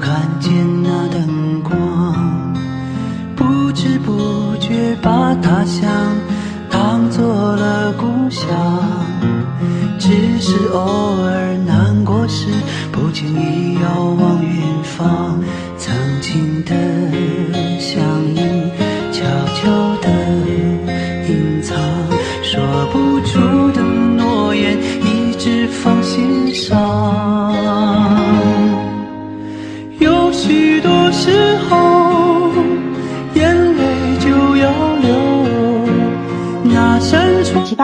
看见那灯光，不知不觉把他乡当做了故乡。只是偶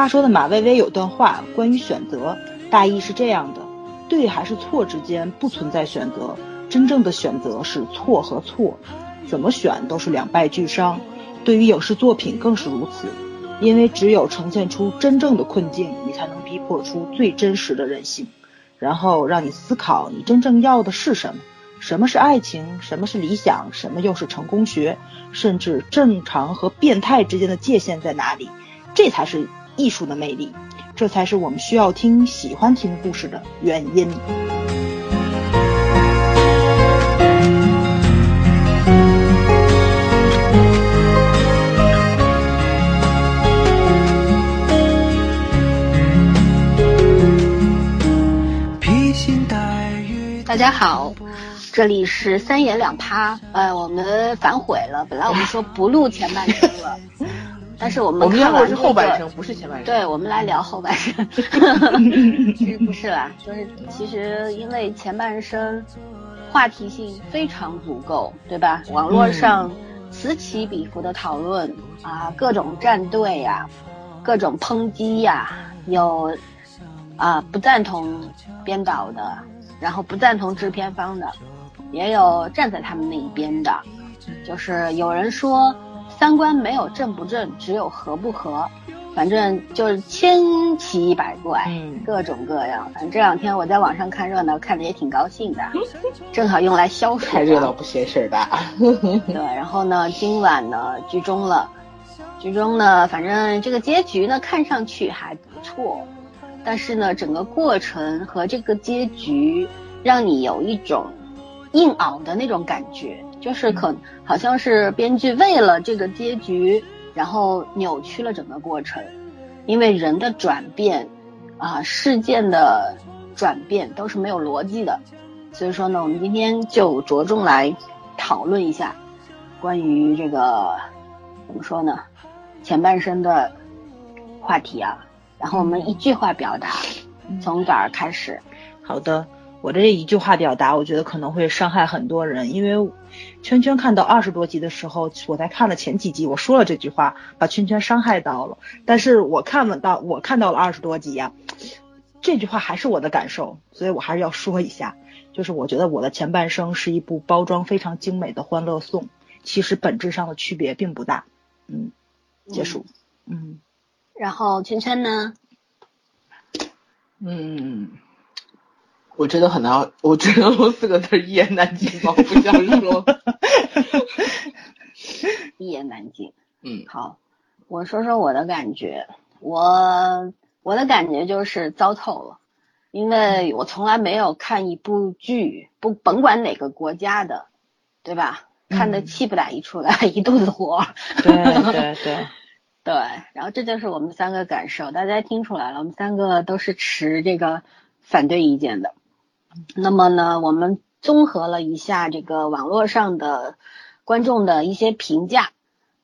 扇窗。奇葩说的马薇薇有段话关于选择，大意是这样的：对还是错之间不存在选择，真正的选择是错和错，怎么选都是两败俱伤。对于影视作品更是如此，因为只有呈现出真正的困境，你才能逼迫出最真实的人性，然后让你思考你真正要的是什么。什么是爱情？什么是理想？什么又是成功学？甚至正常和变态之间的界限在哪里？这才是艺术的魅力，这才是我们需要听、喜欢听故事的原因。披星戴月。大家好，这里是三言两趴，呃，我们反悔了，本来我们说不录前半生了，但是我们我们要录是看完后半生，不是前半生。对，我们来聊后半生。其实不是啦，就是其实因为前半生话题性非常足够，对吧？网络上此起彼伏的讨论啊，各种站队呀、各种抨击呀、有啊不赞同编导的，然后不赞同制片方的，也有站在他们那一边的，就是有人说三观没有正不正，只有合不合。反正就是千奇百怪，嗯各种各样。反正这两天我在网上看热闹，看的也挺高兴的，正好用来消暑。看热闹不嫌事儿大。对，然后呢，今晚呢剧终了，剧终呢，反正这个结局呢看上去还不错，但是呢，整个过程和这个结局让你有一种硬熬的那种感觉，就是可好像是编剧为了这个结局，然后扭曲了整个过程，因为人的转变啊，事件的转变都是没有逻辑的，所以说呢，我们今天就着重来讨论一下关于这个怎么说呢，前半生的话题啊。然后我们一句话表达，从哪儿开始？好的，我这一句话表达，我觉得可能会伤害很多人，因为圈圈看到二十多集的时候，我才看了前几集，我说了这句话，把圈圈伤害到了。但是我看了到我看到了二十多集呀、这句话还是我的感受，所以我还是要说一下，就是我觉得我的前半生是一部包装非常精美的欢乐颂，其实本质上的区别并不大。嗯，结束。嗯然后圈圈呢？嗯，我真的很难，我只能说四个字：一言难尽，我不想说。一言难尽。嗯好，我说说我的感觉。我我的感觉就是糟透了，因为我从来没有看一部剧，不甭管哪个国家的，对吧？看得嗯气不打一处来，一肚子火。对对对，对，然后这就是我们三个感受，大家听出来了，我们三个都是持这个反对意见的。那么呢，我们综合了一下这个网络上的观众的一些评价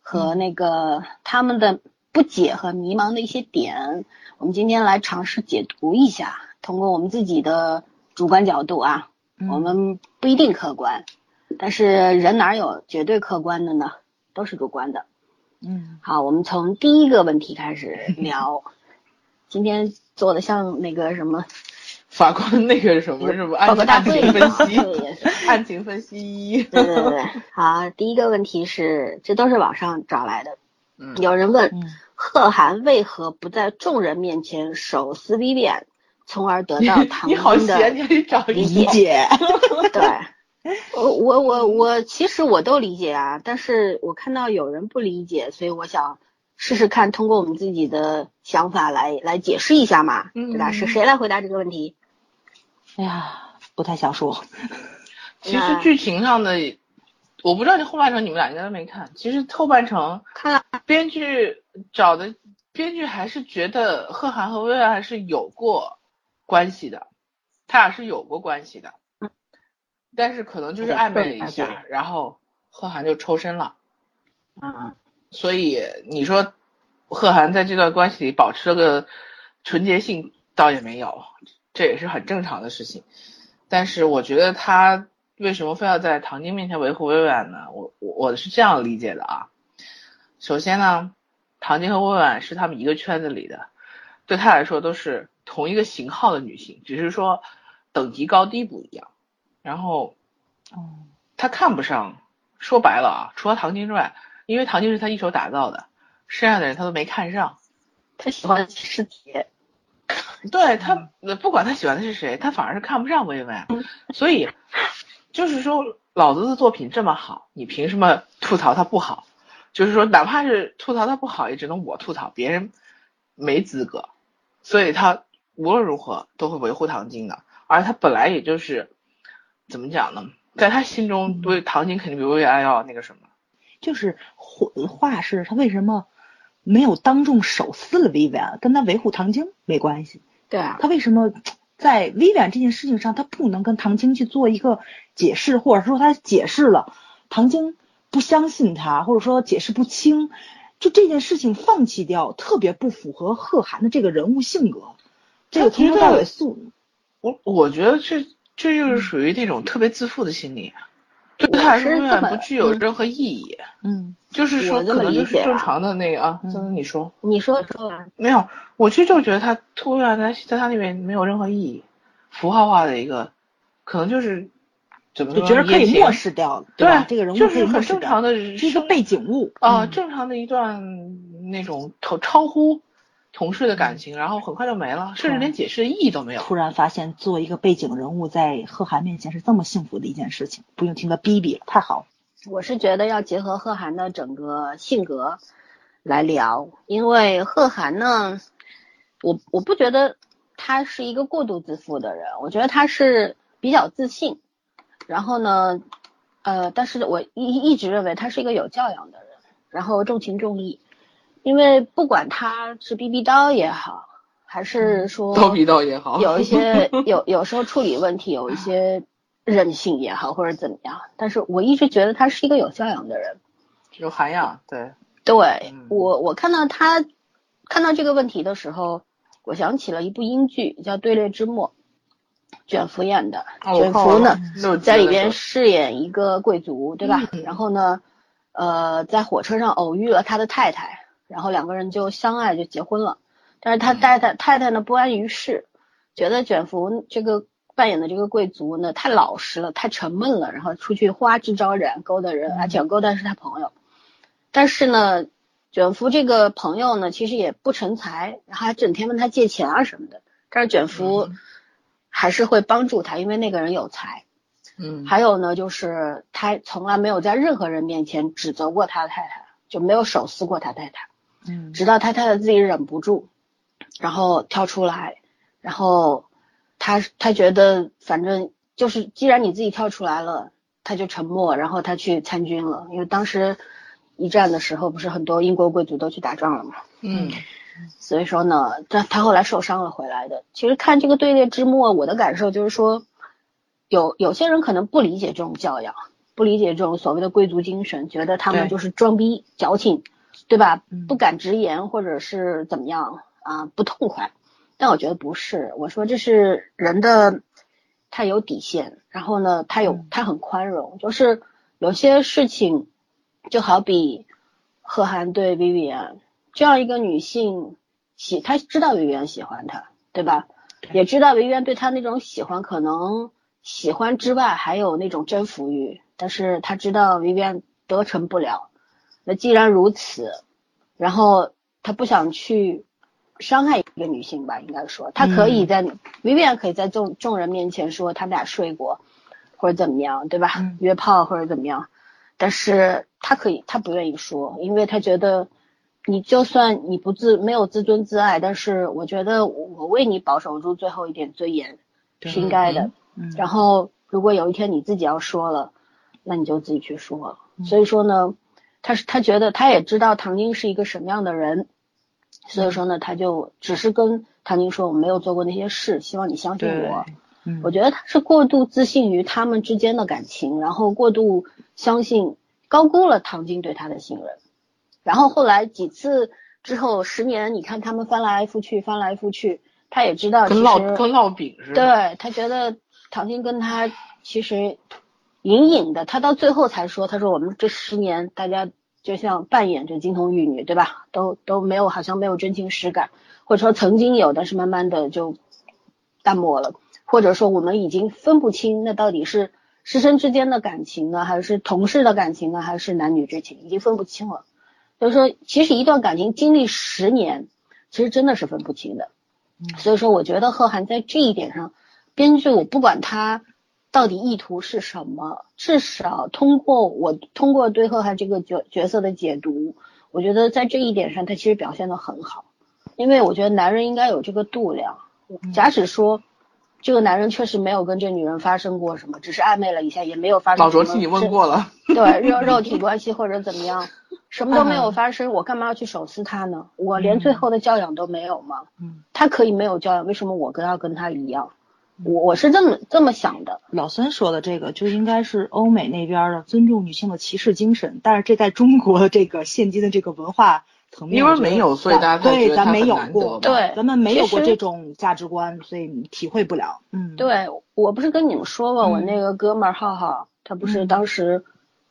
和那个他们的不解和迷茫的一些点，我们今天来尝试解读一下，通过我们自己的主观角度啊，我们不一定客观，但是人哪有绝对客观的呢？都是主观的。嗯好，我们从第一个问题开始聊。今天做的像那个什么法官那个什么什么案情分析案情分析。对对对对，好，第一个问题是，这都是网上找来的。嗯有人问嗯贺涵为何不在众人面前手撕 Vivian，从而得到 唐你好英的闲，你得找理理解解。对，我我我我其实我都理解啊，但是我看到有人不理解，所以我想试试看，通过我们自己的想法来来解释一下嘛，对吧？嗯是谁来回答这个问题？哎呀，不太想说。其实剧情上的，我不知道这后半程你们俩应该都没看。其实后半程看了，编剧找的编剧还是觉得贺涵和薇薇还是有过关系的，他俩是有过关系的，但是可能就是暧昧了一下，然后贺涵就抽身了。嗯，所以你说贺涵在这段关系里保持了个纯洁性，倒也没有，这也是很正常的事情。但是我觉得他为什么非要在唐晶面前维护薇薇安呢？我我我是这样理解的啊。首先呢，唐晶和薇薇安是他们一个圈子里的，对他来说都是同一个型号的女性，只是说等级高低不一样。然后哦，他看不上，说白了啊，除了唐晶之外，因为唐晶是他一手打造的，剩下的人他都没看上。他喜欢尸体，对他，呃不管他喜欢的是谁，他反而是看不上薇薇安。所以就是说，老子的作品这么好，你凭什么吐槽他不好？就是说，哪怕是吐槽他不好，也只能我吐槽，别人没资格。所以他无论如何都会维护唐晶的，而他本来也就是怎么讲呢？在他心中，对唐晶肯定比薇薇安要那个什么。就是话话是他为什么没有当众手撕了薇薇安，跟他维护唐晶没关系。对啊，他为什么在薇薇安这件事情上，他不能跟唐晶去做一个解释，或者说他解释了，唐晶不相信他，或者说解释不清，就这件事情放弃掉，特别不符合贺涵的这个人物性格。这个从头到尾素，我我觉得这这就是属于那种特别自负的心理，对他来说我是这么永远不具有嗯任何意义。嗯就是说，可能就是正常的那个啊，嗯曾曾你说你说说完，没有？我其实就觉得他突然在在他那边没有任何意义，符号化的一个，可能就是怎么说？就觉得可以漠视掉？对这个人物就是很正常的是一个背景物啊，嗯正常的一段那种超超乎同事的感情，然后很快就没了，甚至连解释的意义都没有。突然发现做一个背景人物在贺涵面前是这么幸福的一件事情，不用听他逼逼了，太好。我是觉得要结合贺涵的整个性格来聊，因为贺涵呢，我我不觉得他是一个过度自负的人，我觉得他是比较自信，然后呢，呃，但是我一一直认为他是一个有教养的人，然后重情重义，因为不管他是逼逼叨也好，还是说刀逼刀也好，有一些有有时候处理问题有一些任性也好，或者怎么样，但是我一直觉得他是一个有教养的人。有涵养，对，对嗯我，我看到他看到这个问题的时候，我想起了一部英剧叫《队列之末》，卷福演的。哦卷福呢，在里边饰演一个贵族，对吧？嗯然后呢，呃，在火车上偶遇了他的太太，然后两个人就相爱，就结婚了。但是他太太太太呢不安于世，觉得卷福这个扮演的这个贵族呢太老实了，太沉闷了，然后出去花枝招展，勾搭人，而且勾搭是他朋友。但是呢，卷福这个朋友呢，其实也不成才，然后还整天问他借钱啊什么的。但是卷福嗯还是会帮助他，因为那个人有才。嗯，还有呢，就是他从来没有在任何人面前指责过他太太，就没有手撕过他太太，嗯。直到他太太自己忍不住，然后跳出来，然后他他觉得反正就是既然你自己跳出来了，他就沉默，然后他去参军了，因为当时一战的时候不是很多英国贵族都去打仗了嘛，嗯所以说呢，他他后来受伤了回来的。其实看这个队列之末，我的感受就是说，有有些人可能不理解这种教养，不理解这种所谓的贵族精神，觉得他们就是装逼、矫情，对吧嗯？不敢直言或者是怎么样啊，不痛快。但我觉得不是，我说这是人的，他有底线，然后呢，他有嗯他很宽容，就是有些事情，就好比贺涵对 Vivian 这样一个女性喜，她知道 Vivian 喜欢他，对吧？也知道 Vivian 对他那种喜欢，可能喜欢之外还有那种征服欲，但是她知道 Vivian 得逞不了。那既然如此，然后他不想去伤害一个女性吧，应该说，他可以在、Vivian 可以在众众人面前说他们俩睡过，或者怎么样，对吧？嗯 约炮或者怎么样，但是他可以，他不愿意说，因为他觉得你就算你不自没有自尊自爱，但是我觉得我为你保守住最后一点尊严是应该的。嗯，然后如果有一天你自己要说了，那你就自己去说。所以说呢，他是他觉得他也知道唐晶是一个什么样的人，所以说呢，他就只是跟唐晶说我没有做过那些事，希望你相信我。嗯，我觉得他是过度自信于他们之间的感情，然后过度相信，高估了唐晶对他的信任。然后后来几次之后，十年，你看他们翻来覆去，翻来覆去，他也知道其跟烙跟烙饼似的。对他觉得唐晶跟他其实隐隐的，他到最后才说，他说我们这十年大家就像扮演着金童玉女，对吧？都都没有好像没有真情实感，或者说曾经有，但是慢慢的就淡漠了，或者说我们已经分不清那到底是师生之间的感情呢，还是同事的感情呢，还是男女之情，已经分不清了。所以说，其实一段感情经历十年，其实真的是分不清的。所以说，我觉得贺涵在这一点上，编剧我不管他到底意图是什么，至少通过我通过对贺涵这个角角色的解读，我觉得在这一点上他其实表现的很好。因为我觉得男人应该有这个度量，假使说这个男人确实没有跟这女人发生过什么，只是暧昧了一下，也没有发生老卓替你问过了，对肉肉体关系或者怎么样，什么都没有发生，我干嘛要去手撕他呢？我连最后的教养都没有吗？嗯，他可以没有教养，为什么我跟要跟他一样？我我是这么这么想的。老孙说的这个就应该是欧美那边的尊重女性的歧视精神，但是这在中国这个现今的这个文化层面，因为没有所以大家对咱没有过，对咱们没有过这种价值观，所以你体会不了。嗯，对我不是跟你们说过，嗯我那个哥们儿浩浩，他不是嗯当时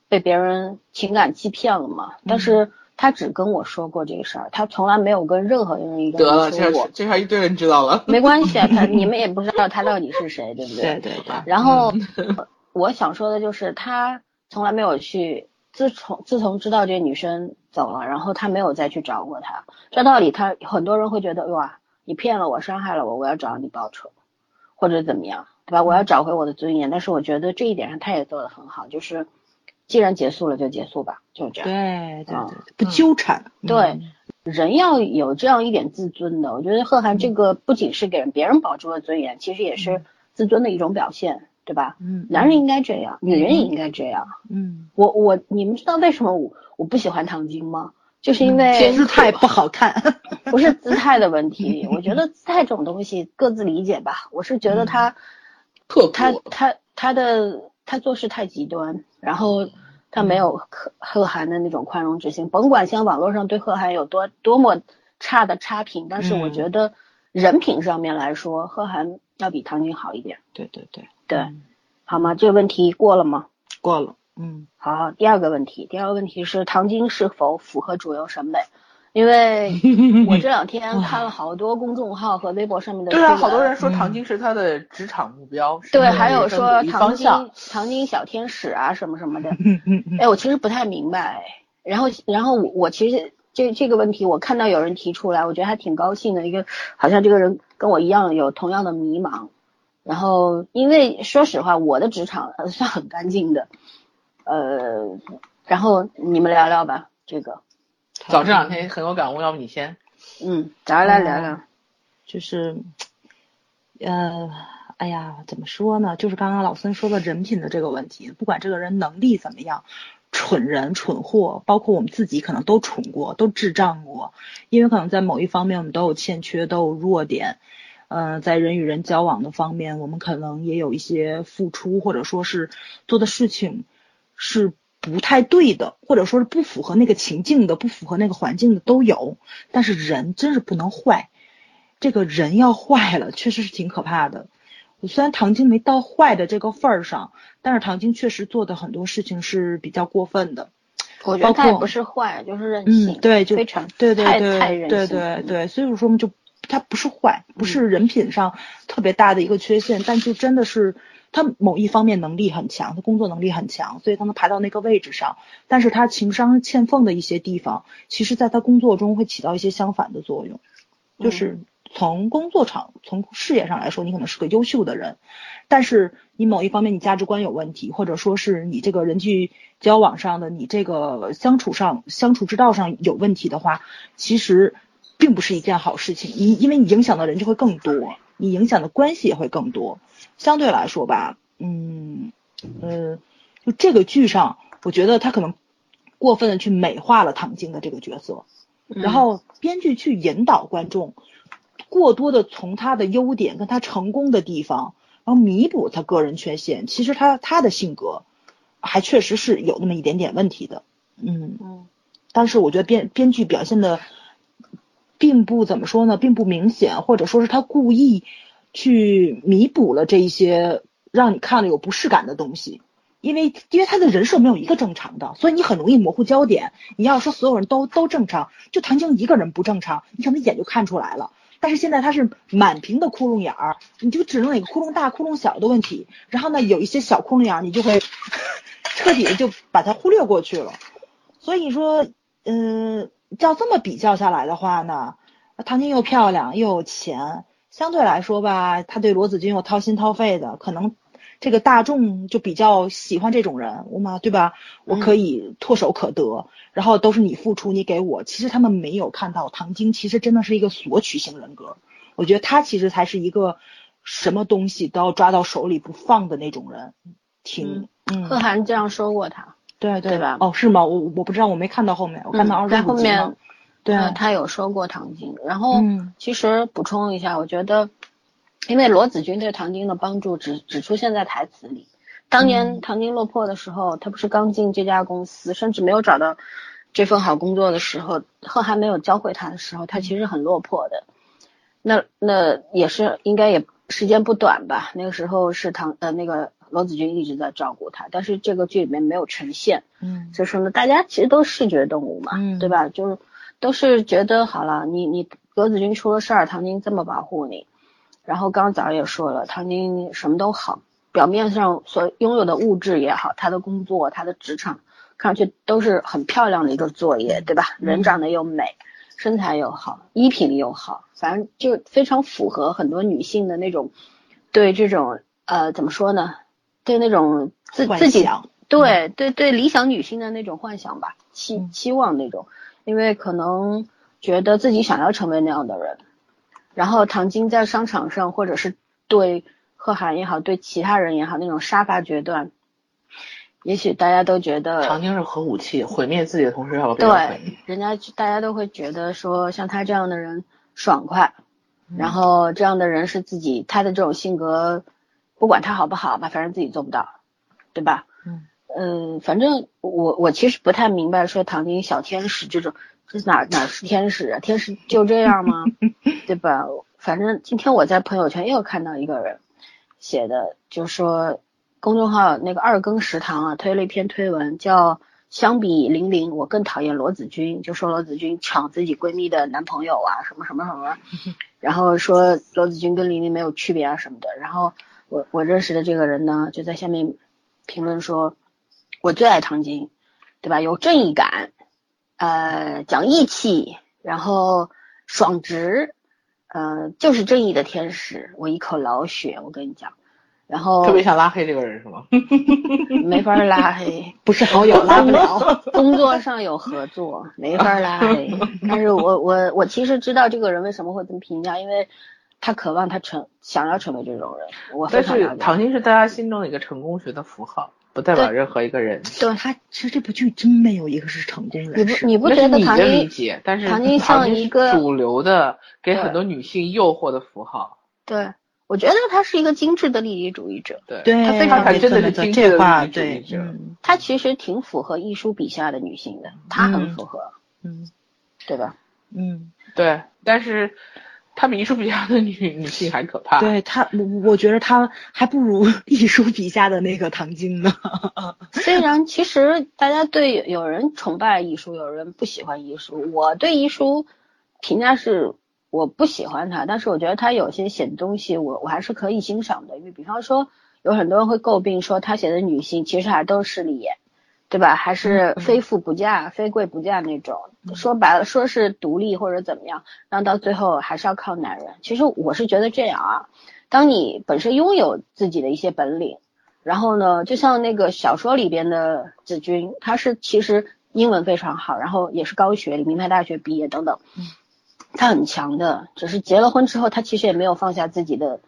被别人情感欺骗了嘛？嗯但是他只跟我说过这个事儿，他从来没有跟任何人一个得了，人说过这下。这下一堆人知道了。没关系啊，他 你们也不知道他到底是谁，对不对对对，然后我想说的就是，他从来没有去，自从自从知道这女生走了，然后他没有再去找过她。这道理，他很多人会觉得，哇，你骗了我，伤害了我，我要找你报仇，或者怎么样，对吧？我要找回我的尊严。但是我觉得这一点上他也做得很好，就是既然结束了就结束吧，就这样。对对不纠缠。对嗯人要有这样一点自尊的，我觉得贺涵这个不仅是给人别人保住了尊严，其实也是自尊的一种表现，对吧？嗯，男人应该这样，女人也应该这样。嗯，我我你们知道为什么我我不喜欢唐晶吗？就是因为嗯姿态不好看。不是姿态的问题，我觉得姿态这种东西各自理解吧。我是觉得他他他他的他做事太极端，然后他没有贺贺涵的那种宽容之心。甭管像网络上对贺涵有多多么差的差评，但是我嗯觉得人品上面来说，贺涵要比唐晶好一点。对对对，对，嗯好吗？这个问题过了吗？过了。嗯好，第二个问题，第二个问题是唐晶是否符合主流审美？因为 我这两天看了好多公众号和微博上面的对啊，好多人说嗯唐晶是他的职场目标，是对，还有说唐晶。唐晶小天使啊什么什么的。嗯嗯嗯哎，我其实不太明白。然后，然后我我其实这这个问题，我看到有人提出来，我觉得还挺高兴的。一个好像这个人跟我一样有同样的迷茫。然后，因为说实话，我的职场呃算很干净的。呃，然后你们聊聊吧，这个，早这两天很有感悟，要不你先？嗯，咱俩来聊聊。就是，呃，哎呀，怎么说呢？就是刚刚老孙说的人品的这个问题，不管这个人能力怎么样，蠢人、蠢货，包括我们自己可能都蠢过，都智障过，因为可能在某一方面我们都有欠缺，都有弱点。嗯，在人与人交往的方面，我们可能也有一些付出，或者说是做的事情是不太对的，或者说是不符合那个情境的、不符合那个环境的都有。但是人真是不能坏，这个人要坏了，确实是挺可怕的。虽然唐晶没到坏的这个份儿上，但是唐晶确实做的很多事情是比较过分的。我觉得他也不是坏，就是任性，嗯，对，就非常对对对对对对，所以说我们就他不是坏，不是人品上特别大的一个缺陷，但就真的是他某一方面能力很强，他工作能力很强，所以他能排到那个位置上。但是他情商欠奉的一些地方，其实在他工作中会起到一些相反的作用，就是从工作场、从事业上来说，你可能是个优秀的人，但是你某一方面你价值观有问题，或者说是你这个人际交往上的你这个相处上相处之道上有问题的话，其实并不是一件好事情。你因为你影响的人就会更多，你影响的关系也会更多。相对来说吧，嗯，呃，就这个剧上，我觉得他可能过分的去美化了唐晶的这个角色，然后编剧去引导观众。过多的从他的优点跟他成功的地方，然后弥补他个人缺陷。其实他他的性格还确实是有那么一点点问题的，嗯嗯。但是我觉得编编剧表现的并不怎么说呢，并不明显，或者说是他故意去弥补了这一些让你看了有不适感的东西。因为因为他的人设没有一个正常的，所以你很容易模糊焦点。你要说所有人都都正常，就唐晶一个人不正常，你可能一眼就看出来了。但是现在他是满屏的窟窿眼儿，你就指着哪个窟窿大窟窿小的问题，然后呢有一些小窟窿眼儿，你就会 彻底的就把它忽略过去了。所以说，嗯，照这么比较下来的话呢，唐晶又漂亮又有钱，相对来说吧，他对罗子君又掏心掏肺的，可能。这个大众就比较喜欢这种人，我嘛，对吧？我可以唾手可得，然后都是你付出，你给我。其实他们没有看到唐晶，其实真的是一个索取型人格。我觉得他其实才是一个什么东西都要抓到手里不放的那种人。挺，嗯，贺涵这样说过他，对对吧？哦，是吗？我我不知道，我没看到后面，我看到二十五集对啊，他有说过唐晶。然后，其实补充一下，我觉得。因为罗子君对唐晶的帮助只只出现在台词里。当年唐晶落魄的时候，他不是刚进这家公司，甚至没有找到这份好工作的时候，贺涵没有教会他的时候，他其实很落魄的。那那也是应该也时间不短吧？那个时候是唐呃那个罗子君一直在照顾他，但是这个剧里面没有呈现。嗯。所以说呢，大家其实都是视觉动物嘛，对吧？就是都是觉得好了，你你格子君出了事儿，唐晶这么保护你。然后刚早也说了，唐晶什么都好，表面上所拥有的物质也好，他的工作、他的职场，看上去都是很漂亮的一个作业，对吧？人长得又美，身材又好，衣品又好，反正就非常符合很多女性的那种对这种呃怎么说呢？对那种自自己对对对理想女性的那种幻想吧，期期望那种，因为可能觉得自己想要成为那样的人。然后唐晶在商场上，或者是对贺涵也好，对其他人也好，那种杀伐决断，也许大家都觉得唐晶是核武器，毁灭自己的同时要对，人家大家都会觉得说，像他这样的人爽快，然后这样的人是自己他的这种性格，不管他好不好吧，反正自己做不到，对吧？嗯嗯，反正我我其实不太明白说唐晶小天使这种。这哪哪是天使啊？天使就这样吗？对吧？反正今天我在朋友圈又看到一个人写的，就说公众号那个二更食堂啊推了一篇推文，叫相比玲玲，我更讨厌罗子君，就说罗子君抢自己闺蜜的男朋友啊，什么什么什么，然后说罗子君跟玲玲没有区别啊什么的。然后我我认识的这个人呢，就在下面评论说，我最爱唐晶，对吧？有正义感。呃，讲义气，然后爽直，呃，就是正义的天使。我一口老血，我跟你讲。然后特别想拉黑这个人是吗？没法拉黑，不是好友拉不了。工作上有合作，没法拉黑。但是我我我其实知道这个人为什么会这么评价，因为他渴望他成想要成为这种人。我非常了解。唐晶是大家心中的一个成功学的符号。不代表任何一个人。对他，其实这部剧真没有一个是成功人士。你不你不觉得唐晶？理解，但是唐晶像一个主流的给很多女性诱惑的符号。对，我觉得他是一个精致的利益主义者。对，他非常真的是精致的利益主义者。他其实挺符合艺术笔下的女性的，他很符合。嗯，对吧？嗯，对，但是。他比艺术笔下的女女性还可怕。对他，我我觉得他还不如艺术笔下的那个唐晶呢。虽然其实大家对有人崇拜艺术，有人不喜欢艺术。我对艺术评价是我不喜欢他，但是我觉得他有些写的东西，我我还是可以欣赏的。因为比方说，有很多人会诟病说他写的女性其实还都是势利眼，对吧？还是非富不嫁、非贵不嫁那种。说白了，说是独立或者怎么样，然后到最后还是要靠男人。其实我是觉得这样啊，当你本身拥有自己的一些本领，然后呢，就像那个小说里边的子君，他是其实英文非常好，然后也是高学历，名牌大学毕业等等，他很强的。只是结了婚之后，他其实也没有放下自己的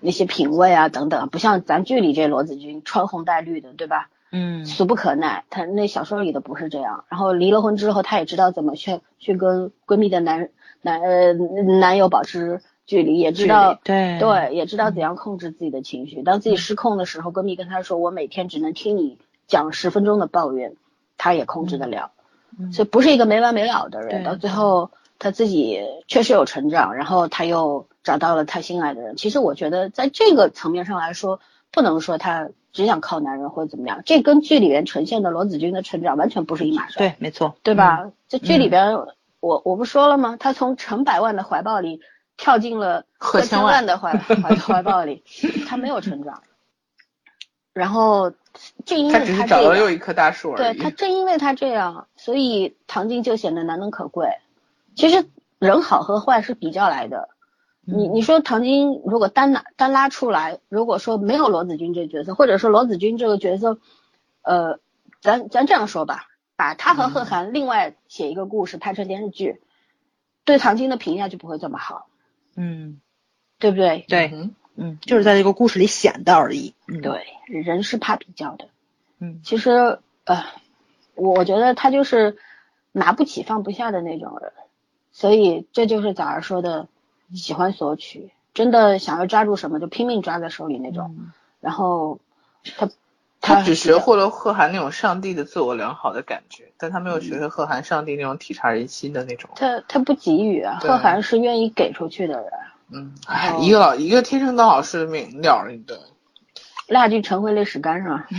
那些品味啊等等，不像咱剧里这罗子君穿红戴绿的，对吧？嗯，俗不可耐，她那小说里的不是这样。然后离了婚之后，她也知道怎么去去跟闺蜜的男男呃男友保持距离，也知道对对，也知道怎样控制自己的情绪。当自己失控的时候，闺蜜跟她说：“我每天只能听你讲十分钟的抱怨。”她也控制得了，所以不是一个没完没了的人。到最后，她自己确实有成长，然后她又找到了她心爱的人。其实我觉得，在这个层面上来说，不能说他。只想靠男人或者怎么样，这跟剧里面呈现的罗子君的成长完全不是一码事。对，没错，对吧？这剧里边，我我不说了吗？他从成百万的怀抱里跳进了贺千万的怀怀怀抱里，他没有成长。然后正因为他只是找到又一棵大树而已。对他正因为他这样，所以唐晶就显得难能可贵。其实人好和坏是比较来的。你你说唐晶如果单拿单拉出来，如果说没有罗子君这角色，或者说罗子君这个角色，呃，咱咱这样说吧，把他和贺涵另外写一个故事拍成电视剧，对唐晶的评价就不会这么好，嗯，对不对？对，嗯，就是在这个故事里显得而已。对，人是怕比较的，嗯，其实呃，我觉得他就是拿不起放不下的那种人，所以这就是早儿说的。喜欢索取，真的想要抓住什么就拼命抓在手里那种。然后他他只学会了贺涵那种上帝的自我良好的感觉，但他没有学会贺涵上帝那种体察人心的那种。他他不给予啊，贺涵是愿意给出去的人。嗯，哎，一个老一个天生当老师的命了的。蜡炬成灰泪始干是吧？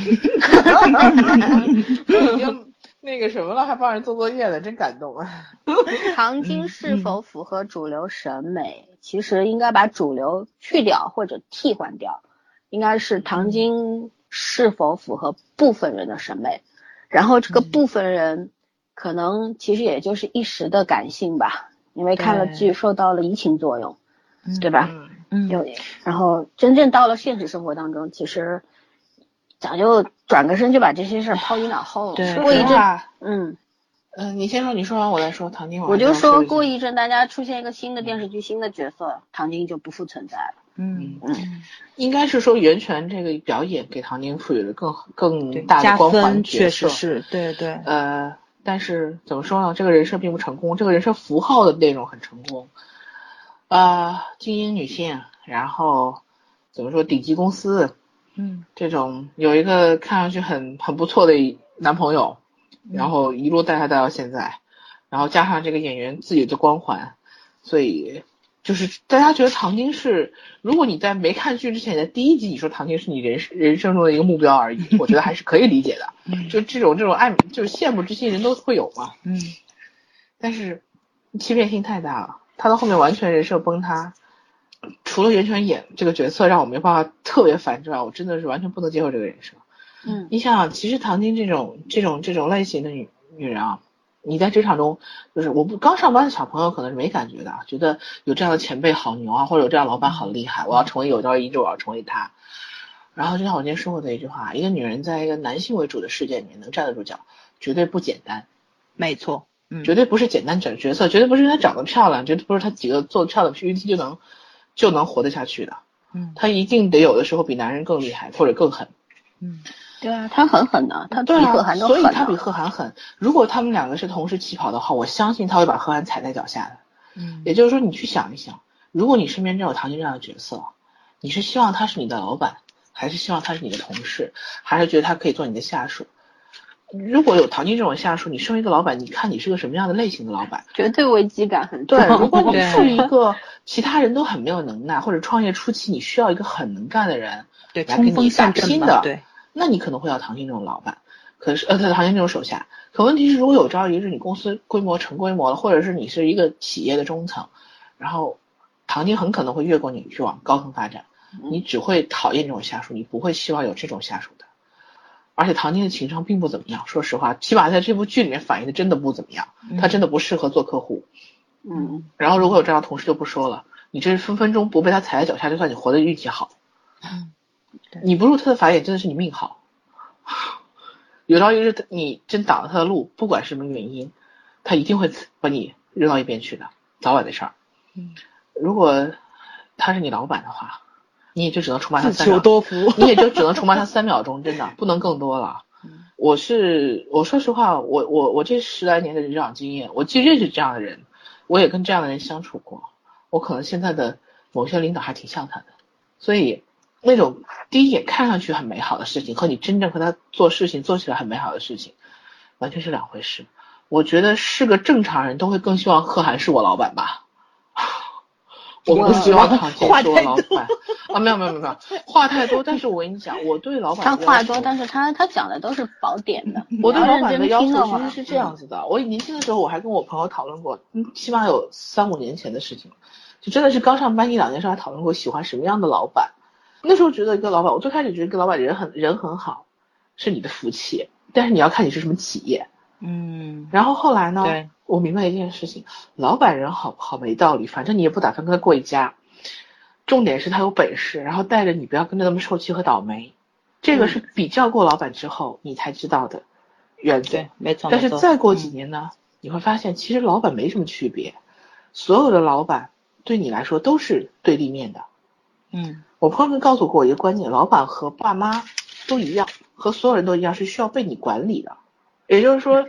已经。那个什么了，还帮人做作业了，真感动啊！唐晶是否符合主流审美？其实应该把主流去掉或者替换掉，应该是唐晶是否符合部分人的审美？然后这个部分人可能其实也就是一时的感性吧，因为看了剧受到了移情作用，对吧？嗯，有。然后真正到了现实生活当中，其实。早就转个身就把这些事儿抛于脑后了。过一阵，嗯嗯，你先说，你说完我再说。唐晶，我就说过一阵，大家出现一个新的电视剧、新的角色，唐晶就不复存在了。嗯嗯，应该是说袁泉这个表演给唐晶赋予了更更大的光环确实是对对。呃，但是怎么说呢？这个人设并不成功，这个人设符号的内容很成功。啊，精英女性，然后怎么说顶级公司。嗯，这种有一个看上去很很不错的男朋友，然后一路带他带到现在，然后加上这个演员自己的光环，所以就是大家觉得唐晶是，如果你在没看剧之前的第一集你说唐晶是你人人生中的一个目标而已，我觉得还是可以理解的。就这种这种爱就是羡慕之心人都会有嘛。嗯，但是欺骗性太大了，他到后面完全人设崩塌。除了袁泉演这个角色让我没办法特别烦之外，我真的是完全不能接受这个人设。嗯，你想想，其实唐晶这种这种这种类型的女女人啊，你在职场中，就是我不刚上班的小朋友可能是没感觉的，觉得有这样的前辈好牛啊，或者有这样老板好厉害，我要成为有朝一日我要成为他。然后就像我今天说过的一句话，一个女人在一个男性为主的世界里面能站得住脚，绝对不简单。没错，嗯，绝对不是简单整角色，绝对不是因为她长得漂亮，绝对不是她几个做的漂亮 PPT 就能。就能活得下去的，嗯，他一定得有的时候比男人更厉害或者更狠，嗯，对啊，他很狠的，他比贺涵都狠，所以他比贺涵狠。如果他们两个是同时起跑的话，我相信他会把贺涵踩在脚下的。嗯，也就是说，你去想一想，如果你身边真有唐晶这样的角色，你是希望他是你的老板，还是希望他是你的同事，还是觉得他可以做你的下属？如果有唐晶这种下属，你身为一个老板，你看你是个什么样的类型的老板？绝对危机感很重。对，如果你是一个其他人都很没有能耐，或者创业初期你需要一个很能干的人来给你打拼的，对，那你可能会要唐晶这种老板。可是呃，唐晶这种手下。可问题是，如果有朝一日你公司规模成规模了，或者是你是一个企业的中层，然后唐晶很可能会越过你去往高层发展，你只会讨厌这种下属，你不会希望有这种下属的。而且唐晶的情商并不怎么样，说实话，起码在这部剧里面反映的真的不怎么样，他真的不适合做客户。嗯，然后如果有这样的同事就不说了，你这分分钟不被他踩在脚下，就算你活的运气好。嗯，你不入他的法眼，真的是你命好。有朝一日你真挡了他的路，不管是什么原因，他一定会把你扔到一边去的，早晚的事儿。嗯，如果他是你老板的话，你也就只能崇拜他三秒，多福。你也就只能出卖他三秒钟，真的 不能更多了。我是我说实话，我我我这十来年的职场经验，我既认识这样的人，我也跟这样的人相处过，我可能现在的某些领导还挺像他的，所以那种第一眼看上去很美好的事情，和你真正和他做事情做起来很美好的事情，完全是两回事。我觉得是个正常人都会更希望贺涵是我老板吧。我不希望唐杰是我老板啊，没有没有没有没有，话太多。但是我跟你讲，我对老板他话多，但是他他讲的都是宝典的。我对老板的要求其实是这样子的，我年轻的时候我还跟我朋友讨论过，嗯，起码有三五年前的事情，就真的是刚上班一两年时候还讨论过喜欢什么样的老板。那时候觉得一个老板，我最开始觉得一个老板人很人很好，是你的福气，但是你要看你是什么企业。嗯，然后后来呢对，我明白一件事情，老板人好不好没道理，反正你也不打算跟他过一家，重点是他有本事，然后带着你不要跟着他们受气和倒霉，这个是比较过老板之后你才知道的原则。对，没错。但是再过几嗯年呢，你会发现其实老板没什么区别，所有的老板对你来说都是对立面的。嗯我朋友们告诉过我一个观念，老板和爸妈都一样，和所有人都一样，是需要被你管理的。也就是说，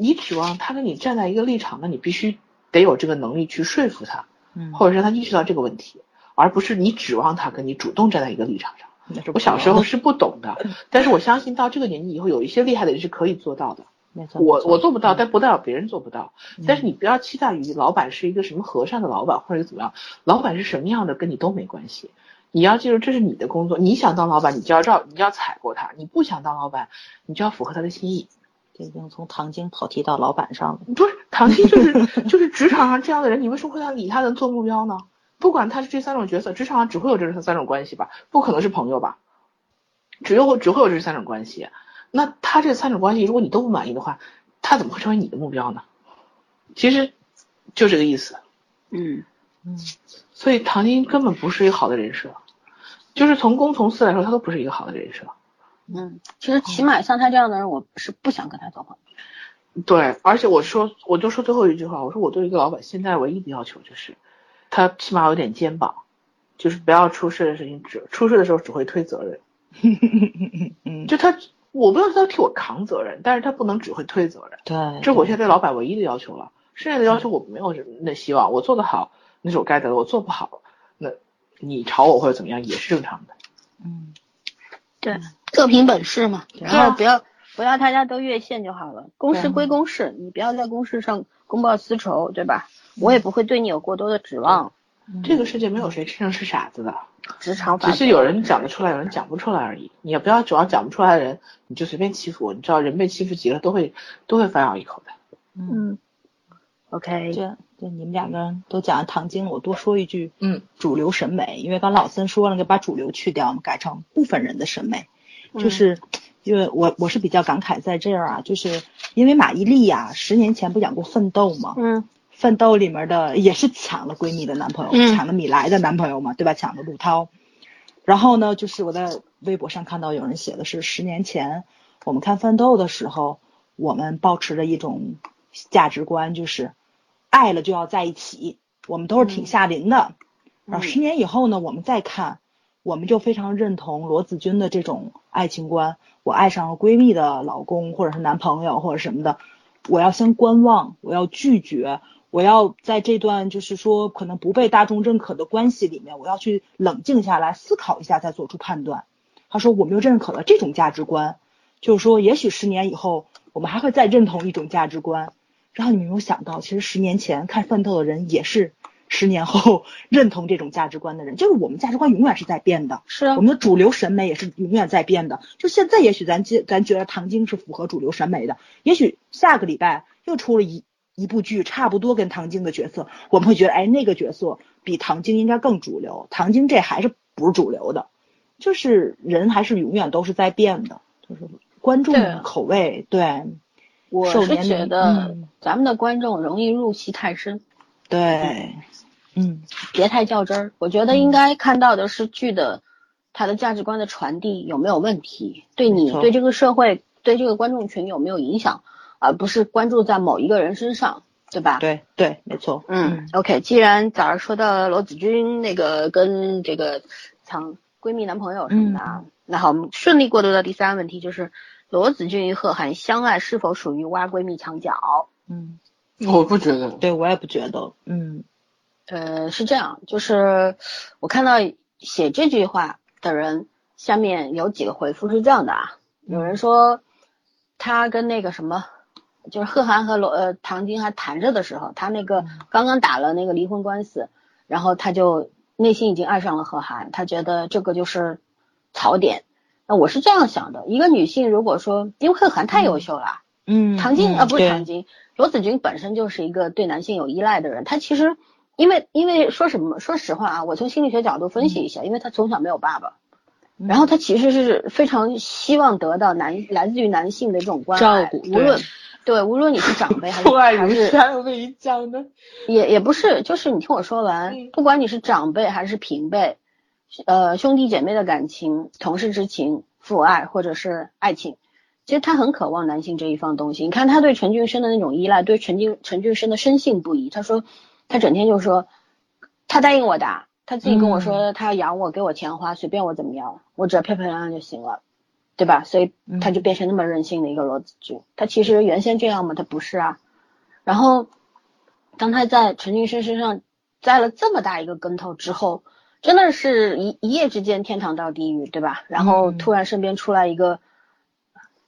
你指望他跟你站在一个立场，那你必须得有这个能力去说服他，嗯，或者让他意识到这个问题，而不是你指望他跟你主动站在一个立场上。我小时候是不懂的，但是我相信到这个年纪以后，有一些厉害的人是可以做到的。没错，我我做不到，嗯但不代表别人做不到。但是你不要期待于老板是一个什么和善的老板或者怎么样，老板是什么样的跟你都没关系。你要记住，这是你的工作，你想当老板，你就要照，你就要踩过他；你不想当老板，你就要符合他的心意。这已经从唐晶跑题到老板上了。不是唐晶就是就是职场上这样的人，你为什么会让以他人做目标呢？不管他是这三种角色，职场上只会有这三种关系吧？不可能是朋友吧？只有只会有这三种关系。那他这三种关系，如果你都不满意的话，他怎么会成为你的目标呢？其实就这个意思。嗯嗯所以唐晶根本不是一个好的人设，就是从公从私来说，他都不是一个好的人设。嗯，其实起码像他这样的人，我是不想跟他做朋友。对，而且我说，我就说最后一句话，我说我对一个老板现在唯一的要求就是，他起码有点肩膀，就是不要出事的事情只出事的时候只会推责任。嗯，就他，我不知道他替我扛责任，但是他不能只会推责任，对，这是我现在对老板唯一的要求了。剩下的要求我没有什么那希望，我做得好那是我该得的，我做不好，那你吵我或者怎么样也是正常的。嗯对，各凭本事嘛，对然后不要不要大家都越线就好了。公事归公事，你不要在公事上公报私仇，对吧？我也不会对你有过多的指望。这个世界没有谁真正是傻子的，职场法只是有人讲得出来，有人讲不出来而已。你也不要指望讲不出来的人，你就随便欺负我。你知道人被欺负急了都会都会反咬一口的。嗯，嗯，OK，这对你们两个人都讲了唐晶，我多说一句，嗯，主流审美，因为刚老森说了，给把主流去掉，我们改成部分人的审美，就是。因为我我是比较感慨在这儿啊，就是因为马伊琍呀、十年前不演过《奋斗》吗？嗯奋斗里面的也是抢了闺蜜的男朋友，嗯抢了米莱的男朋友嘛，对吧？抢了陆涛。然后呢，就是我在微博上看到有人写的是，十年前我们看奋斗的时候，我们保持着一种价值观，就是爱了就要在一起，我们都是挺夏琳的。然后十年以后呢，我们再看，我们就非常认同罗子君的这种爱情观。我爱上了闺蜜的老公，或者是男朋友，或者什么的，我要先观望，我要拒绝，我要在这段就是说可能不被大众认可的关系里面，我要去冷静下来思考一下，再做出判断。他说我们又认可了这种价值观，就是说也许十年以后我们还会再认同一种价值观。然后你们没有想到，其实十年前看奋斗的人也是十年后 认同这种价值观的人，就是我们价值观永远是在变的。是啊我，们的主流审美也是永远在变的。就现在，也许咱觉咱觉得唐晶是符合主流审美的，也许下个礼拜又出了一一部剧，差不多跟唐晶的角色，我们会觉得，哎，那个角色比唐晶应该更主流，唐晶这还是不是主流的。就是人还是永远都是在变的，就是观众对口味，对，我是觉得嗯咱们的观众容易入戏太深，对，嗯别太较真儿。我觉得应该看到的是剧的它的价值观的传递有没有问题，对你对这个社会对这个观众群有没有影响，而不是关注在某一个人身上，对吧？。对对，没错，嗯，OK，既然早上说到罗子君那个跟这个抢闺蜜男朋友什么的啊，那好，我们顺利过渡到第三个问题，就是罗子君与贺涵相爱是否属于挖闺蜜墙角？嗯，我不觉得，对我也不觉得，嗯呃，是这样，就是我看到写这句话的人下面有几个回复是这样的啊，有人说他跟那个什么，就是贺涵和罗呃唐晶还谈着的时候，他那个刚刚打了那个离婚官司，然后他就内心已经爱上了贺涵，他觉得这个就是槽点。那我是这样想的，一个女性如果说，因为贺涵太优秀了，嗯，唐晶啊，不是唐晶，罗子君本身就是一个对男性有依赖的人。她其实，因为因为说什么，说实话啊，我从心理学角度分析一下，因为他从小没有爸爸，嗯然后他其实是非常希望得到男来自于男性的这种关爱，照顾无论对，无论你是长辈还是 父爱如还是山，我跟你讲的。也也不是，就是你听我说完嗯，不管你是长辈还是平辈，呃，兄弟姐妹的感情、同事之情、父爱或者是爱情，其实他很渴望男性这一方东西。你看他对陈俊生的那种依赖，对陈俊陈俊生的深信不疑。他说，他整天就说，他答应我的，他自己跟我说他要养我，给我钱花，随便我怎么样，我只要漂漂亮亮就行了。对吧？所以他就变成那么任性的一个罗子君。他其实原先这样吗？他不是啊。然后，当他在陈俊生身上栽了这么大一个跟头之后，真的是一一夜之间天堂到地狱，对吧？然后嗯突然身边出来一个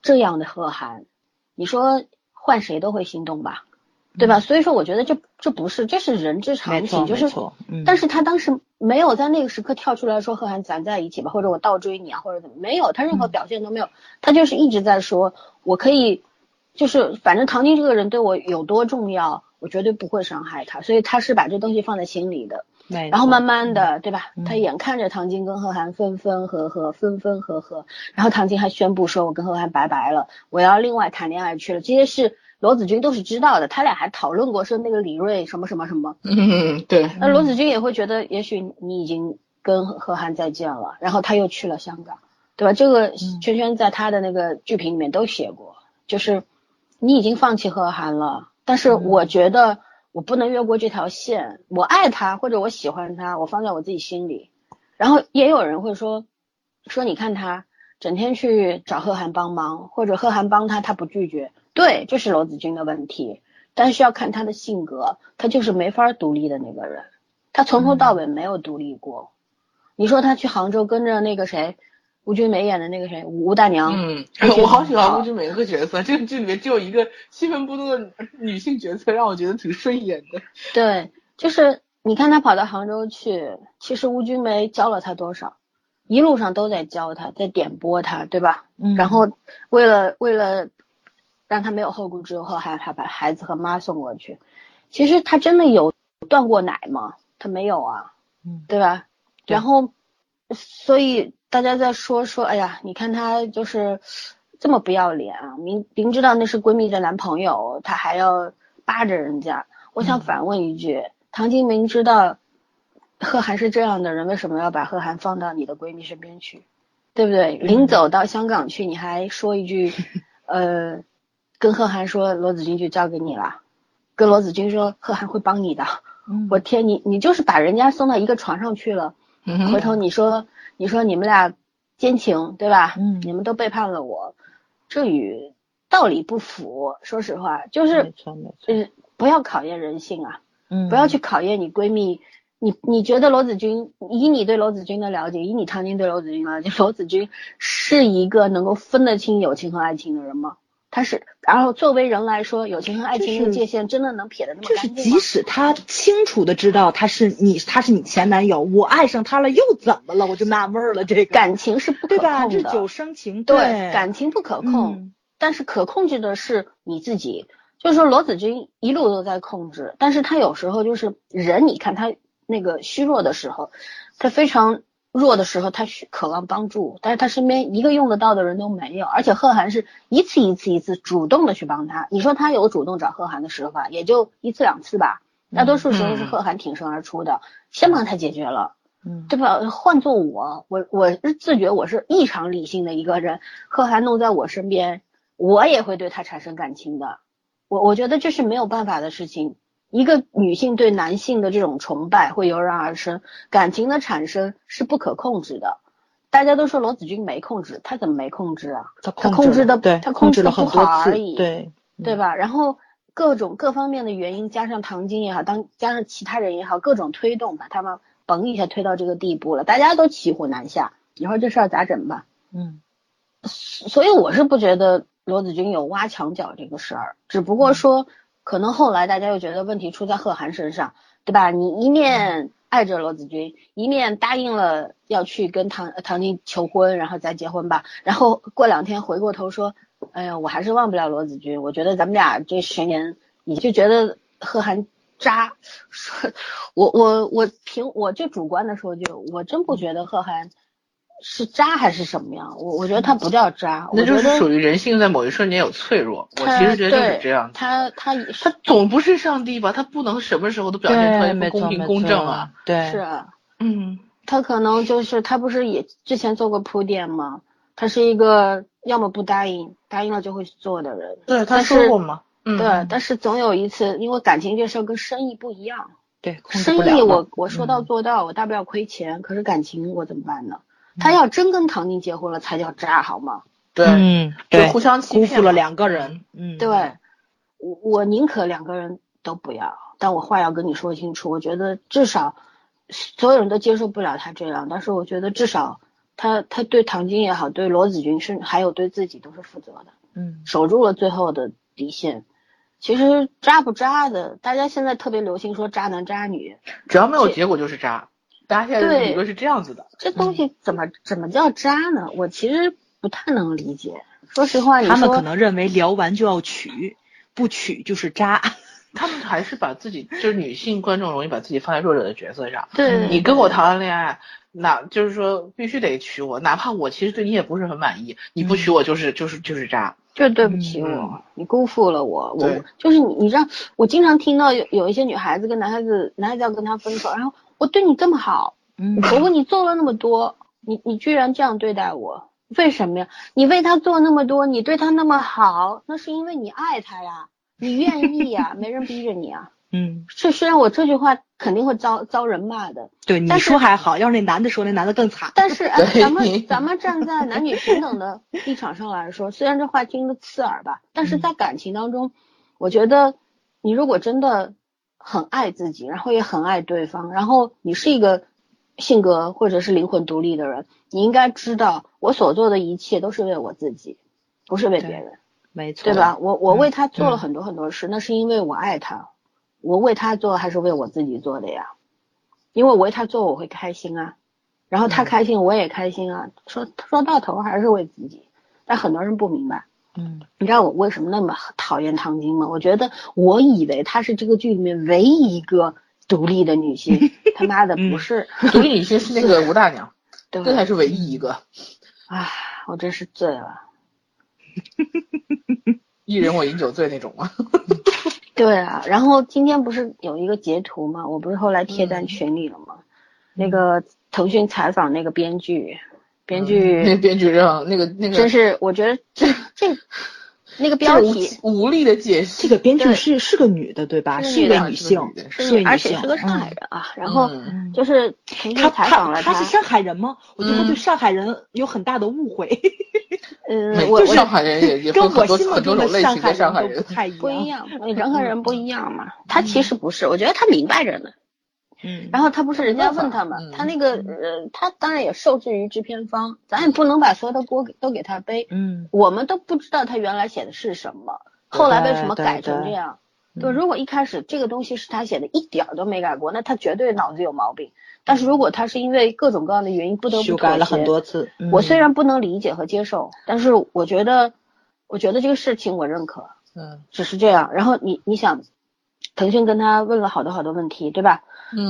这样的贺涵，你说换谁都会心动吧，对吧？所以说，我觉得这这不是，这是人之常情，就是，嗯，但是他当时没有在那个时刻跳出来说贺涵咱在一起吧，或者我倒追你啊，或者怎么没有，他任何表现都没有，他就是一直在说我可以，就是反正唐晶这个人对我有多重要，我绝对不会伤害他，所以他是把这东西放在心里的。然后慢慢的，对吧？嗯他眼看着唐晶跟贺涵分分合合，分分合合，然后唐晶还宣布说我跟贺涵拜拜了，我要另外谈恋爱去了，这些事罗子君都是知道的，他俩还讨论过说那个李锐什么什么什么，嗯，对，那罗子君也会觉得，也许你已经跟贺涵再见了，然后他又去了香港，对吧？这个圈圈在他的那个剧评里面都写过，就是你已经放弃贺涵了，但是我觉得我不能越过这条线，我爱他或者我喜欢他，我放在我自己心里。然后也有人会说，说你看他整天去找贺涵帮忙，或者贺涵帮他，他不拒绝，对，这是罗子君的问题。但是要看他的性格，他就是没法独立的那个人，他从头到尾没有独立过。你说他去杭州跟着那个谁，吴君梅演的那个谁吴大娘，嗯我好喜欢吴君梅这个角色，这个剧里面只有一个气氛不多的女性角色，让我觉得挺顺眼的。对，就是你看他跑到杭州去，其实吴君梅教了他多少，一路上都在教他，在点拨他，对吧？嗯然后为了为了让他没有后顾之忧，还还把孩子和妈送过去。其实他真的有断过奶吗？他没有啊，嗯对吧？对然后，所以大家在说说，哎呀，你看他就是这么不要脸啊！明明知道那是闺蜜的男朋友，他还要扒着人家。我想反问一句，唐晶明知道贺涵是这样的人，为什么要把贺涵放到你的闺蜜身边去？对不对？临走到香港去，你还说一句，呃，跟贺涵说罗子君就交给你了，跟罗子君说贺涵会帮你的。嗯我天，你你就是把人家送到一个床上去了，嗯回头你说你说你们俩奸情对吧？嗯你们都背叛了我，这与道理不符。说实话，就是错没错，呃，不要考验人性啊，嗯不要去考验你闺蜜。你你觉得罗子君，以你对罗子君的了解，以你常年对罗子君的了解，罗子君是一个能够分得清友情和爱情的人吗？他是，然后作为人来说，友情和爱情就是的界限真的能撇得那么就是干净吗？即使他清楚的知道他是你，他是你前男友，我爱上他了又怎么了？我就纳闷儿了，这个感情是不可对吧？控的，日久生情，对对感情不可控，嗯但是可控制的是你自己。就是说罗子君一路都在控制，但是他有时候就是人，你看他那个虚弱的时候，他非常弱的时候，他需渴望帮助，但是他身边一个用得到的人都没有，而且贺涵是一次一次一次主动的去帮他。你说他有主动找贺涵的时候吧，也就一次两次吧，大多数时候是贺涵挺身而出的，先帮他解决了，嗯，对吧？换做我，我我是自觉我是异常理性的一个人，贺涵弄在我身边，我也会对他产生感情的。我我觉得这是没有办法的事情。一个女性对男性的这种崇拜会油然而生，感情的产生是不可控制的。大家都说罗子君没控制，他怎么没控制啊？他控制的，对，他控制的不好而已，对对吧？然后各种各方面的原因，加上唐晶也好，当加上其他人也好，各种推动，把他们嘣一下推到这个地步了，大家都骑虎难下。你说这事儿咋整吧？嗯，所以我是不觉得罗子君有挖墙脚这个事儿，只不过说。可能后来大家又觉得问题出在贺涵身上，对吧？你一面爱着罗子君，一面答应了要去跟唐唐晶求婚，然后再结婚吧。然后过两天回过头说，哎呀，我还是忘不了罗子君。我觉得咱们俩这十年，你就觉得贺涵渣。说，我我我凭我就主观的说句，我真不觉得贺涵。是渣还是什么样？我我觉得他不叫渣，那就是属于人性在某一瞬间有脆弱。我其实觉得就是这样。他他他总不是上帝吧？他不能什么时候都表现出来公平公正啊。对，是啊，嗯，他可能就是他不是也之前做过铺垫吗？他是一个要么不答应，答应了就会做的人。对，他说过吗？嗯，对，但是总有一次，因为感情这事儿跟生意不一样。对，生意我我说到做到，我大不了亏钱，可是感情我怎么办呢？他要真跟唐宁结婚了，才叫渣，好吗？对，嗯，对，互相辜负了两个人。嗯，对，我我宁可两个人都不要，但我话要跟你说清楚。我觉得至少所有人都接受不了他这样，但是我觉得至少他他对唐晶也好，对罗子君是还有对自己都是负责的。嗯，守住了最后的底线。其实渣不渣的，大家现在特别流行说渣男渣女，只要没有结果就是渣。大家现在理论是这样子的，这东西怎么怎么叫渣呢？我其实不太能理解。说实话，他们可能认为聊完就要娶，不娶就是渣。他们还是把自己就是女性观众容易把自己放在弱者的角色上。对，你跟我谈完恋爱，那就是说必须得娶我，哪怕我其实对你也不是很满意，你不娶我就是就是就是渣，就对不起我，你辜负了我。我就是你，你知道，我经常听到有有一些女孩子跟男孩子，男孩子要跟她分手，然后。我对你这么好，我为你做了那么多，你你居然这样对待我，为什么呀？你为他做那么多，你对他那么好，那是因为你爱他呀，你愿意呀，没人逼着你啊。嗯，这虽然我这句话肯定会遭遭人骂的，对你说还好，要是那男的说，那男的更惨。但是咱们 咱们站在男女平等的立场上来说，虽然这话听着刺耳吧，但是在感情当中，我觉得你如果真的。很爱自己，然后也很爱对方，然后你是一个性格或者是灵魂独立的人，你应该知道我所做的一切都是为我自己，不是为别人，没错，对吧？我我为他做了很多很多事，那是因为我爱他，我为他做还是为我自己做的呀？因为我为他做我会开心啊，然后他开心我也开心啊，说说到头还是为自己，但很多人不明白。嗯，你知道我为什么那么讨厌唐晶吗？我觉得我以为她是这个剧里面唯一一个独立的女性，他妈的不是，独立女性是那个 吴大娘，这才是唯一一个。啊，我真是醉了。一人我饮酒醉那种吗？对啊，然后今天不是有一个截图吗？我不是后来贴在群里了吗？那个腾讯采访那个编剧。编剧，那编剧让那个那个，真是我觉得这 这那个标题无力的解释。这个编剧是是个女的对吧？是一位女性，是而且是个上海人啊。然后就是他采访了他，他是上海人吗？我觉得对上海人有很大的误会。嗯，我上海人也也跟我心目中的上海人不太不一样，人和人不一样嘛。他其实不是，我觉得他明白着呢。嗯，然后他不是人家问他嘛，他那个呃，他当然也受制于制片方，咱也不能把所有的锅都给他背。嗯，我们都不知道他原来写的是什么，后来为什么改成这样？对，如果一开始这个东西是他写的，一点儿都没改过，那他绝对脑子有毛病。但是如果他是因为各种各样的原因不得不修改了很多次，我虽然不能理解和接受，但是我觉得，我觉得这个事情我认可。嗯，只是这样。然后你你想，腾讯跟他问了好多好多问题，对吧？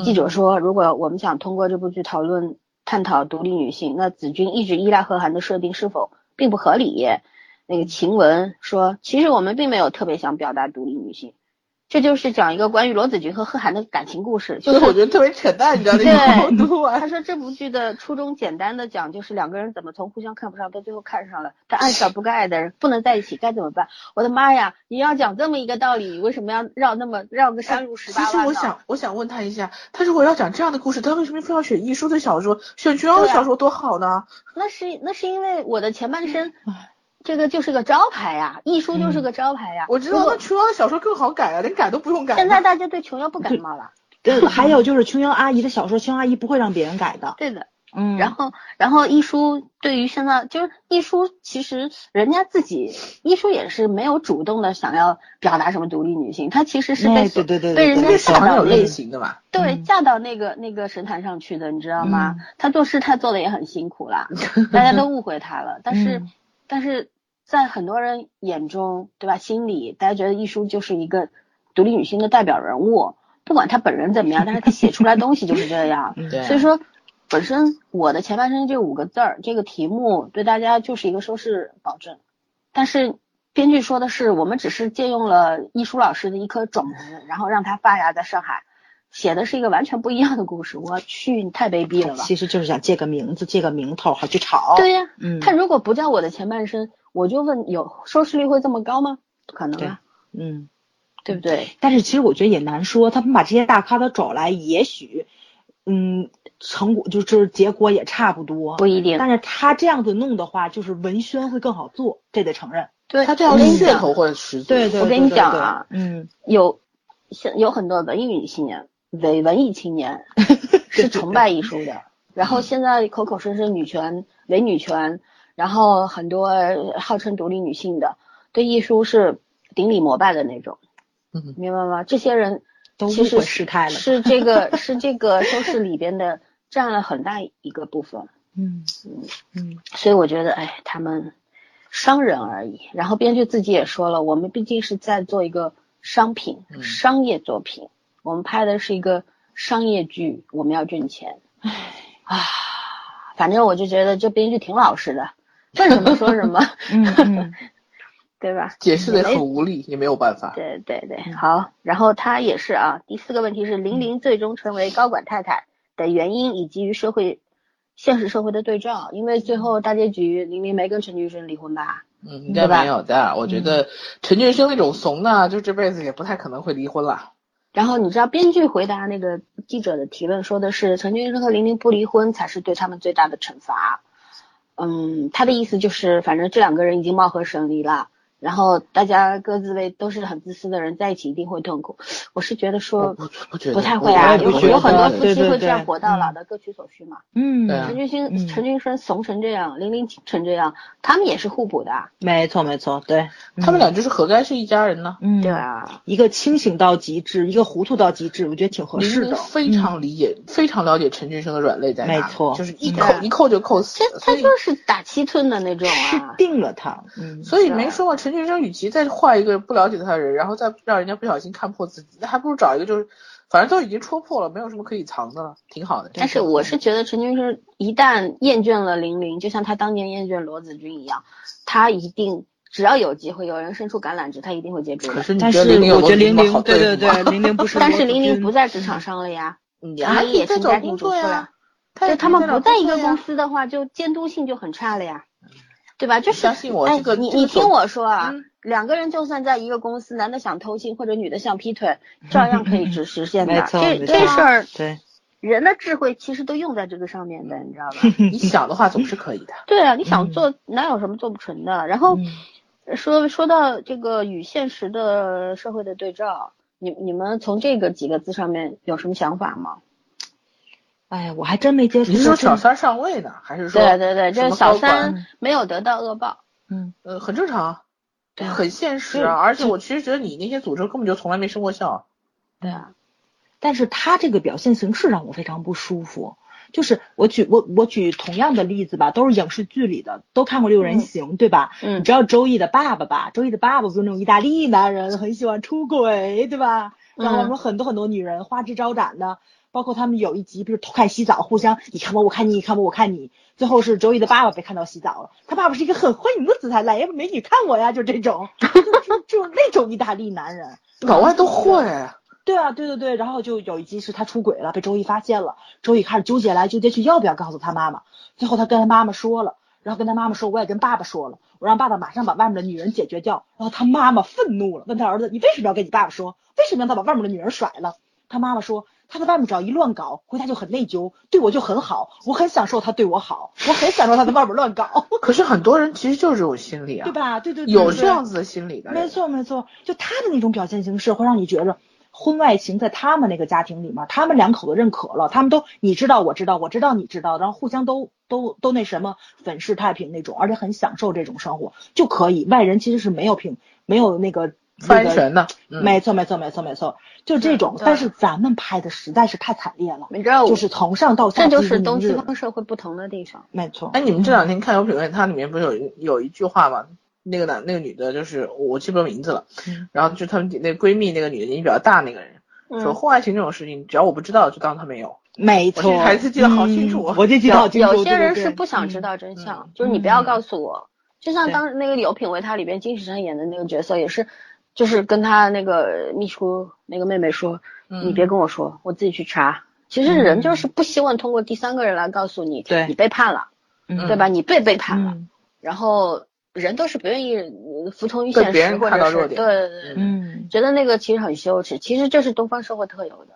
记者说，如果我们想通过这部剧讨论探讨独立女性。那子君一直依赖贺涵的设定是否并不合理？那个晴雯说，其实我们并没有特别想表达独立女性。这就是讲一个关于罗子君和贺涵的感情故事，就是我觉得特别扯淡，你知道吗对，他说这部剧的初衷简单的讲就是两个人怎么从互相看不上到最后看上了，但爱上不该爱的人不能在一起该怎么办？我的妈呀！你要讲这么一个道理，你为什么要绕那么绕个山路十八弯其实？我想，我想问他一下，他如果要讲这样的故事，他为什么非要选亦舒的小说？选琼瑶的小说多好呢？那是那是因为我的前半生，这个就是个招牌呀，亦舒就是个招牌呀。我知道，那琼瑶的小说更好改啊，连改都不用改。现在大家对琼瑶不感冒了，对，还有就是琼瑶阿姨的小说，琼瑶阿姨不会让别人改的。对的。嗯，然后，然后一舒对于现在就是一舒，其实人家自己一舒也是没有主动的想要表达什么独立女性，她其实是被哎对对对对被人家对吓到有类型的嘛。对嗯嫁到那个那个神坛上去的，你知道吗？嗯她做事她做的也很辛苦啦，大家都误会她了。但是、嗯但是在很多人眼中，对吧？心里大家觉得亦舒就是一个独立女性的代表人物，不管她本人怎么样，但是她写出来东西就是这样。嗯对所以说，本身我的前半生这五个字儿，这个题目对大家就是一个收视保证，但是编剧说的是，我们只是借用了亦舒老师的一颗种子，然后让它发芽在上海，写的是一个完全不一样的故事。我去，你太卑鄙了吧！其实就是想借个名字，借个名头，好去炒。对呀、嗯，他如果不叫我的前半生，我就问有收视率会这么高吗？不可能啊，嗯。对不对？但是其实我觉得也难说，他们把这些大咖都找来，也许，嗯，成果就是结果也差不多。不一定。但是他这样子弄的话，就是文宣会更好做，这得承认。对，他这样我跟，噱头会十足。对对，我跟你对对讲啊嗯，有像有很多文艺女青年、伪文艺青年是崇拜艺术的，然后现在口口声声女权、伪女权，然后很多号称独立女性的，对艺术是顶礼膜拜的那种，嗯。明白吗？这些人其实误会事态了是这个是这个收视里边的占了很大一个部分，嗯嗯。所以我觉得，哎，他们商人而已。然后编剧自己也说了，我们毕竟是在做一个商品、嗯商业作品，我们拍的是一个商业剧，我们要挣钱。唉啊，反正我就觉得这编剧挺老实的，问什么说什么，嗯嗯 对吧？解释的很无力，也没有办法。对对对，好。然后他也是啊，第四个问题是玲玲最终成为高管太太的原因，以及与社会现实社会的对照。因为最后大结局，玲玲没跟陈俊生离婚吧？嗯，应该没有的。我觉得陈俊生那种怂的，就这辈子也不太可能会离婚了。然后你知道编剧回答那个记者的提问说的是陈俊生和玲玲不离婚才是对他们最大的惩罚。嗯，他的意思就是反正这两个人已经貌合神离了，然后大家各自为都是很自私的人在一起一定会痛苦。我是觉得说不不觉得，不太会啊，有有很多夫妻会这样活到老嗯的，各取所需嘛。嗯，陈俊生、嗯陈俊生怂成这样，玲玲成这样，他们也是互补的啊，没错没错，对，他们俩就是合该是一家人呢。嗯对啊。一个清醒到极致，一个糊涂到极致，我觉得挺合适的。玲非常理解，非常了解陈俊生的软肋在哪，没错就是一嗯扣一扣就扣死他。就是打七寸的那种吃啊，定了他，嗯，所以没说嘛，陈俊生与其再换一个不了解他的人，然后再让人家不小心看破自己，那还不如找一个就是，反正都已经戳破了，没有什么可以藏的了，挺好的。但是我是觉得陈俊生一旦厌倦了玲玲，就像他当年厌倦罗子君一样，他一定只要有机会，有人伸出橄榄枝，他一定会接住的。可是你但是觉得玲玲有我觉得玲 罗子君好玲，对对对玲玲不是但是玲玲不在职场上了呀，你玲玲也是家庭主妇了。他就他们不在一个公，司的话，就监督性就很差了呀，对吧？就是相信我哎这个你你听我说啊，嗯两个人就算在一个公司，男的想偷情或者女的想劈腿，照样可以 实实现的。没错这这事儿，对，人的智慧其实都用在这个上面的，你知道吧？你想的话总是可以的。对啊，你想嗯做哪有什么做不成的？然后嗯说说到这个与现实的社会的对照，你你们从这个几个字上面有什么想法吗？哎呀，我还真没接触过。你是说小三上位呢，还是说对对对，这什个小三没有得到恶报，嗯，呃，很正常，对啊很现实啊。而且我其实觉得你那些组织根本就从来没生过效。对啊，但是他这个表现形式让我非常不舒服。就是我举我我举同样的例子吧，都是影视剧里的，都看过《六人行》对吧？嗯你知道周易的爸爸吧？周易的爸爸就是那种意大利男人，很喜欢出轨，对吧？然后嗯什么很多很多女人花枝招展的。包括他们有一集，比如偷看洗澡，互相你看我，我看你，你看我，我看你。最后是周易的爸爸被看到洗澡了，他爸爸是一个很欢迎的姿态，来呀，美女看我呀，就这种，就那种意大利男人，老外都会。对啊，对对对，然后就有一集是他出轨了，被周易发现了，周易开始纠结来纠结去，要不要告诉他妈妈？最后他跟他妈妈说了，然后跟他妈妈说，我也跟爸爸说了，我让爸爸马上把外面的女人解决掉。然后他妈妈愤怒了，问他儿子，你为什么要跟你爸爸说？为什么让他把外面的女人甩了？他妈妈说，他在外面只要一乱搞，回家就很内疚，对我就很好，我很享受他对我好，我很享受他在外面乱搞。可是很多人其实就是这种心理啊，对吧？对对，对有这样子的心理的。没错没错，就他的那种表现形式会让你觉着。婚外情在他们那个家庭里面，他们两口子认可了，他们都你知道我知道我知道你知道，然后互相都都都那什么粉饰太平那种，而且很享受这种生活就可以。外人其实是没有平没有那个发言权的，没错没错没错没错，就这种。但是咱们拍的实在是太惨烈了，你知道，就是从上到下，这就是东西方社会不同的地方。没错。哎，你们这两天看有品味，它里面不是有有一句话吗？那个男那个女的，就是我记不住名字了，然后就他们那闺蜜那个女的年纪比较大那个人。说婚外情这种事情，只要我不知道，就当他没有。没错，还是记得好清楚。我就记得好清楚。有些人是不想知道真相，就是你不要告诉我。就像当时那个有品位，他里边金石山演的那个角色也是，就是跟他那个秘书那个妹妹说，你别跟我说，我自己去查。其实人就是不希望通过第三个人来告诉你，你背叛了，对吧？你被背叛了，然后。人都是不愿意服从于现实，或者是对对对，嗯，觉得那个其实很羞耻。其实这是东方社会特有的。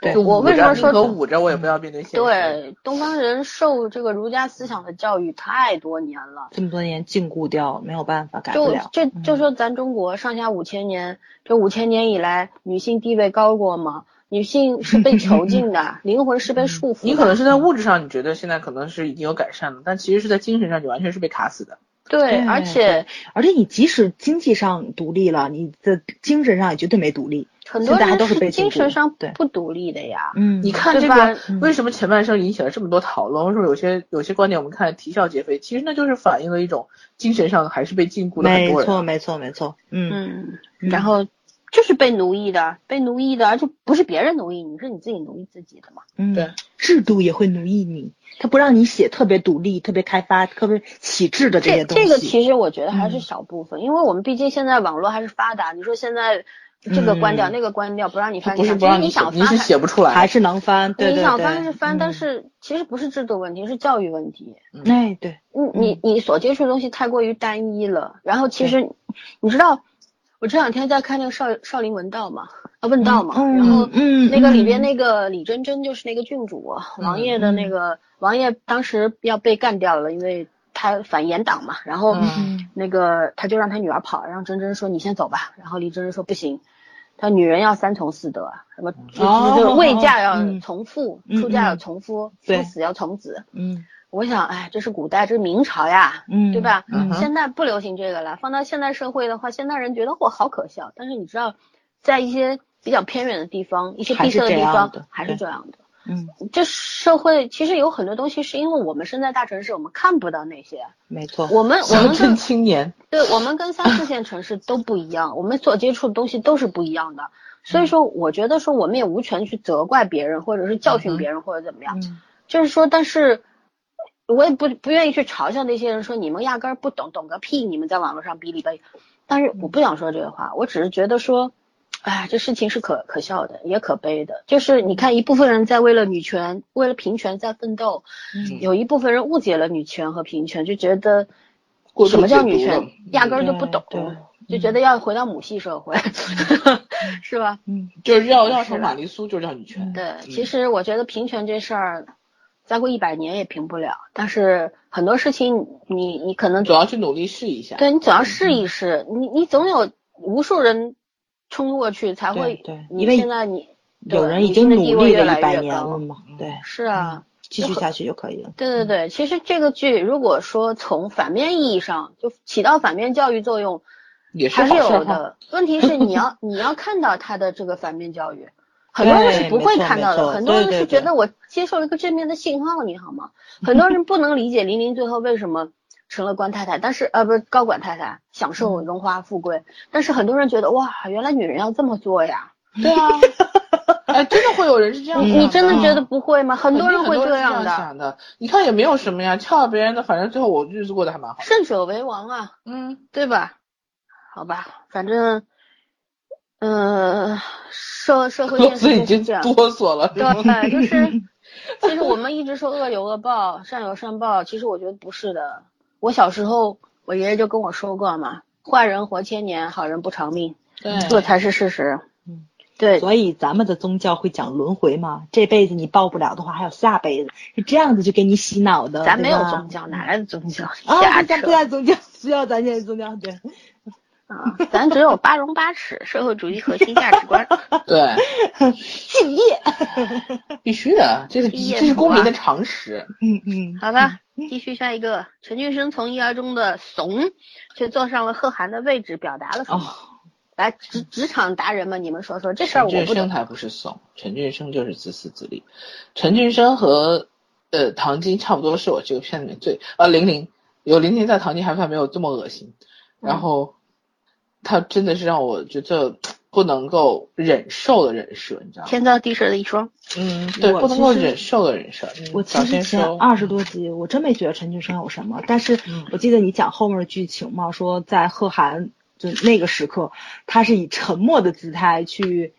对，我为什么说捂着我也不要面对现实？对，东方人受这个儒家思想的教育太多年了，这么多年禁锢掉，没有办法改不了。就就就说咱中国上下五千年，这五千年以来，女性地位高过吗？女性是被囚 禁的，灵魂是被束缚。你可能是在物质上你觉得现在可能是已经有改善了，但其实是在精神上你完全是被卡死的。对，而且而且你即使经济上独立了，你的精神上也绝对没独立。很多人都是被精神上不独立的呀。嗯，你看这个为什么前半生引起了这么多讨论？为什么有些有些观点我们看啼笑皆非？其实那就是反映了一种精神上还是被禁锢的很多人。没错，没错，没错。嗯，然后。就是被奴役的，被奴役的，而且不是别人奴役你，是你自己奴役自己的嘛。嗯，对，制度也会奴役你，他不让你写特别独立、特别开发、特别启智的这些东西。这个其实我觉得还是小部分，因为我们毕竟现在网络还是发达。你说现在这个关掉，那个关掉，不让你翻，不是不让你想翻，你是写不出来，还是能翻。对你想翻是翻，但是其实不是制度问题，是教育问题。哎，对，你你你所接触的东西太过于单一了，然后其实你知道。我这两天在看那个少少林文道嘛，啊问道嘛，然后那个里边那个李真真就是那个郡主王爷的那个王爷当时要被干掉了，因为他反严党嘛，然后那个他就让他女儿跑，让真真说你先走吧，然后李真真说不行，她女人要三从四德，什么就是未嫁要从父，出嫁要从夫，夫死要从子，嗯。我想，哎，这是古代，这是明朝呀，嗯，对吧？嗯，现在不流行这个了。放到现代社会的话，现代人觉得我好可笑。但是你知道，在一些比较偏远的地方，一些闭塞的地方，还是这样的。嗯，这社会其实有很多东西，是因为我们生在大城市，我们看不到那些。没错，我们 我们跟青年，对我们跟三四线城市都不一样，我们所接触的东西都是不一样的。所以说，我觉得说我们也无权去责怪别人，或者是教训别人，或者怎么样。就是说，但是。我也不不愿意去嘲笑那些人，说你们压根儿不懂，懂个屁！你们在网络上哔哩吧哩。但是我不想说这个话，我只是觉得说，哎，这事情是可可笑的，也可悲的。就是你看，一部分人在为了女权、为了平权在奋斗，有一部分人误解了女权和平权，就觉得什么叫女权，压根儿就不懂，就觉得要回到母系社会，是吧？嗯，就是要要成玛丽苏，就叫女权。对，其实我觉得平权这事儿。再过一百年也平不了，但是很多事情你你可能总要去努力试一下。对你总要试一试，你你总有无数人冲过去才会。对，因为现在你有人已经努力了一百年了嘛。对，是啊，继续下去就可以了。对对对，其实这个剧如果说从反面意义上就起到反面教育作用，也是有的。问题是你要 你要看到他的这个反面教育。很多人是不会看到的，很多人是觉得我接受了一个正面的信号，你好吗？很多人不能理解玲玲最后为什么成了官太太，但是呃不是高管太太，享受荣华富贵。但是很多人觉得哇，原来女人要这么做呀。对啊，哎，真的会有人是这样你想你真的觉得嗯不会吗？很多人会这样的，想的。你看也没有什么呀，撬了别人的，反正最后我日子过得还蛮好。胜者为王啊，嗯，对吧？好吧，反正，呃，社社会 现所以已经实就是这样。哆嗦了。对，就是，其实我们一直说恶有恶报，善有善报，其实我觉得不是的。我小时候，我爷爷就跟我说过嘛，坏人活千年，好人不长命，对，这才是事实。嗯，对，所以咱们的宗教会讲轮回嘛，这辈子你报不了的话，还有下辈子，是这样子就给你洗脑的。咱没有宗教，哪来的宗教？啊，瞎咱不扯在宗教，需要咱现在宗教对。啊！咱只有八荣八耻，社会主义核心价值观。对，敬业。必须的，这是这是公民的常识。嗯嗯，好吧，继续下一个。陈俊生从一而终的怂，却坐上了贺涵的位置，表达了什么？哦，来，职职场达人们，你们说说这事儿陈我不生才不是怂，陈俊生就是自私自利。陈俊生和呃唐晶差不多是我这个片里面最呃玲玲有玲玲在，唐晶还算没有这么恶心。然后他真的是让我觉得不能够忍受的人设，你知道吗？天造地设的一双，嗯，对，我不能够忍受的人设。嗯我其实前二十多集我真没觉得陈俊生有什么，但是嗯我记得你讲后面的剧情嘛，说在贺涵就那个时刻，他是以沉默的姿态去，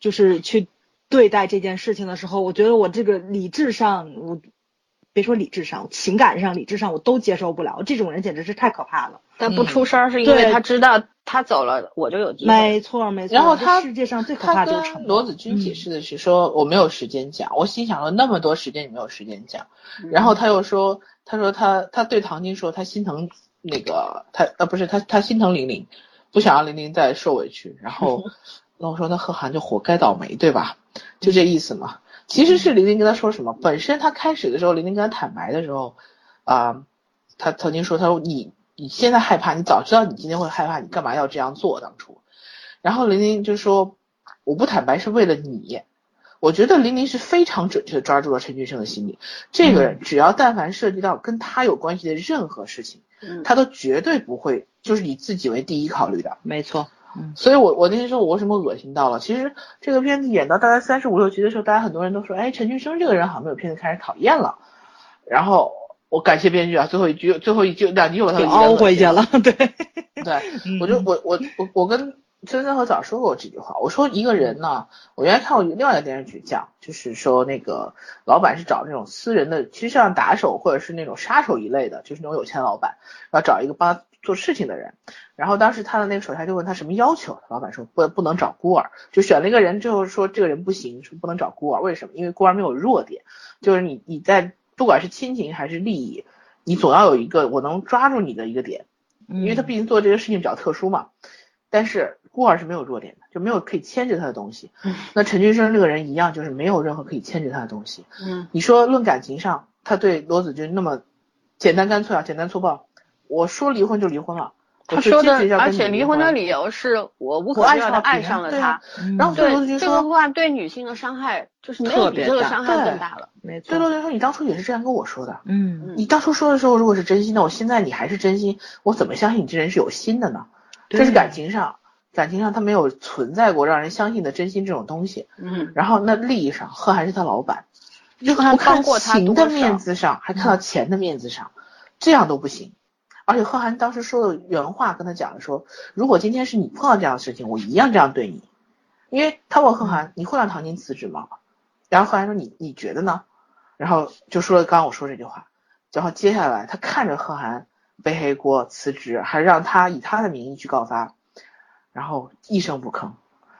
就是去对待这件事情的时候，我觉得我这个理智上，我别说理智上，情感上、理智上我都接受不了，这种人简直是太可怕了。但不嗯出声儿是因为他知道他走了我就有机会。没错没错，这然后他世界上最可他怕就。罗子君解释的是说、我没有时间讲，我心想了那么多时间你没有时间讲，嗯然后他又说他说他他对唐晶说他心疼那个他呃不是他他心疼玲玲，不想让玲玲再受委屈，然后 那我说那贺涵就活该倒霉对吧？就这意思嘛。其实是玲玲跟他说什么，本身他开始的时候玲玲跟他坦白的时候啊、他曾经说他说你你现在害怕，你早知道你今天会害怕，你干嘛要这样做当初？然后玲玲就说我不坦白是为了你。我觉得玲玲是非常准确的抓住了陈俊生的心理。这个人只要但凡涉及到跟他有关系的任何事情，嗯他都绝对不会就是以自己为第一考虑的。没错，嗯，所以我我那天说我为什么恶心到了？其实这个片子演到大概三十五六集的时候，大家很多人都说，哎，陈俊生这个人好像没有片子开始讨厌了。然后我感谢编剧啊，最后一句最后一句两句又把他给凹回去了，对，对，嗯我就我我我我跟森森和早说过这句话，我说一个人呢，我原来看过另外一个电视剧讲，就是说那个老板是找那种私人的，其实像打手或者是那种杀手一类的，就是那种有钱老板，然后找一个帮他做事情的人，然后当时他的那个手下就问他什么要求，老板说不不能找孤儿，就选了一个人之后说这个人不行，说不能找孤儿，为什么？因为孤儿没有弱点，就是你你在不管是亲情还是利益，你总要有一个我能抓住你的一个点。因为他毕竟做这个事情比较特殊嘛。但是孤儿是没有弱点的，就没有可以牵制他的东西。嗯那陈俊生这个人一样，就是没有任何可以牵制他的东西。嗯你说论感情上，他对罗子君那么简单干脆啊，简单粗暴，我说离婚就离婚了。他说的而且离婚的理由是我无可我爱救药的爱上了他啊。然后对这个说，话对女性的伤害就是没有比特别大这个伤害对更大了。没错对，罗子君说你当初也是这样跟我说的。嗯，你当初说的时候，如果是真心的，我现在你还是真心，我怎么相信你这人是有心的呢？这是对感情上，感情上他没有存在过让人相信的真心这种东西。嗯，然后那利益上，贺涵是他老板，就看帮过他情的面子上，还看到钱的面子上，这样都不行。而且贺涵当时说的原话跟他讲的说，如果今天是你碰到这样的事情，我一样这样对你。因为他问贺涵，你会让唐晶辞职吗？然后贺涵说你你觉得呢？然后就说了刚刚我说这句话，然后接下来他看着贺涵背黑锅辞职，还让他以他的名义去告发，然后一声不吭。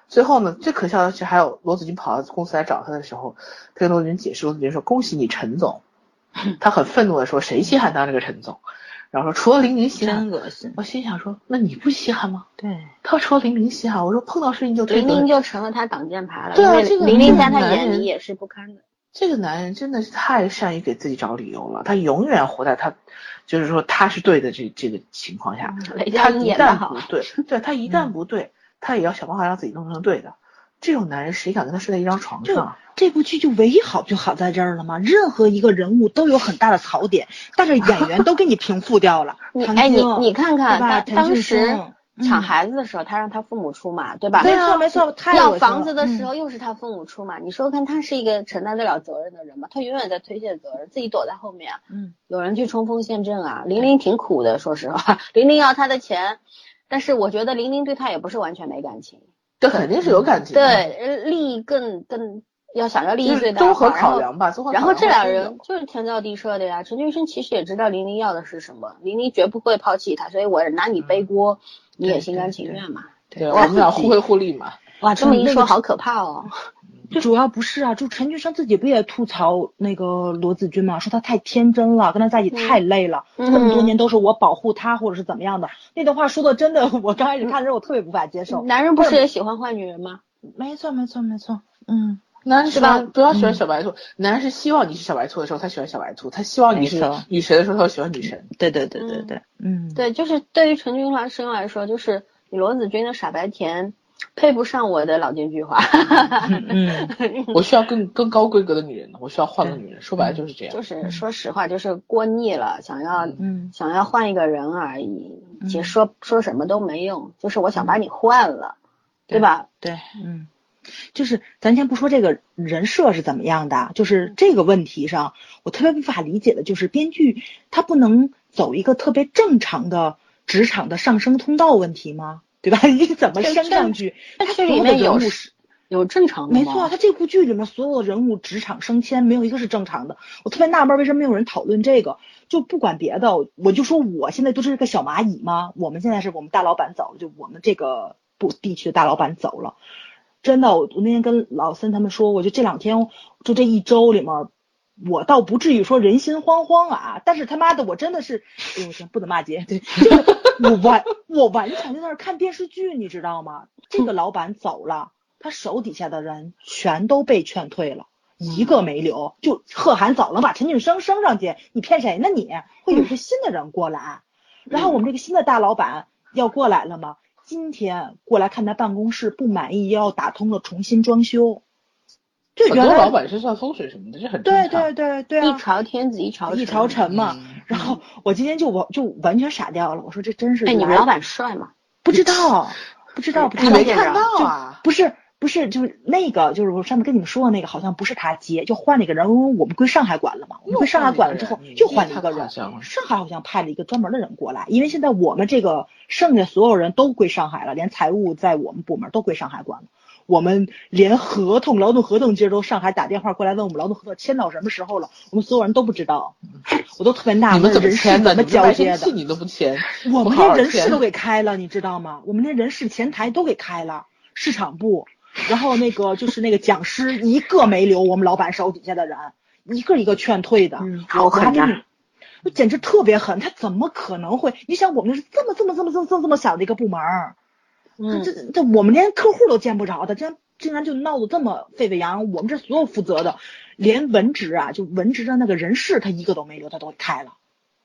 最后呢，最可笑的是还有罗子君跑到公司来找他的时候，他跟罗子君解释，罗子君说恭喜你陈总，他很愤怒的说谁稀罕当这个陈总，然后说除了玲玲稀罕真，恶心。我心想说那你不稀罕吗？对，他说除了玲玲稀罕，我说碰到事情就。玲玲就成了他挡箭牌了，对啊这个这个玲玲在他眼里也是不堪的。这个男人真的是太善于给自己找理由了，他永远活在他，就是说他是对的这这个情况下，雷他一旦不，对，对他一旦不对，他也要想办法让自己弄成对的。这种男人谁敢跟他睡在一张床上？这部剧就唯一好就好在这儿了吗，任何一个人物都有很大的槽点，但是演员都给你平复掉了。哎，你你看看对吧？当当时抢孩子的时候，他让他父母出马，对吧？没错没错，太要房子的时嗯候又是他父母出马。你说看他是一个承担得了责任的人吗？他永远在推卸责任，自己躲在后面啊。嗯，有人去冲锋陷阵啊。玲玲挺苦的，说实话，玲玲要他的钱，但是我觉得玲玲对他也不是完全没感情。这肯定是有感情的，对，呃利益更更要想要利益最大综合考量吧，综合考然后这俩人就是天造地设的呀。陈俊生其实也知道玲玲要的是什么，玲玲绝不会抛弃他，所以我拿你背锅，你也心甘情愿嘛。对我们俩互惠互利嘛。哇，这么一说好可怕哦。主要不是啊，就陈俊生自己不也吐槽那个罗子君嘛，说他太天真了，跟他在一起太累了，嗯这么多年都是我保护他或者是怎么样的。那段话说的真的，我刚开始看的时候我特别无法接受。男人不是也喜欢坏女人吗？没错没错没错，嗯，男人是吧？不要喜欢小白兔，男人是希望你是小白兔的时候，他喜欢小白兔；他希望你是女神的时候，他喜欢女神。对对对对对，嗯，对，就是对于陈俊生来说，就是你罗子君的傻白甜配不上我的老奸巨猾。嗯，我需要更更高规格的女人，我需要换个女人。说白了就是这样。就是说实话，就是过腻了，想要嗯想要换一个人而已。其实说说什么都没用，就是我想把你换了，对吧？对，嗯，就是咱先不说这个人设是怎么样的，就是这个问题上，我特别无法理解的就是编剧他不能走一个特别正常的职场的上升通道问题吗？对吧？你怎么升上去？这他所有的这里面有。有正常的吗没错，他这部剧里面所有的人物职场升迁没有一个是正常的。我特别纳闷，为什么没有人讨论这个？就不管别的，我就说我现在都是个小蚂蚁吗？我们现在是我们大老板走了，就我们这个部地区的大老板走了。真的，我我那天跟老森他们说，我就这两天就这一周里面，我倒不至于说人心惶惶啊，但是他妈的我真的是，哎呦我天，不能骂街，对，就是我完我完全在那儿看电视剧，你知道吗？这个老板走了。他手底下的人全都被劝退了，一个没留。就贺涵走了，把陈俊生升上去，你骗谁呢你？会有一个新的人过来，然后我们这个新的大老板要过来了吗？今天过来看他办公室，不满意要打通了重新装修。就很多原来老板是算风水什么的，这很对。对对对啊，一朝天子一朝一朝臣嘛。嗯然后我今天就完就完全傻掉了，我说这真是哎，你们老板帅吗？不知道，不知道，不知道，你没看到啊？不是不是，就是那个，就是我上次跟你们说的那个，好像不是他接，就换了一个人。因为我们归上海管了嘛，我们归上海管了之后又又换了一个人上海好像派了一个专门的人过来，因为现在我们这个剩下所有人都归上海了，连财务在我们部门都归上海管了。我们连合同、劳动合同今儿都上海打电话过来问我们劳动合同签到什么时候了，我们所有人都不知道，我都特别纳闷，你们怎么人事签的？怎么你们卖交接的？你都不签，我们连人事都给开了，你知道吗？我们连人事前台都给开了，市场部，然后那个就是那个讲师一个没留，我们老板手底下的人一个一个劝退的，好狠呐跟你。我简直特别狠，他怎么可能会？你想，我们是这么这么这么这么这么这么小的一个部门儿，嗯这这这我们连客户都见不着的，竟然竟然就闹得这么沸沸扬扬。我们这所有负责的，连文职啊，就文职的那个人事，他一个都没留，他都开了。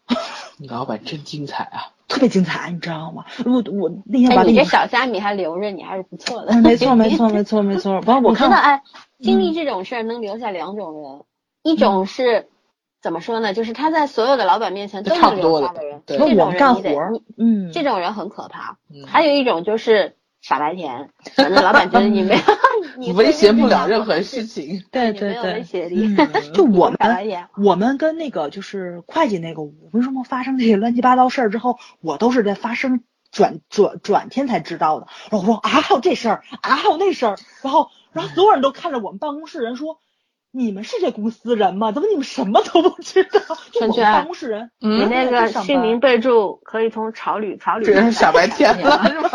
你老板真精彩啊！特别精彩，你知道吗？我我那天把哎，你这那个小虾米还留着，你还是不错的。嗯，没错，没错，没错，没错。不是我看，哎，经历这种事儿能留下两种人，一种是怎么说呢？就是他在所有的老板面前都能差不多的人，对这我们种人你得干活嗯，这种人很可怕。嗯还有一种就是傻白甜，反正老板觉得你没 你威胁不了任何事，情。对你没有威对对，胁力。嗯 就我们 我们跟那个就是会计那个，我为什么发生这些乱七八糟事儿之后，我都是在发生转转转天才知道的。然后我说啊，还有这事儿啊，还有那事儿，然后然后所有人都看着我们办公室人说。你们是这公司人吗？怎么你们什么都不知道？就我们办公室人，嗯你那个姓名备注可以从草履草履这人傻白甜了了。是吗？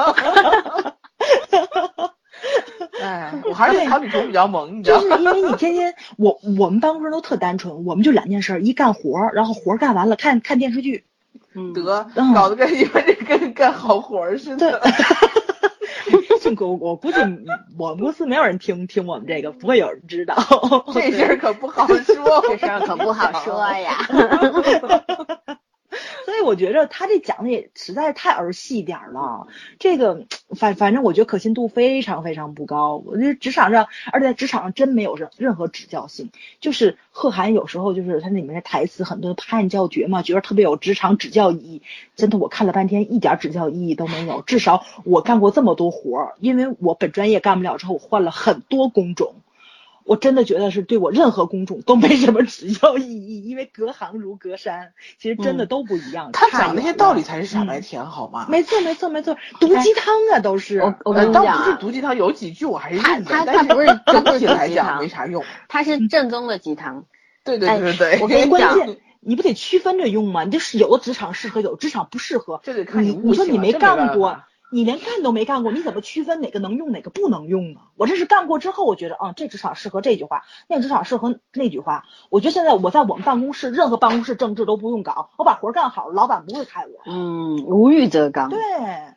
哎，我还是草履虫比较萌，你知道吗？就是因为你天天，我我们办公室都特单纯，我们就两件事，一干活儿，然后活儿干完了看看电视剧。嗯，得嗯搞得跟你们这跟干好活儿似的。这个我我估计我们公司没有人听听我们这个，不会有人知道。这事儿可不好说，这事儿可不好说呀。所以我觉着他这讲的也实在是太儿戏点儿了。这个反反正我觉得可信度非常非常不高。我觉得职场上，而且在职场上真没有任任何指教性。就是贺涵有时候就是他那里面的台词很多拍案叫绝嘛，觉得特别有职场指教意义。真的我看了半天一点指教意义都没有。至少我干过这么多活儿，因为我本专业干不了之后，我换了很多工种。我真的觉得是对我任何工种都没什么指教意义，因为隔行如隔山，其实真的都不一样。他讲那些道理才是傻白甜，好吗？没错，没错，没错，毒鸡汤啊，都是。我我跟你讲，不是毒鸡汤，有几句我还是认的，他他不是整体来讲没啥用。他是正宗的鸡汤。对对对对，我跟你讲，你不得区分着用吗？你就是有的职场适合，有职场不适合。这得看你。你说你没干过。你连干都没干过，你怎么区分哪个能用哪个不能用呢？我这是干过之后，我觉得啊，这职场适合这句话，那职场适合那句话。我觉得现在我在我们办公室，任何办公室政治都不用搞，我把活干好，老板不会开我。嗯，无欲则刚。对，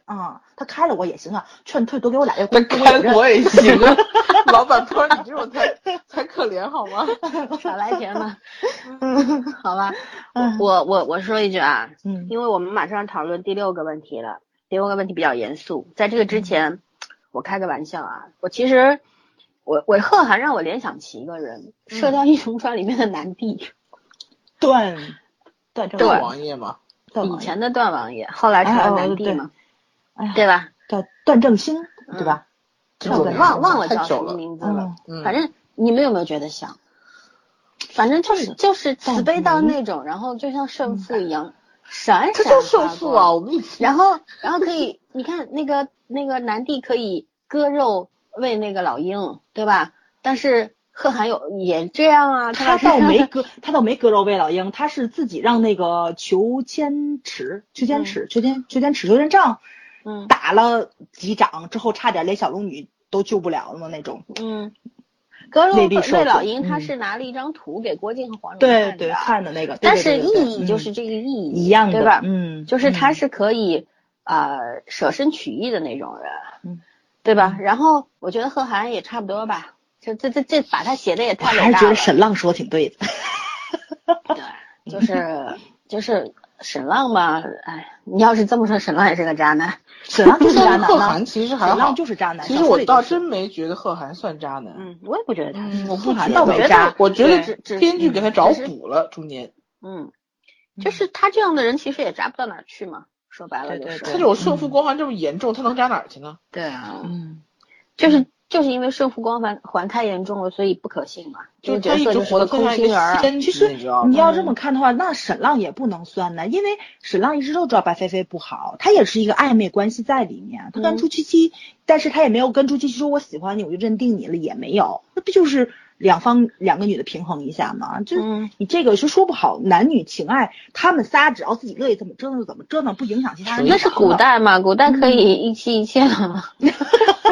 啊，他开了我也行啊，劝退多给我俩月工。开了我也行啊，老板托你这种才才可怜好吗？少来钱吧。嗯，好吧。我我我说一句啊，嗯，因为我们马上讨论第六个问题了。第问个问题比较严肃，在这个之前，我开个玩笑啊，我其实我我贺涵让我联想起一个人，《射雕英雄传》里面的南帝，段段段王爷嘛，以前的段王爷，后来成了南帝嘛，哎对吧？叫段正兴，对吧？忘忘了叫什么名字了，反正你们有没有觉得像？反正就是就是慈悲到那种，然后就像圣父一样。闪闪发光啊！我然后，然后可以，你看那个那个南帝可以割肉喂那个老鹰，对吧？但是贺涵有也这样啊，他倒没割，他倒没割肉喂老鹰，他是自己让那个裘千尺、裘千尺、裘千裘千尺、裘千丈，嗯，打了几掌之后，差点连小龙女都救不了了那种，嗯。割肉喂老鹰，他是拿了一张图给郭靖和黄蓉对对看的那个，但是意义就是这个意义一样的，对吧？嗯，就是他是可以啊舍身取义的那种人，嗯，对吧？然后我觉得贺涵也差不多吧，就这这这把他写的也太伟大了。还是觉得沈浪说挺对的，对，就是就是。沈浪吧，哎，你要是这么说，沈浪也是个渣男。沈浪 就是渣男贺涵其实还好。沈浪就是渣男。其实我倒真没觉得贺涵算渣男。嗯，我也不觉得他。我贺涵倒没渣，我觉得编剧给他找补了中间。嗯，就是他这样的人其实也渣不到哪儿去嘛。说白了就是。他这种胜负光环这么严重，他能渣哪儿去呢？对啊。嗯。就是。就是因为胜负光环环太严重了，所以不可信嘛。就他一直活得空心儿。其实你要这么看的话，那沈浪也不能算呢，因为沈浪一直都知道白飞飞不好，他也是一个暧昧关系在里面。他跟朱七七，但是他也没有跟朱七七说我喜欢你，我就认定你了，也没有。那不就是？两方两个女的平衡一下嘛，就你这个是说不好，男女情爱，他们仨只要自己乐意怎么折腾就怎么折腾，不影响其他人。那是古代嘛，古代可以一妻一妾了。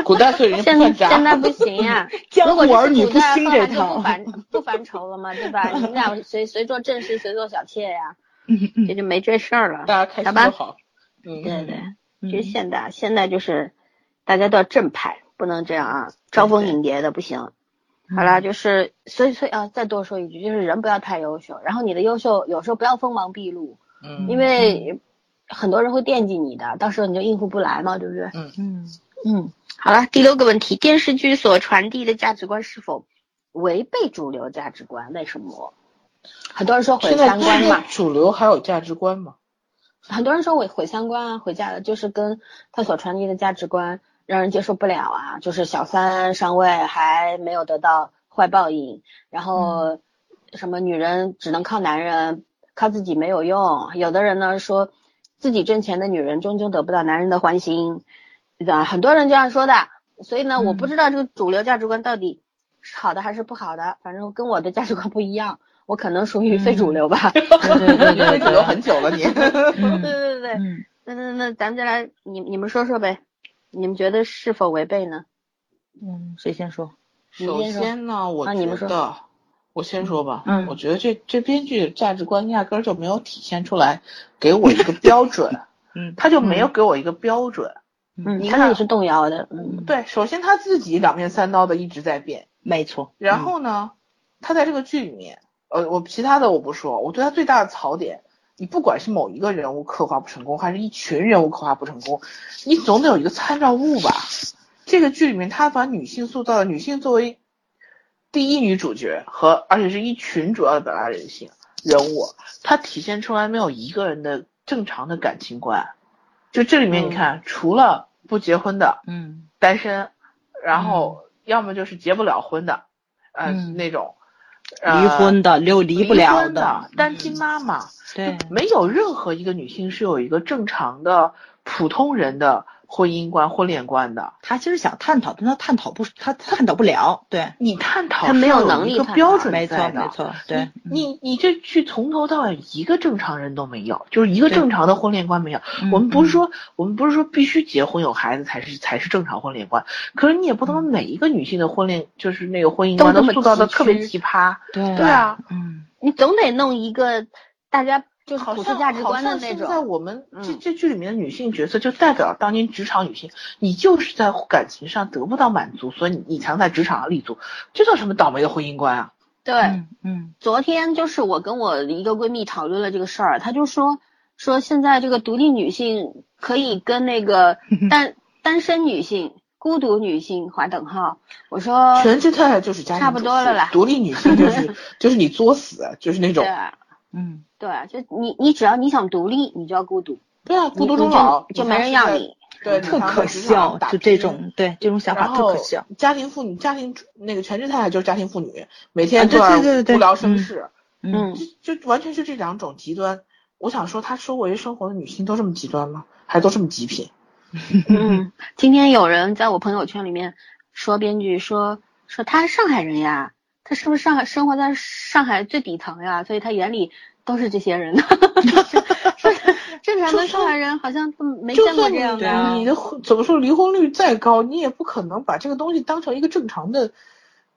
古代可以现在现在不行呀，江湖儿女不兴这套，不烦不烦愁了嘛，对吧？你们俩谁谁做正室，谁做小妾呀？这就没这事儿了。大家开心就好。嗯，对对，就是现代，现在就是大家都要正派，不能这样啊，招蜂引蝶的不行。好啦，就是所以所以啊，再多说一句，就是人不要太优秀，然后你的优秀有时候不要锋芒毕露，嗯，因为很多人会惦记你的，到时候你就应付不来嘛，对不对？嗯嗯嗯。好了，第六个问题，电视剧所传递的价值观是否违背主流价值观？为什么？很多人说毁三观嘛。主流还有价值观吗？很多人说毁毁三观啊，毁价就是跟他所传递的价值观。让人接受不了啊！就是小三上位还没有得到坏报应，然后什么女人只能靠男人，靠自己没有用。有的人呢说自己挣钱的女人终究得不到男人的欢心，啊，很多人这样说的。所以呢，我不知道这个主流价值观到底是好的还是不好的，反正跟我的价值观不一样，我可能属于非主流吧。对对对，非主流很久了你。对对对对，那那那咱们再来，你你们说说呗。你们觉得是否违背呢？嗯，谁先说？首先呢，我觉得，我先说吧。嗯，我觉得这这编剧价值观压根儿就没有体现出来，给我一个标准。嗯，他就没有给我一个标准。嗯，你看你是动摇的。嗯，对，首先他自己两面三刀的一直在变。没错。然后呢，他在这个剧里面，呃，我其他的我不说，我对他最大的槽点你不管是某一个人物刻画不成功，还是一群人物刻画不成功，你总得有一个参照物吧。这个剧里面，他把女性塑造的，女性作为第一女主角和而且是一群主要的表达人性人物，它体现出来没有一个人的正常的感情观。就这里面你看，除了不结婚的，嗯，单身，然后要么就是结不了婚的，呃嗯那种，离婚的。的又离不离了婚的。单亲妈妈，对，没有任何一个女性是有一个正常的普通人的婚姻观、婚恋观的。他其实想探讨，但他探讨不，他探讨不了，对，你探讨他没有能力探标准没错没错，对，嗯你你这去从头到尾一个正常人都没有，就是一个正常的婚恋观没有。嗯我们不是说我们不是说必须结婚有孩子才是才是正常婚恋观，可是你也不能每一个女性的婚恋就是那个婚姻观都塑造的特别奇葩。对对啊，嗯，你总得弄一个大家就是好像普世价值观的好像那种。现在我们这嗯这剧里面的女性角色就代表当年职场女性，你就是在感情上得不到满足，所以你你才能在职场上立足，这叫什么倒霉的婚姻观啊？对，嗯嗯昨天就是我跟我一个闺蜜讨论了这个事儿，她就说说现在这个独立女性可以跟那个 单单身女性、孤独女性划等号。我说全职太太就是家庭差不多了啦独立女性就是就是你作死，就是那种嗯，对，就你你只要你想独立，你就要孤独，对啊，孤独终老就就没人要。你。对，特可笑，就这种，对这种想法特可笑。家庭妇女，家庭那个全职太太就是家庭妇女，每啊天对对对对无聊生事，嗯，就就完全是这两种极端。我想说，她周围生活的女性都这么极端吗？还都这么极品？嗯，今天有人在我朋友圈里面说编剧说说他是上海人呀，他是不是上海生活在上海最底层呀？所以他眼里都是这些人。说正常的上海人好像都没见过这样的。啊你的怎么说离婚率再高，你也不可能把这个东西当成一个正常的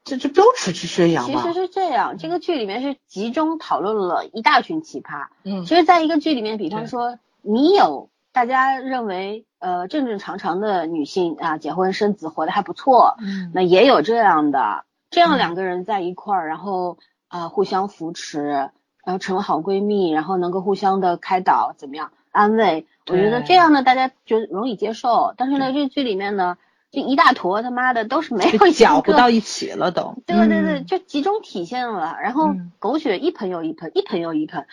这这标尺去宣扬吧其实？是这样，这个剧里面是集中讨论了一大群奇葩。嗯其实，在一个剧里面，比方说你有大家认为呃正正常常的女性啊，结婚生子活得还不错，嗯那也有这样的，这样嗯两个人在一块儿，然后啊、呃互相扶持，然后成了好闺蜜，然后能够互相的开导，怎么样安慰？我觉得这样呢，大家觉得容易接受。但是呢，这剧里面呢，这一大坨他妈的都是没有搅不到一起了都。对对对，嗯就集中体现了，然后嗯狗血一盆又一盆，一盆又一盆，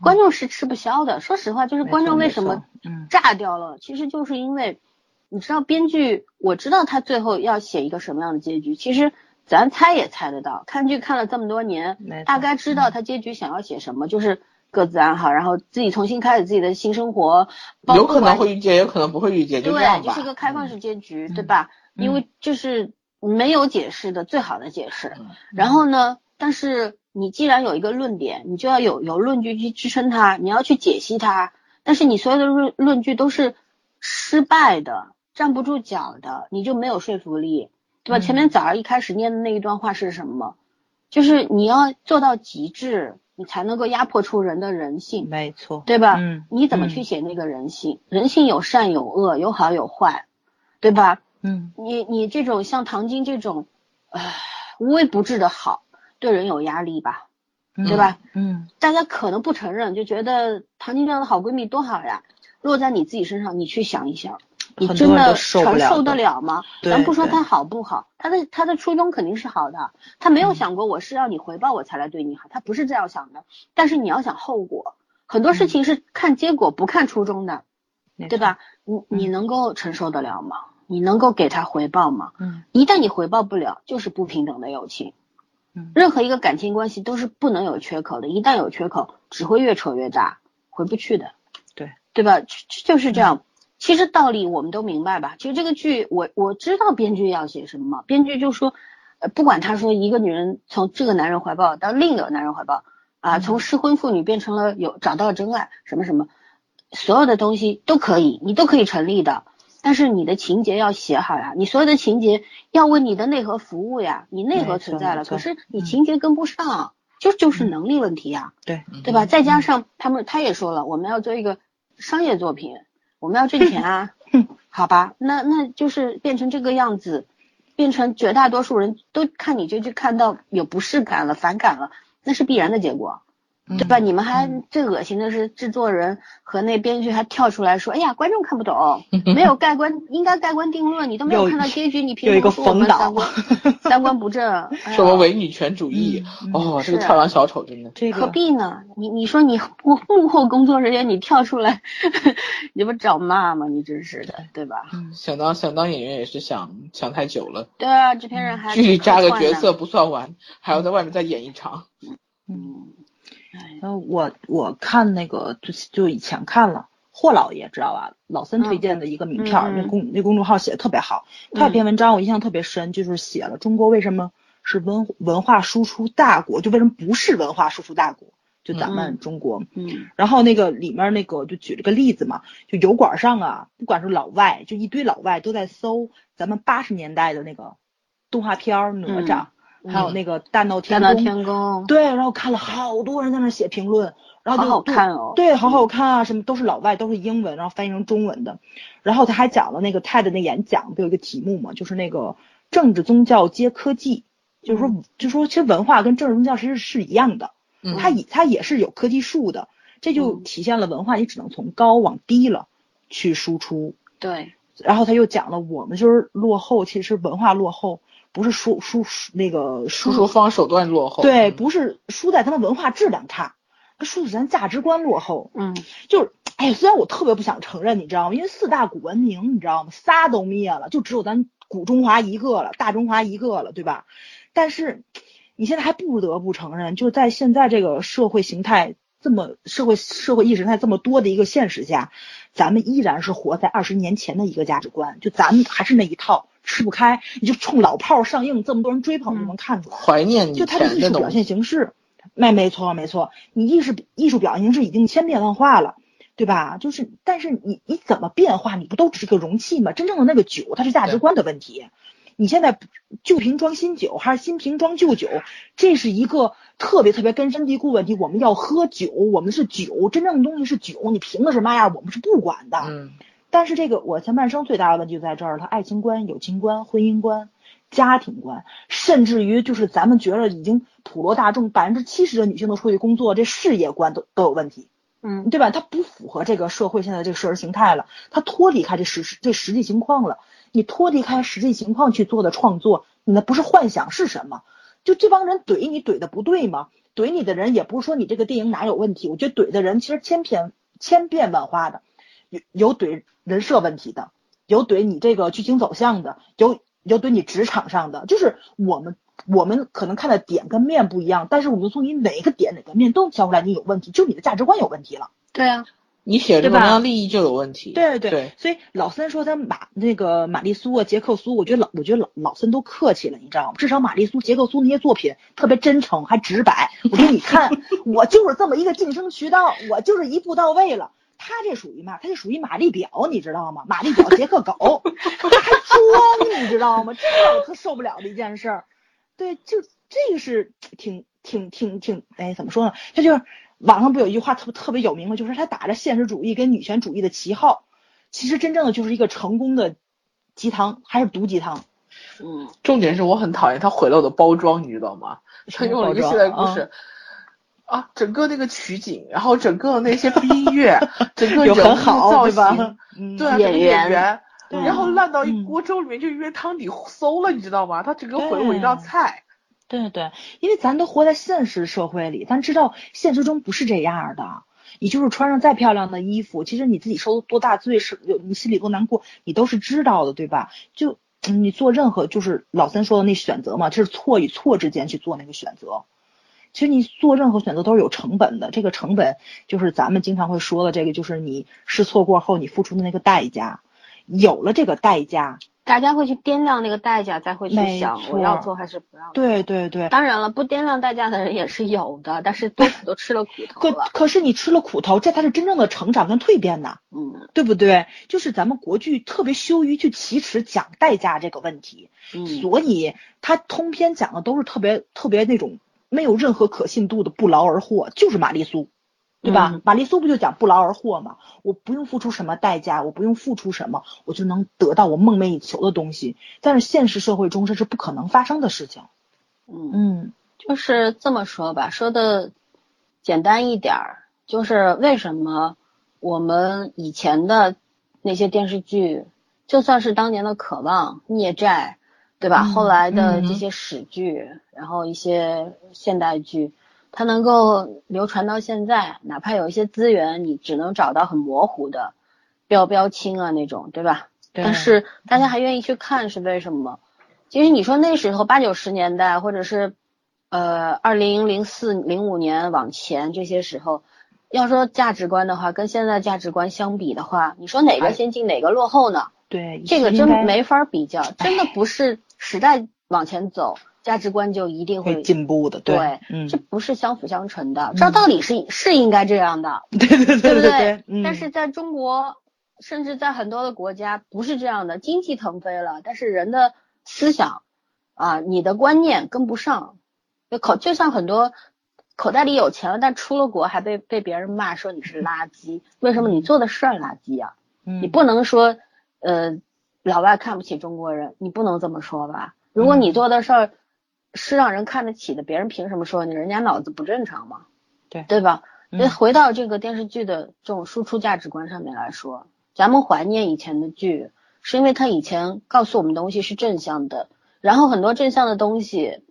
观众是吃不消的。说实话，就是观众为什么嗯炸掉了，其实就是因为，你知道编剧，我知道他最后要写一个什么样的结局，其实咱猜也猜得到，看剧看了这么多年大概知道他结局想要写什么，就是各自安好，然后自己重新开始自己的新生活，有可能会遇见，有可能不会遇见，就这样对，就是一个开放式结局，嗯对吧？嗯因为就是没有解释的最好的解释。嗯然后呢，但是你既然有一个论点，你就要有有论据去支撑它，你要去解析它。但是你所有的论论据都是失败的，站不住脚的，你就没有说服力，对吧？嗯前面早上一开始念的那一段话是什么？就是你要做到极致，你才能够压迫出人的人性。没错，对吧？嗯你怎么嗯去写那个人性？人性有善有恶，有好有坏，对吧？嗯你你这种像唐晶这种，唉，无微不至的好，对人有压力吧？嗯对吧？嗯大家可能不承认，就觉得唐晶这样的好闺蜜多好呀。落在你自己身上，你去想一想，你真的承受得了吗？咱不说他好不好，他的他的初衷肯定是好的，他没有嗯想过我是要你回报我才来对你好，他不是这样想的。但是你要想后果，很多事情是看结果不看初衷的，对吧？你你能够承受得了吗？你能够给他回报吗？嗯一旦你回报不了，就是不平等的友情。嗯任何一个感情关系都是不能有缺口的，一旦有缺口，只会越扯越大，回不去的。对对吧？就就就是这样。其实道理我们都明白吧？其实这个剧我我知道编剧要写什么，编剧就说，呃，不管他说一个女人从这个男人怀抱到另一个男人怀抱啊，嗯从失婚妇女变成了有找到了真爱，什么什么，所有的东西都可以，你都可以成立的。但是你的情节要写好呀，你所有的情节要为你的内核服务呀，你内核存在了，可是你嗯情节跟不上，就就是嗯能力问题呀。对对吧？再加上他们，他也说了，我们要做一个商业作品，我们要挣钱啊，好吧？那那就是变成这个样子，变成绝大多数人都看你这剧看到有不适感了、反感了，那是必然的结果。对吧？你们还最恶心的是制作人和那编剧还跳出来说：“哎呀，观众看不懂，没有盖棺，应该盖棺定论，你都没有看到结局，你凭什么说我们三观 三观不正？说我伪女权主义？哦，这个跳梁小丑真的，这个何必呢？你你说你幕幕后工作人员，你跳出来，你不找骂吗？你真是的，对吧？想当想当演员也是想想太久了。对啊，制片人还剧里扎个角色不算完，还要在外面再演一场。嗯。然后我我看那个就就以前看了霍老爷知道吧？老森推荐的一个名片，那公那公众号写的特别好。他有篇文章我印象特别深，就是写了中国为什么是文文化输出大国，就为什么不是文化输出大国，就咱们中国。嗯。然后那个里面那个就举了个例子嘛，就油管上啊，不管是老外，就一堆老外都在搜咱们八十年代的那个动画片哪吒。还有那个大闹天宫，大闹天宫，对，然后看了好多人在那写评论，然后好好看哦，对，好好看啊，什么都是老外，都是英文，然后翻译成中文的，然后他还讲了那个泰的那演讲，不有一个题目嘛，就是那个政治宗教接科技，就是说，就说其实文化跟政治宗教其实是一样的，它也。它也是有科技树的，这就体现了文化你只能从高往低了去输出，对，然后他又讲了我们就是落后，其实文化落后。不是输输那个输出方手段落后，对，不是输在他们文化质量差，输在咱价值观落后。嗯，就是，哎，虽然我特别不想承认，你知道吗？因为四大古文明，你知道吗？仨都灭了，就只有咱古中华一个了，大中华一个了，对吧？但是你现在还不得不承认，就在现在这个社会形态这么社会社会意识形态这么多的一个现实下，咱们依然是活在二十年前的一个价值观，就咱们还是那一套。吃不开，你就冲老炮儿上映，这么多人追捧，就能看出来。怀念你就他的艺术表现形式，没没错没错，你艺术艺术表现形式已经千变万化了，对吧？就是，但是你你怎么变化？你不都只是个容器吗？真正的那个酒，它是价值观的问题。你现在旧瓶装新酒还是新瓶装旧酒，这是一个特别特别根深蒂固问题。我们要喝酒，我们是酒，真正的东西是酒，你瓶子是嘛样，我们是不管的。嗯。但是这个我前半生最大的问题就在这儿，他爱情观、友情观、婚姻观、家庭观，甚至于就是咱们觉得已经普罗大众百分之七十的女性都出去工作，这事业观都都有问题，嗯，对吧？它不符合这个社会现在这个社会形态了，它脱离开这实这实际情况了。你脱离开实际情况去做的创作，你那不是幻想是什么？就这帮人怼你怼的不对吗？怼你的人也不是说你这个电影哪有问题，我觉得怼的人其实千篇千变万化的。有有怼人设问题的，有怼你这个剧情走向的，有有怼你职场上的，就是我们我们可能看的点跟面不一样，但是我们从你哪个点哪个面都挑出来你有问题，就你的价值观有问题了。对啊，你写这个文章利益就有问题。对对对，所以老森说他马那个玛丽苏啊杰克苏，我觉得老我觉得老老森都客气了，你知道吗？至少玛丽苏杰克苏那些作品特别真诚还直白。我给你看，我就是这么一个晋升渠道，我就是一步到位了。他这属于嘛？他这属于玛丽表，你知道吗？玛丽表杰克狗，他还装，你知道吗？这是我特受不了的一件事儿。对，就这个是挺挺挺挺，哎，怎么说呢？他就是网上不有一句话特别特别有名吗，就是他打着现实主义跟女权主义的旗号，其实真正的就是一个成功的鸡汤，还是毒鸡汤。嗯，重点是我很讨厌他毁了我的包装，你知道吗？他用了一个现代故事。啊，整个那个取景，然后整个那些音乐，整个人物造型，对演员，然后烂到一锅粥里面，就因为汤底馊了，你知道吗？他整个毁了我一道菜。对对，因为咱都活在现实社会里，咱知道现实中不是这样的。你就是穿上再漂亮的衣服，其实你自己受多大罪，是有你心里多难过，你都是知道的，对吧？就你做任何，就是老三说的那选择嘛，就是错与错之间去做那个选择。其实你做任何选择都是有成本的，这个成本就是咱们经常会说的，这个就是你试错过后你付出的那个代价。有了这个代价，大家会去掂量那个代价，再会去想我要做还是不要。对对对，当然了，不掂量代价的人也是有的，但是多数都吃了苦头了。可可是你吃了苦头，这才是真正的成长跟蜕变呐。嗯，对不对？就是咱们国剧特别羞于去启齿讲代价这个问题，嗯，所以他通篇讲的都是特别特别那种。没有任何可信度的不劳而获，就是玛丽苏，对吧？玛丽苏不就讲不劳而获吗？我不用付出什么代价，我不用付出什么，我就能得到我梦寐以求的东西。但是现实社会中这是不可能发生的事情。嗯，就是这么说吧，说的简单一点儿，就是为什么我们以前的那些电视剧，就算是当年的《渴望》《孽债》，对吧？嗯后来的嗯这些史剧，然后一些现代剧，它能够流传到现在，哪怕有一些资源你只能找到很模糊的标标清啊那种，对吧？对但是大家还愿意去看，是为什么？其实你说那时候八九十年代，或者是呃二零零四零五年往前这些时候，要说价值观的话，跟现在价值观相比的话，你说哪个哎先进哪个落后呢？对，这个真没法比较，真的不是时代往前走，价值观就一定会会进步的，对，嗯，这不是相辅相成的。照道理是是应该这样的，对对对对不对对，嗯但是在中国，甚至在很多的国家不是这样的，经济腾飞了，但是人的思想啊，你的观念跟不上，就口就像很多口袋里有钱了，但出了国还被被别人骂说你是垃圾，为什么你做的事儿垃圾啊？嗯你不能说呃老外看不起中国人，你不能这么说吧？如果你做的事儿是让人看得起的，别人凭什么说你？人家脑子不正常吗？对对吧？嗯那回到这个电视剧的这种输出价值观上面来说，咱们怀念以前的剧，是因为它以前告诉我们东西是正向的，然后很多正向的东西，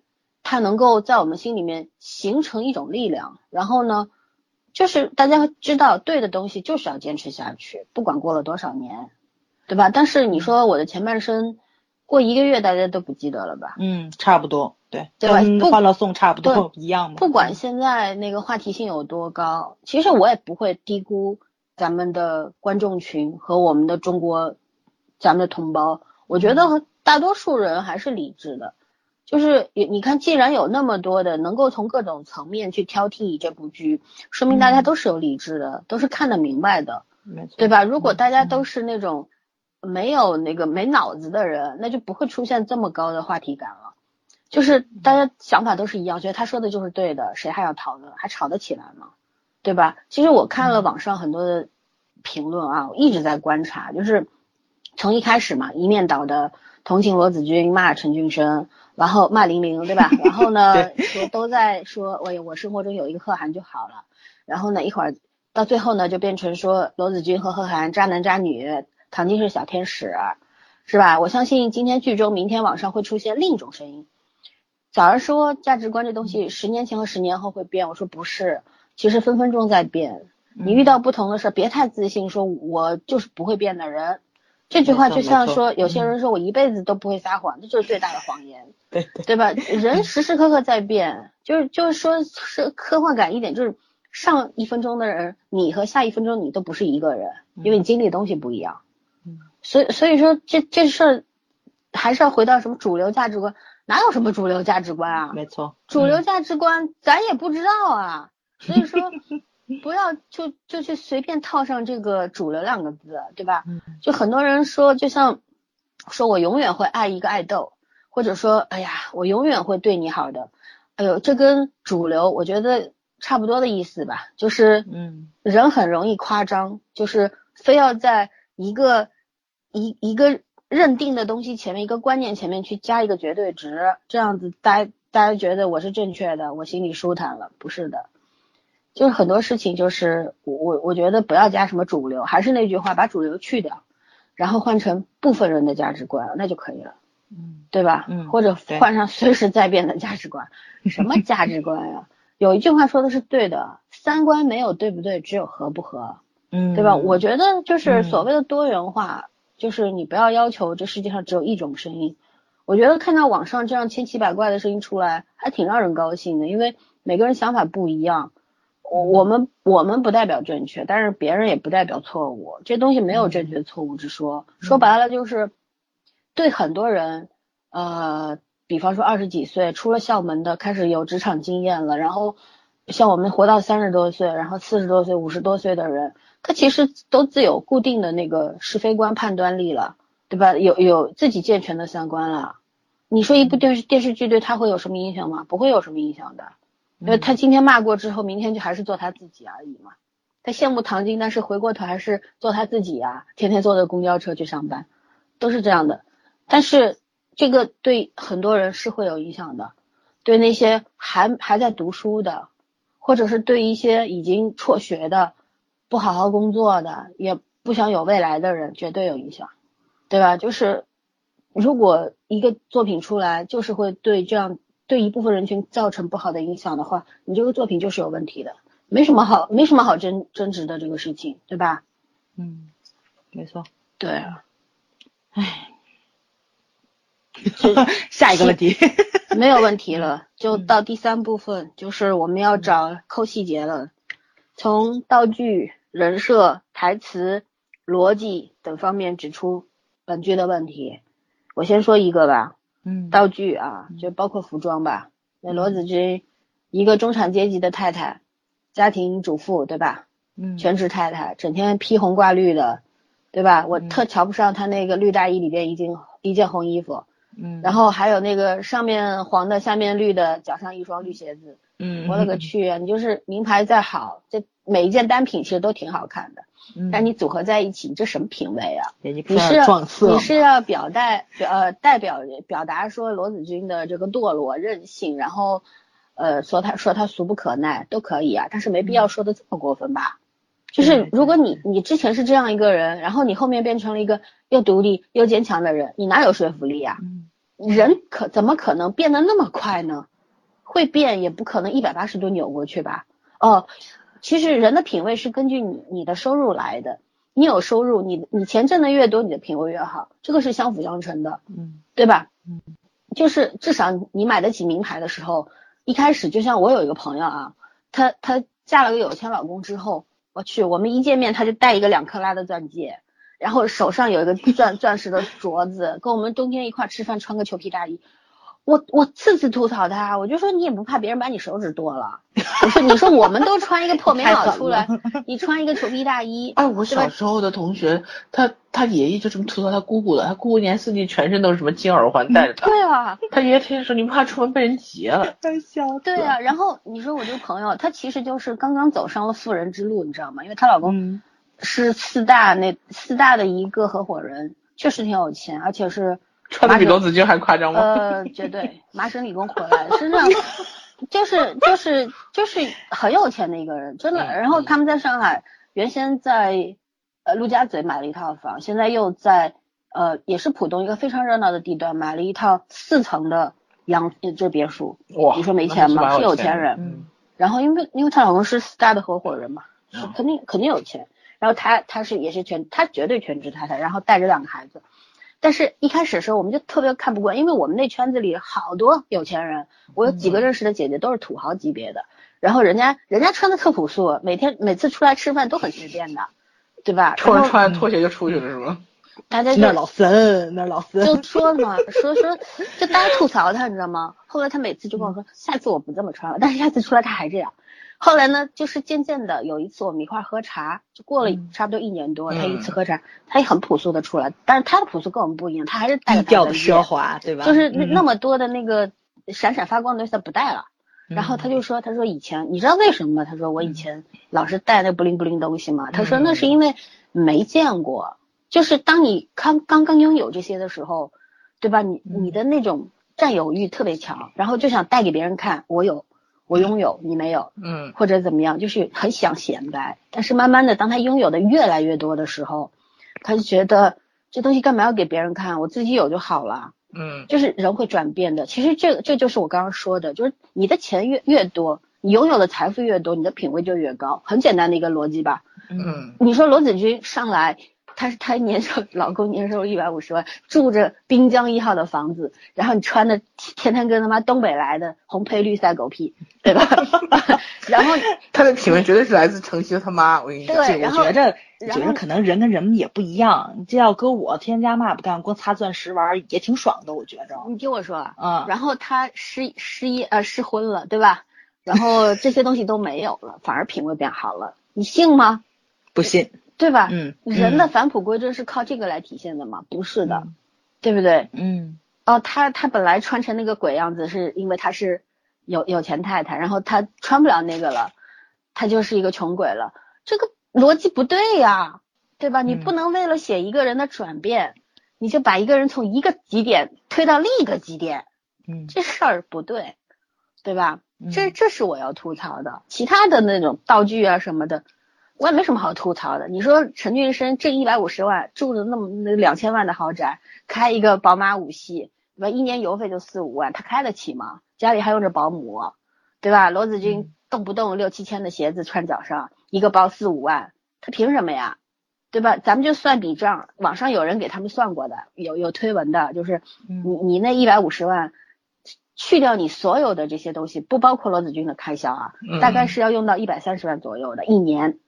它能够在我们心里面形成一种力量，然后呢，就是大家知道对的东西就是要坚持下去，不管过了多少年，对吧？但是你说我的前半生过一个月，大家都不记得了吧？嗯，差不多，对，对吧跟不《欢乐颂》差不多一样嘛。不管现在那个话题性有多高，其实我也不会低估咱们的观众群和我们的中国，咱们的同胞。我觉得大多数人还是理智的，就是你你看，既然有那么多的能够从各种层面去挑剔这部剧，说明大家都是有理智的，都是看得明白的，没错，对吧？如果大家都是那种没有那个没脑子的人，那就不会出现这么高的话题感了。就是大家想法都是一样，觉得他说的就是对的，谁还要讨论，还吵得起来吗？对吧？其实我看了网上很多的评论啊，我一直在观察，就是从一开始嘛，一面倒的同情罗子君，骂陈俊生，然后骂玲玲，对吧？然后呢，说都在说，我我生活中有一个贺涵就好了。然后呢，一会儿到最后呢，就变成说罗子君和贺涵渣男渣女，唐晶是小天使，是吧？我相信今天剧中，明天网上会出现另一种声音。早上说价值观这东西，十年前和十年后会变，我说不是，其实分分钟在变。你遇到不同的事，别太自信，说我就是不会变的人。这句话就像说，有些人说我一辈子都不会撒谎，这就是最大的谎言，对对对吧？人时时刻刻在变，就是就是说是科幻感一点，就是上一分钟的人，你和下一分钟你都不是一个人，因为你经历的东西不一样。嗯，所以所以说这这事儿还是要回到什么主流价值观，哪有什么主流价值观啊？没错，主流价值观咱也不知道啊，所以说不要就就去随便套上这个主流两个字，对吧？嗯就很多人说，就像说我永远会爱一个爱豆，或者说哎呀我永远会对你好的，哎呦这跟主流我觉得差不多的意思吧，就是嗯人很容易夸张，就是非要在一个一一个认定的东西前面，一个观念前面去加一个绝对值，这样子大家大家觉得我是正确的，我心里舒坦了，不是的。就是很多事情，就是我我我觉得不要加什么主流，还是那句话，把主流去掉，然后换成部分人的价值观，那就可以了，嗯对吧？嗯或者换上随时在变的价值观，什么价值观呀？有一句话说的是对的，三观没有对不对，只有合不合。嗯，对吧？我觉得就是嗯所谓的多元化，就是你不要要求这世界上只有一种声音。我觉得看到网上这样千奇百怪的声音出来，还挺让人高兴的，因为每个人想法不一样。我我们我们不代表正确，但是别人也不代表错误。这东西没有正确错误之说，说白了就是对很多人，呃，比方说二十几岁出了校门的，开始有职场经验了，然后像我们活到三十多岁，然后四十多岁、五十多岁的人，他其实都自有固定的那个是非观判断力了，对吧？有有自己健全的三观了。你说一部电视电视剧对他会有什么影响吗？不会有什么影响的，因为他今天骂过之后，明天就还是做他自己而已嘛。他羡慕唐晶，但是回过头还是做他自己呀、天天坐着公交车去上班，都是这样的。但是这个对很多人是会有影响的，对那些还还在读书的，或者是对一些已经辍学的、不好好工作的、也不想有未来的人，绝对有影响，对吧？就是如果一个作品出来，就是会对这样对一部分人群造成不好的影响的话，你这个作品就是有问题的，没什么好没什么好争争执的这个事情，对吧？嗯，没错。对啊，唉，下一个问题。没有问题了，就到第三部分，就是我们要找抠细节了，从道具、人设、台词、逻辑等方面指出本剧的问题。我先说一个吧，嗯，道具啊，就包括服装吧。那罗子君，一个中产阶级的太太，家庭主妇，对吧？嗯，全职太太，整天披红挂绿的，对吧？我特瞧不上她那个绿大衣里边一件一件红衣服。嗯，然后还有那个上面黄的，下面绿的，脚上一双绿鞋子，嗯，我勒个去！啊你就是名牌再好，这每一件单品其实都挺好看的，嗯，但你组合在一起，你这什么品味啊？你你是撞色，你是要表代表呃代表表达说罗子君的这个堕落任性，然后呃说他说他俗不可耐都可以啊，但是没必要说的这么过分吧？就是如果你你之前是这样一个人，然后你后面变成了一个又独立又坚强的人，你哪有说服力啊？人可怎么可能变得那么快呢？会变也不可能一百八十度扭过去吧？哦，其实人的品味是根据你你的收入来的，你有收入，你你钱挣的越多，你的品味越好，这个是相辅相成的，嗯，对吧？嗯，就是至少你买得起名牌的时候，一开始就像我有一个朋友啊，她她嫁了个有钱老公之后。我去，我们一见面她就戴一个两克拉的钻戒，然后手上有一个钻钻石的镯子，跟我们冬天一块吃饭穿个裘皮大衣。我我次次吐槽他，我就说你也不怕别人把你手指剁了？我说你说我们都穿一个破棉袄出来，你穿一个裘皮大衣。哎，我小时候的同学，他他爷爷就这么吐槽他姑姑的，他姑姑一年四季全身都是什么金耳环戴着他。对啊，他爷爷天天说你不怕出门被人劫了。太笑。对啊，然后你说我这个朋友，他其实就是刚刚走上了富人之路，你知道吗？因为她老公是四大那四大的一个合伙人，确实挺有钱，而且是。穿的比罗子君还夸张吗？呃，绝对，麻省理工回来，身上就是就是就是很有钱的一个人，真的。然后他们在上海，原先在呃陆家嘴买了一套房，现在又在呃也是浦东一个非常热闹的地段买了一套四层的洋就是别墅。哇，你说没钱吗？是有钱人。嗯。然后因为因为她老公是 Star 的合伙人嘛，是肯定肯定有钱。然后她她是也是全她绝对全职太太，然后带着两个孩子。但是，一开始的时候我们就特别看不惯，因为我们那圈子里好多有钱人，我有几个认识的姐姐都是土豪级别的，然后人家人家穿的特朴素，每天每次出来吃饭都很随便的，对吧？突然穿拖鞋就出去了是吗？大家那老森，那老森就说嘛，说说就大家吐槽他，你知道吗？后来他每次就跟我说，下次我不这么穿了，但是下次出来他还这样。后来呢，就是渐渐的有一次我们一块喝茶，就过了差不多一年多，他一次喝茶，他也很朴素的出来，但是他的朴素跟我们不一样，他还是低调的奢华，对吧？就是那那么多的那个闪闪发光的东西他不带了，然后他就说，他说以前你知道为什么吗？他说我以前老是带那不灵不灵东西嘛，他说那是因为没见过，就是当你刚刚刚拥有这些的时候，对吧？你你的那种占有欲特别强，然后就想带给别人看，我有。我拥有，你没有，嗯，或者怎么样，就是很想显摆。但是慢慢的，当他拥有的越来越多的时候，他就觉得这东西干嘛要给别人看？我自己有就好了。嗯，就是人会转变的。其实这这就是我刚刚说的，就是你的钱越越多，你拥有的财富越多，你的品味就越高。很简单的一个逻辑吧。嗯，你说罗子君上来。她是她年收老公年收入一百五十万，住着滨江一号的房子，然后你穿的天天跟他妈东北来的红配绿赛狗屁，对吧？然后 他的品味绝对是来自城西的他妈，我跟你讲。对，我觉着，觉着可能人跟人也不一样。这要搁我，天天家嘛不干，光擦钻石玩也挺爽的，我觉着。你听我说，嗯，然后他失失业呃失婚了，对吧？然后这些东西都没有了，反而品味变好了，你信吗？不信。对吧？嗯，人的返璞归真是靠这个来体现的吗？不是的，对不对？嗯。哦，他他本来穿成那个鬼样子，是因为他是有有钱太太，然后他穿不了那个了，他就是一个穷鬼了。这个逻辑不对呀，对吧？你不能为了写一个人的转变，你就把一个人从一个极点推到另一个极点，嗯，这事儿不对，对吧？这这是我要吐槽的。其他的那种道具啊什么的，我也没什么好吐槽的。你说陈俊生挣一百五十万，住的那么那两千万的豪宅，开一个宝马五系，对吧？一年油费就四五万，他开得起吗？家里还用着保姆，对吧？罗子君动不动六七千的鞋子穿脚上，一个包四五万，他凭什么呀？对吧？咱们就算笔账，网上有人给他们算过的，有有推文的，就是你你那一百五十万，去掉你所有的这些东西，不包括罗子君的开销啊，大概是要用到一百三十万左右的一年，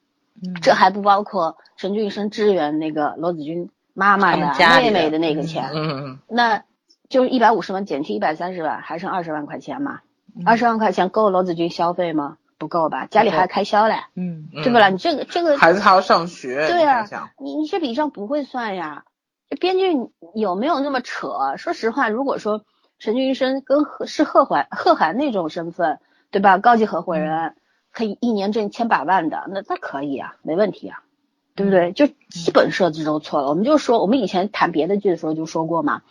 这还不包括陈俊生支援那个罗子君妈妈的妹妹的那个钱，嗯那就是一百五十万减去一百三十万，还剩二十万块钱嘛？二十万块钱够罗子君消费吗？不够吧？家里还开销嘞，嗯，对不啦？你这个这个孩子还要上学，对啊你你你这笔账不会算呀？这编剧有没有那么扯？说实话，如果说陈俊生跟贺是贺涵贺涵那种身份，对吧？高级合伙人可以一年挣千百万的，那那可以啊，没问题啊，对不对？就基本设置都错了。我们就说，我们以前谈别的剧的时候就说过嘛，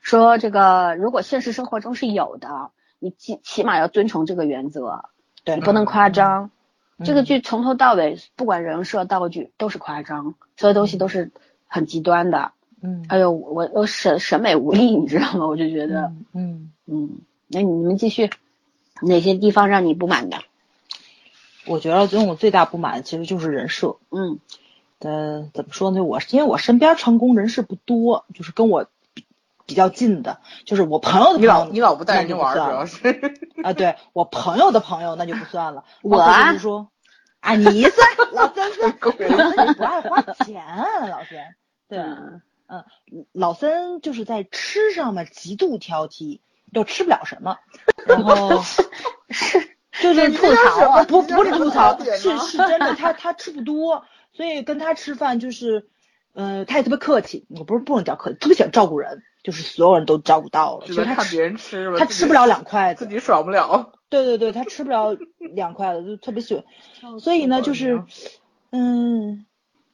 说这个如果现实生活中是有的，你起起码要遵从这个原则，对你不能夸张。嗯这个剧从头到尾，不管人设、道具都是夸张，所有东西都是很极端的。嗯哎呦，我我审审美无力，你知道吗？我就觉得，嗯，嗯，那你们继续，哪些地方让你不满的？我觉得让我最大不满其实就是人设。嗯呃，怎么说呢？我因为我身边成功人士不多，就是跟我比比较近的，就是我朋友的朋友，你老你老不带人家玩儿，主要是啊，对我朋友的朋友那就不算了。我啊就是说，啊，你算老三 算，你不爱花钱啊，老三。对，嗯嗯，老三就是在吃上面极度挑剔，又吃不了什么，然后是就是吐槽啊不不是吐槽，是是真的，他 他吃不多，所以跟他吃饭就是，呃，他也特别客气，我不是不能叫客气，特别喜欢照顾人，就是所有人都照顾到了，只所以他吃能看别人吃他吃不了两筷子，自己爽不了。对对对，他吃不了两筷子，就特别喜欢，所以呢，就是，嗯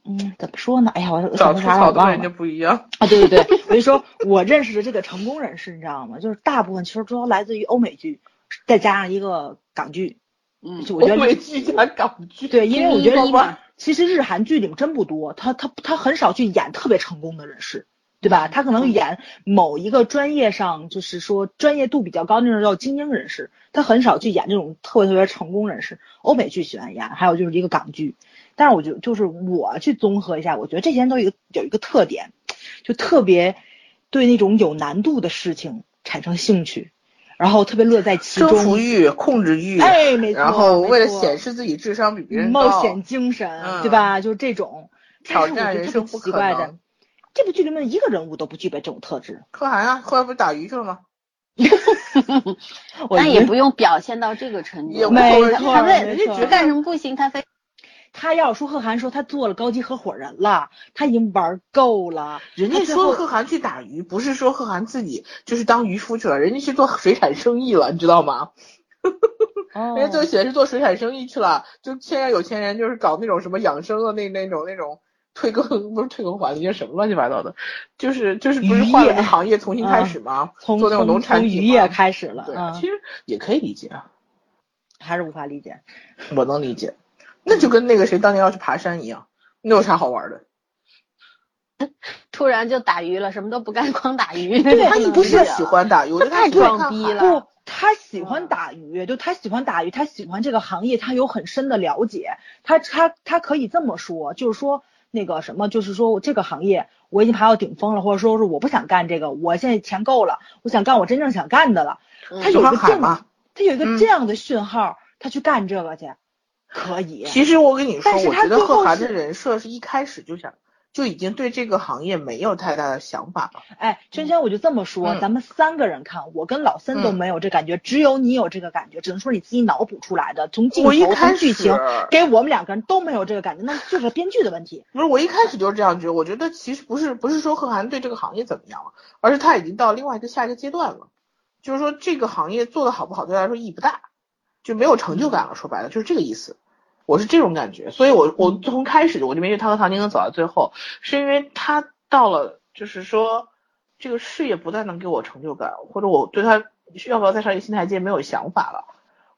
嗯，怎么说呢？哎呀，我找想说啥了人就不一样。啊！对对对，我就说我认识的这个成功人士，你知道吗？就是大部分其实主要来自于欧美剧，再加上一个港剧，嗯。就我觉得欧美剧加港剧，对，因为我觉得第一嘛其实日韩剧里面真不多，他他他很少去演特别成功的人士，对吧？他可能演某一个专业上，就是说专业度比较高那种叫精英人士，他很少去演这种特别特别成功人士。欧美剧喜欢演，还有就是一个港剧，但是我觉得就是我去综合一下，我觉得这些人都有一个有一个特点，就特别对那种有难度的事情产生兴趣，然后特别乐在其征服中。欲、控制欲，哎，没错。然后为了显示自己智商比别人高，冒险精神，嗯对吧？就是这种挑战人生不可奇怪的能。这部剧里面一个人物都不具备这种特质，可汗啊，后来不是打鱼去了吗？但也不用表现到这个程度。没错他为干什么不行？他非他要说贺涵说他做了高级合伙人了，他已经玩够了。人家说贺涵去打鱼，不是说贺涵自己就是当渔夫去了，人家去做水产生意了，你知道吗？哦人家最后写是做水产生意去了，就现在有钱人就是搞那种什么养生的那那种那种退耕不是退耕还那些什么乱七八糟的，就是就是不是换了个行业重新开始吗？从做那种农产品从渔业开始了，对，嗯其，实也可以理解啊，还是无法理解。我能理解。那就跟那个谁当年要去爬山一样，那有啥好玩的？突然就打鱼了，什么都不干，光打鱼。对他不是喜欢打鱼，太装逼了不，他喜欢打鱼，就他喜欢打鱼，他喜欢这个行业，他有很深的了解。他他他可以这么说，就是说那个什么，就是说我这个行业我已经爬到顶峰了，或者说是我不想干这个，我现在钱够了，我想干我真正想干的了。嗯他有一个这喜欢海嘛样，他有一个嗯这样的讯号，他去干这个去，可以。其实我跟你说，我觉得贺涵的人设是一开始就想就已经对这个行业没有太大的想法了。哎，圈圈，我就这么说，嗯咱们三个人看，我跟老森都嗯没有这感觉，只有你有这个感觉，只能说你自己脑补出来的。从镜头、从剧情，给我们两个人都没有这个感觉，那就是编剧的问题。不是，我一开始就是这样觉得。我觉得其实不是不是说贺涵对这个行业怎么样了，而是他已经到另外一个下一个阶段了。就是说这个行业做的好不好对他来说意义不大，就没有成就感了。说白了就是这个意思。我是这种感觉，所以我我从开始我就没觉得他和唐晶能走到最后，是因为他到了就是说这个事业不再能给我成就感，或者我对他要不要再上一个新台阶没有想法了。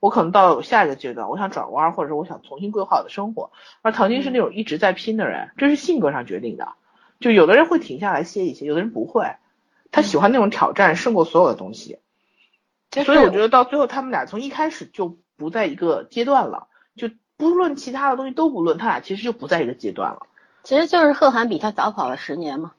我可能到下一个阶段，我想转弯，或者说我想重新规划我的生活。而唐晶是那种一直在拼的人，这是性格上决定的。就有的人会停下来歇一歇，有的人不会，他喜欢那种挑战，胜过所有的东西。所以我觉得到最后，他们俩从一开始就不在一个阶段了，就不论其他的东西都不论，他俩其实就不在一个阶段了。其实就是贺涵比他早跑了十年嘛。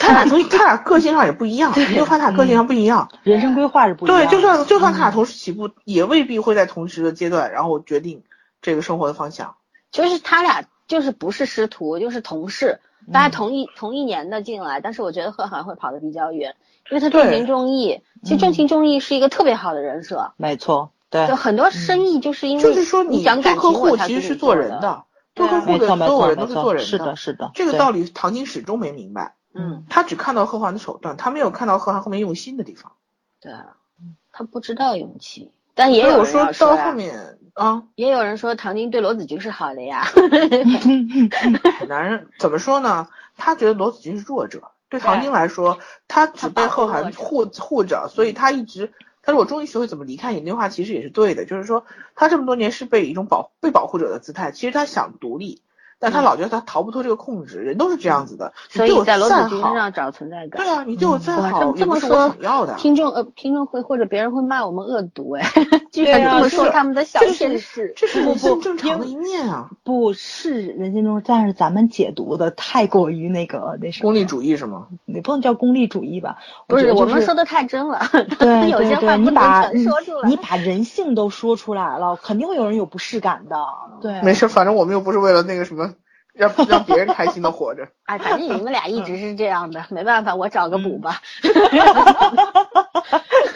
他俩从 他俩个性上也不一样，你就发他俩个性上不一样，人生规划是不一样。对，就算就算他俩同时起步，也未必会在同时的阶段，然后决定这个生活的方向。就是他俩就是不是师徒，就是同事，大家同一同一年的进来，但是我觉得贺涵会跑得比较远，因为他重情重义。其实重情重义是一个特别好的人设。没错，对。就很多生意就是因为就是说你讲客户其实是做人的，做客户的所有人都是做人的。是的，是的。这个道理唐晶始终没明白。嗯，他只看到贺涵的手段，他没有看到贺涵后面用心的地方。对，他不知道勇气，但也有说到后面啊，也有人说唐晶对罗子君是好的呀。男人怎么说呢？他觉得罗子君是弱者，对唐晶来说，他只被贺涵护护着，所以他一直，他说我终于学会怎么离开你，那句话其实也是对的，就是说他这么多年是被一种保被保护者的姿态，其实他想独立。但他老觉得他逃不脱这个控制，人都是这样子的。所以在罗子君身上找存在感。对啊，你对我再好，这么说，要的。听众呃，听众会或者别人会骂我们恶毒哎，居然这么说他们的小天使，这是人性正常的一面啊。不是人性中，但是咱们解读的太过于那个那什么。功利主义是吗？你不能叫功利主义吧？不是，我们说的太真了。对有些话你把你把人性都说出来了，肯定会有人有不适感的。对，没事，反正我们又不是为了那个什么。让让别人开心的活着，哎，反正你们俩一直是这样的，没办法，我找个补吧。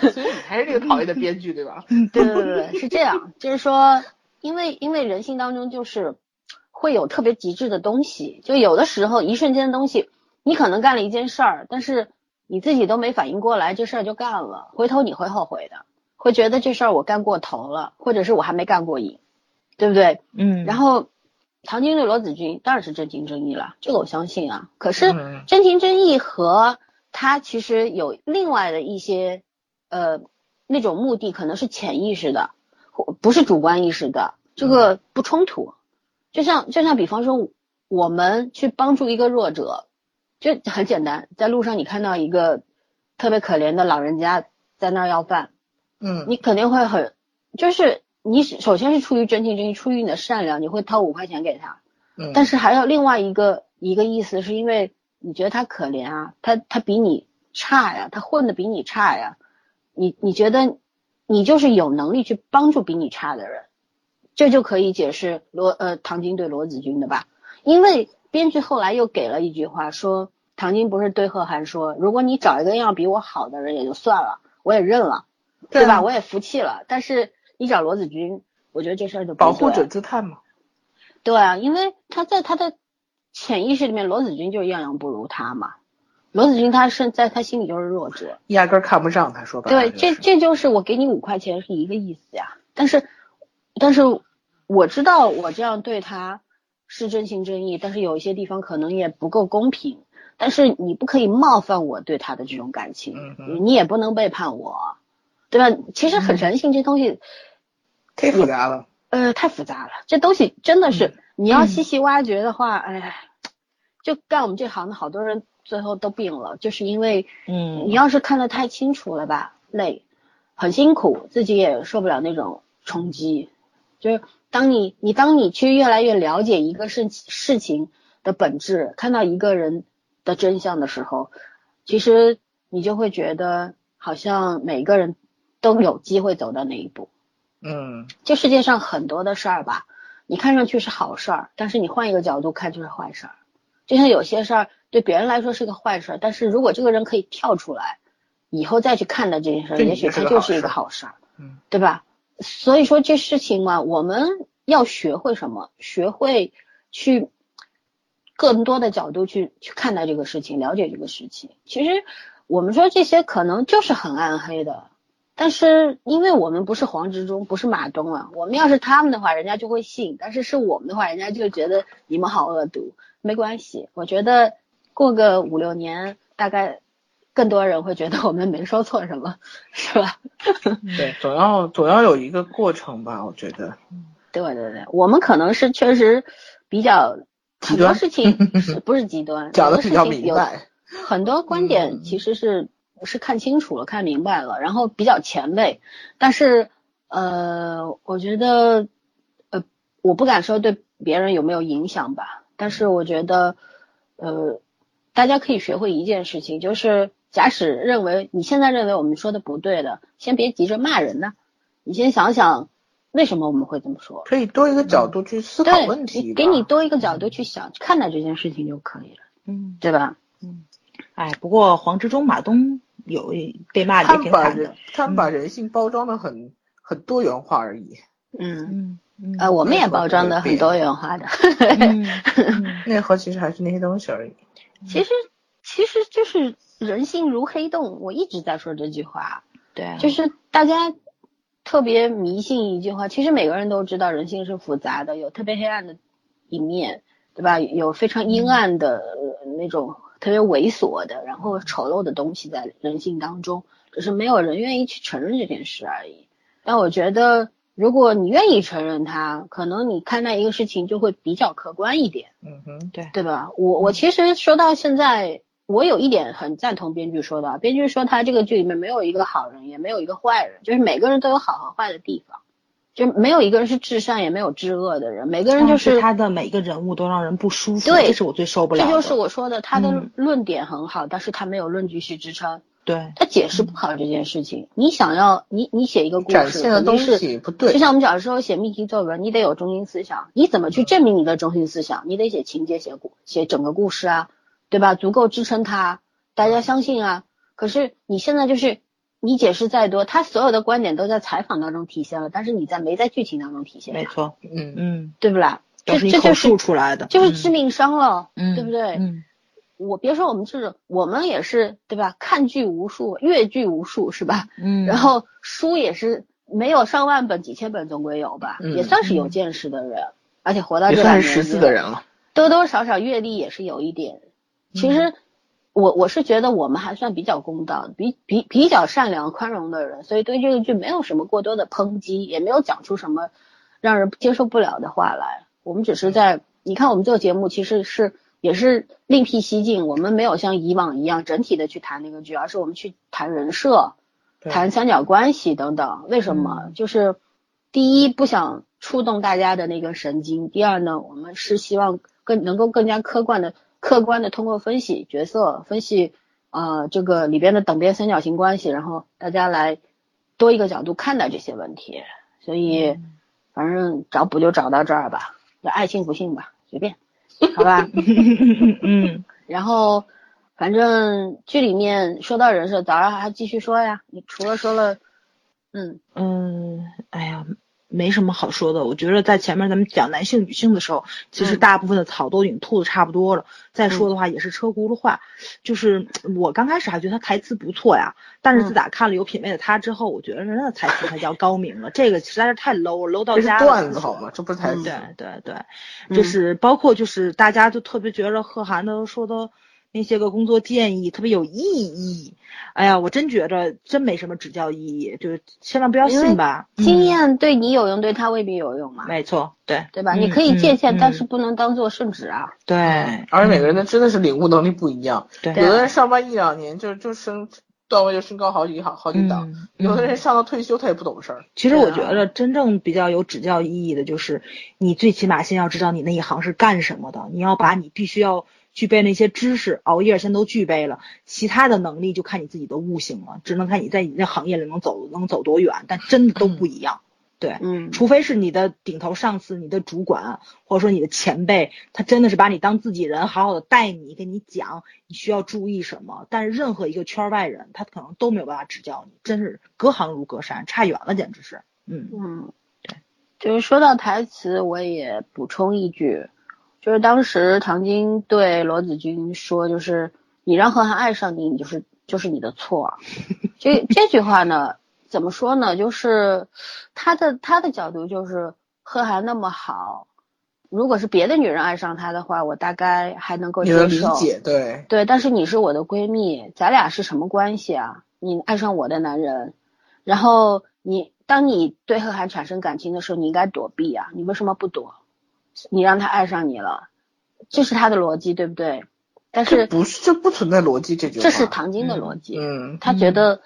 所以你才是这个讨厌的编剧，对吧？对对对，是这样，就是说，因为因为人性当中就是会有特别极致的东西，就有的时候一瞬间的东西，你可能干了一件事儿，但是你自己都没反应过来，这事儿就干了，回头你会后悔的，会觉得这事儿我干过头了，或者是我还没干过瘾，对不对？嗯，然后。唐晶对罗子君当然是真情真意了，这个我相信啊。可是真情真意和他其实有另外的一些呃那种目的，可能是潜意识的，不是主观意识的，这个不冲突。就像就像比方说，我们去帮助一个弱者，就很简单，在路上你看到一个特别可怜的老人家在那儿要饭，嗯，你肯定会很就是。你首先是出于真情真意，出于你的善良，你会掏五块钱给他。嗯。但是还有另外一个一个意思，是因为你觉得他可怜啊，他他比你差呀，他混的比你差呀，你你觉得你就是有能力去帮助比你差的人，这就可以解释罗呃唐晶对罗子君的吧？因为编剧后来又给了一句话，说唐晶不是对贺涵说，如果你找一个样比我好的人也就算了，我也认了，对吧？我也服气了，但是。你找罗子君，我觉得这事儿就保护者姿态嘛。对啊，因为他在他的潜意识里面，罗子君就样样不如他嘛。罗子君他是在他心里就是弱者，压根看不上他。说白了，对，这这就是我给你五块钱是一个意思呀。但是，但是我知道我这样对他是真心真意，但是有一些地方可能也不够公平。但是你不可以冒犯我对他的这种感情，你也不能背叛我，对吧？其实很人性这东西。太复杂了，呃，太复杂了。这东西真的是，你要细细挖掘的话，哎，就干我们这行的好多人最后都病了，就是因为，嗯，你要是看得太清楚了吧，累，很辛苦，自己也受不了那种冲击。就是当你，你当你去越来越了解一个事事情的本质，看到一个人的真相的时候，其实你就会觉得，好像每个人都有机会走到那一步。嗯，这世界上很多的事儿吧，你看上去是好事儿，但是你换一个角度看就是坏事儿。就像有些事儿对别人来说是个坏事儿，但是如果这个人可以跳出来，以后再去看待这件事儿，也许他就是一个好事儿，嗯，对吧？所以说这事情嘛，我们要学会什么？学会去更多的角度去去看待这个事情，了解这个事情。其实我们说这些可能就是很暗黑的。但是，因为我们不是黄执中，不是马东啊，我们要是他们的话，人家就会信；但是是我们的话，人家就觉得你们好恶毒。没关系，我觉得过个五六年，大概更多人会觉得我们没说错什么，是吧？对，总要总要有一个过程吧，我觉得。对对对，我们可能是确实比较很多事情是 不是极端，讲的比较明白，很多观点其实是是看清楚了、看明白了，然后比较前卫。但是呃，我觉得呃，我不敢说对别人有没有影响吧，但是我觉得呃，大家可以学会一件事情，就是假使认为你现在认为我们说的不对的，先别急着骂人呢，你先想想。为什么我们会这么说？可以多一个角度去思考问题，给你多一个角度去想看待这件事情就可以了，嗯，对吧？嗯，哎，不过黄志忠、马东有被骂的也挺惨的，他们把人性包装的很很多元化而已。嗯嗯，呃，我们也包装的很多元化的，内核其实还是那些东西而已。其实其实就是人性如黑洞，我一直在说这句话，对，就是大家。特别迷信一句话，其实每个人都知道人性是复杂的，有特别黑暗的一面，对吧？有非常阴暗的那种特别猥琐的，然后丑陋的东西在人性当中，只是没有人愿意去承认这件事而已。但我觉得，如果你愿意承认它，可能你看待一个事情就会比较客观一点。嗯哼，对，对吧？我我其实说到现在。我有一点很赞同编剧说的，编剧说他这个剧里面没有一个好人，也没有一个坏人，就是每个人都有好和坏的地方，就没有一个人是至善，也没有至恶的人，每个人就是他的每个人物都让人不舒服，对，这是我最受不了。这就是我说的，他的论点很好，但是他没有论据去支撑，对他解释不好这件事情。你想要你你写一个故事，展现的东西不对，就像我们小时候写命题作文，你得有中心思想，你怎么去证明你的中心思想？你得写情节，写故写整个故事啊，对吧？足够支撑他。大家相信啊，可是你现在就是你解释再多，他所有的观点都在采访当中体现了，但是你在没在剧情当中体现。没错，嗯嗯，对不啦？这是一口述出来的，就是致命伤了，嗯，对不对？嗯，我别说我们是，我们也是，对吧？看剧无数，阅剧无数，是吧？嗯，然后书也是没有上万本，几千本总归有吧？也算是有见识的人，而且活到这算是识字的人了，多多少少阅历也是有一点。其实。我我是觉得我们还算比较公道，比比比较善良宽容的人，所以对这个剧没有什么过多的抨击，也没有讲出什么让人接受不了的话来。我们只是在你看我们做节目其实是也是另辟蹊径，我们没有像以往一样整体的去谈那个剧，而是我们去谈人设、谈三角关系等等。为什么？就是第一不想触动大家的那个神经，第二呢，我们是希望更能够更加客观的。客观的通过分析角色，分析啊这个里边的等边三角形关系，然后大家来多一个角度看待这些问题。所以反正找补就找到这儿吧，就爱信不信吧，随便，好吧。嗯，然后反正剧里面说到人设，早上还继续说呀。你除了说了，嗯嗯，哎呀。没什么好说的，我觉得在前面咱们讲男性女性的时候，其实大部分的草都已经吐的差不多了。再说的话也是车轱辘话，就是我刚开始还觉得他台词不错呀，但是自打看了有品位的他之后，我觉得人家的台词才叫高明了。这个实在是太 low，low 到家了。段子好吗？这不是台词。对对对，就是包括就是大家就特别觉得贺涵的说的。那些个工作建议特别有意义，哎呀，我真觉着真没什么指教意义，就是千万不要信吧。经验对你有用，对他未必有用嘛。没错，对对吧？你可以借鉴，但是不能当做圣旨啊。对，而且每个人的真的是领悟能力不一样。对，有的人上班一两年就就升段位就升高好几好好几档，有的人上到退休他也不懂事儿。其实我觉得真正比较有指教意义的就是，你最起码先要知道你那一行是干什么的，你要把你必须要。具备那些知识，熬夜先都具备了，其他的能力就看你自己的悟性了，只能看你在你那行业里能走能走多远，但真的都不一样，对，嗯，除非是你的顶头上司、你的主管或者说你的前辈，他真的是把你当自己人，好好的带你，跟你讲你需要注意什么，但是任何一个圈外人，他可能都没有办法指教你，真是隔行如隔山，差远了，简直是，嗯。嗯，对，就是说到台词，我也补充一句。就是当时唐晶对罗子君说，就是你让贺涵爱上你，你就是就是你的错。这这句话呢，怎么说呢？就是他的他的角度就是贺涵那么好，如果是别的女人爱上他的话，我大概还能够接受。理解，对，对，但是你是我的闺蜜，咱俩是什么关系啊？你爱上我的男人，然后你当你对贺涵产生感情的时候，你应该躲避啊，你为什么不躲？你让他爱上你了，这是他的逻辑，对不对？但是不是这不存在逻辑这句话，这是唐晶的逻辑，嗯，他觉得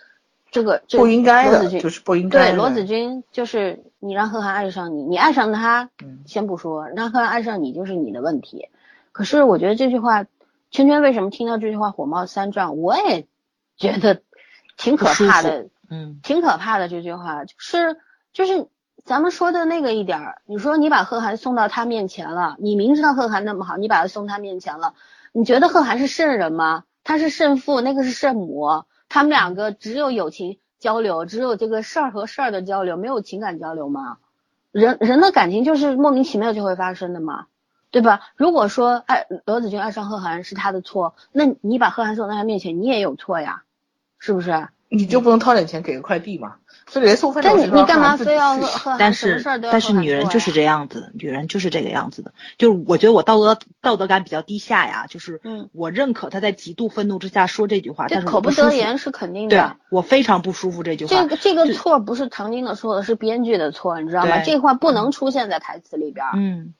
这个这不应该的，就是不应该。对罗子君就是你让贺涵爱上你，你爱上他嗯，先不说，让贺涵爱上你就是你的问题。可是我觉得这句话，圈圈为什么听到这句话火冒三丈？我也觉得挺可怕的，嗯挺可怕的。这句话就是就是咱们说的那个一点儿，你说你把贺涵送到他面前了，你明知道贺涵那么好，你把他送他面前了，你觉得贺涵是圣人吗？他是圣父，那个是圣母，他们两个只有友情交流，只有这个事儿和事儿的交流，没有情感交流吗？人人的感情就是莫名其妙就会发生的嘛，对吧？如果说爱罗子君爱上贺涵是他的错，那你把贺涵送到他面前，你也有错呀，是不是？你就不能掏点钱给个快递吗？所以连送饭但你你干嘛非要去贺涵但是但是女人就是这样子，女人就是这个样子的。就是我觉得我道德道德感比较低下呀，就是嗯我认可他在极度愤怒之下说这句话，这但是我口不得言是肯定对的。我非常不舒服这句话。这个这个错不是唐晶的错，是编剧的错，你知道吗？这话不能出现在台词里边儿，嗯，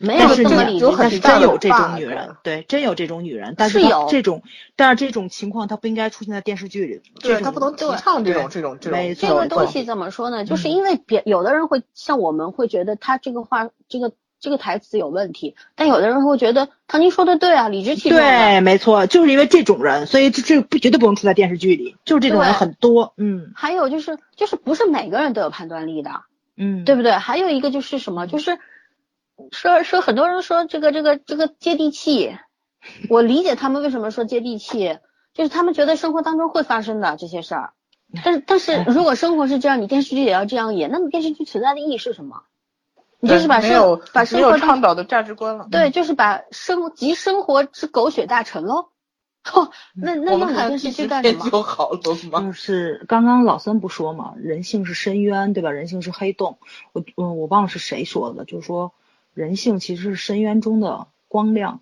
没有这么理直但是气壮真有这种女人，对，真有这种女人，但是有这种，但是这种情况她不应该出现在电视剧里，对他不能提倡这种这种这种没这个东西怎么说呢？就是因为别有的人会像我们会觉得他这个话这个这个台词有问题，但有的人会觉得唐宁说的对啊，理直气壮。对，没错，就是因为这种人，所以这这不绝对不能出在电视剧里，就是这种人很多，嗯还有就是就是不是每个人都有判断力的，嗯，对不对？还有一个就是什么，就是说说很多人说这个这个这个接地气，我理解他们为什么说接地气，就是他们觉得生活当中会发生的这些事儿。但是但是如果生活是这样，你电视剧也要这样演，那么电视剧存在的意义是什么？你就是把生把生活倡导的价值观了。对，就是把生集生活之狗血大成喽。哦，那那用你电视纪剧干什么？就好了嘛。就是刚刚老三不说嘛，人性是深渊，对吧？人性是黑洞。我嗯，我忘了是谁说的，就是说人性其实是深渊中的光亮。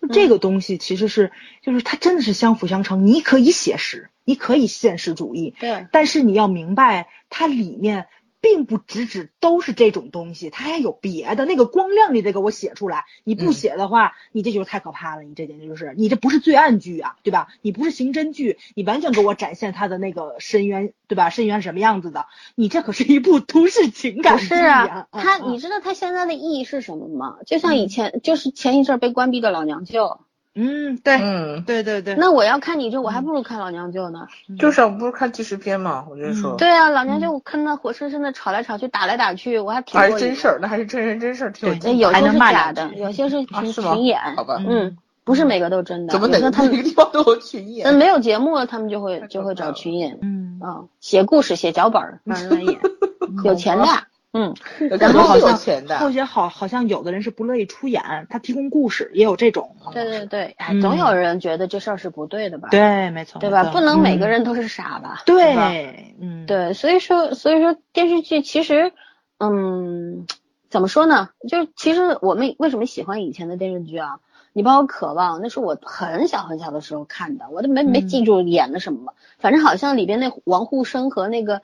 就这个东西其实是，就是它真的是相辅相成。你可以写实，你可以现实主义，对，但是你要明白，它里面并不只指都是这种东西，它还有别的。那个光亮你得给我写出来，你不嗯写的话，你这就是太可怕了。你这简直就是，你这不是罪案剧啊，对吧？你不是刑侦剧，你完全给我展现它的那个深渊，对吧？深渊是什么样子的？你这可是一部都市情感是啊呀，嗯它嗯你知道它现在的意义是什么吗？就像以前就是前一阵儿被关闭的老娘舅，嗯，对，嗯，对对对，那我要看你这，我还不如看老娘舅呢。就是我，不是看纪实片嘛，我就说，嗯对啊，老娘舅我看那活生生的吵来吵去，打来打去，我还挺还。是真事儿，那还是真人真事儿，挺有对那。有些是还能骂假的，有些是啊群群演，好吧嗯，不是每个都真的。怎么哪个他们哪个地方都有群演？嗯没有节目了，他们就会就会找群演，嗯，嗯，写故事写脚本儿让人来演，有钱的，嗯，然后好像钱的，后些好好像有的人是不乐意出演，他提供故事，也有这种。对对对，总有人觉得这事儿是不对的吧？对，没错，对吧？不能每个嗯人都是傻吧？对，嗯，对，所以说，所以说电视剧其实，嗯，怎么说呢？就是其实我们为什么喜欢以前的电视剧啊？你包括《渴望》，那是我很小很小的时候看的，我都没没嗯记住演的什么，反正好像里边那王沪生和那个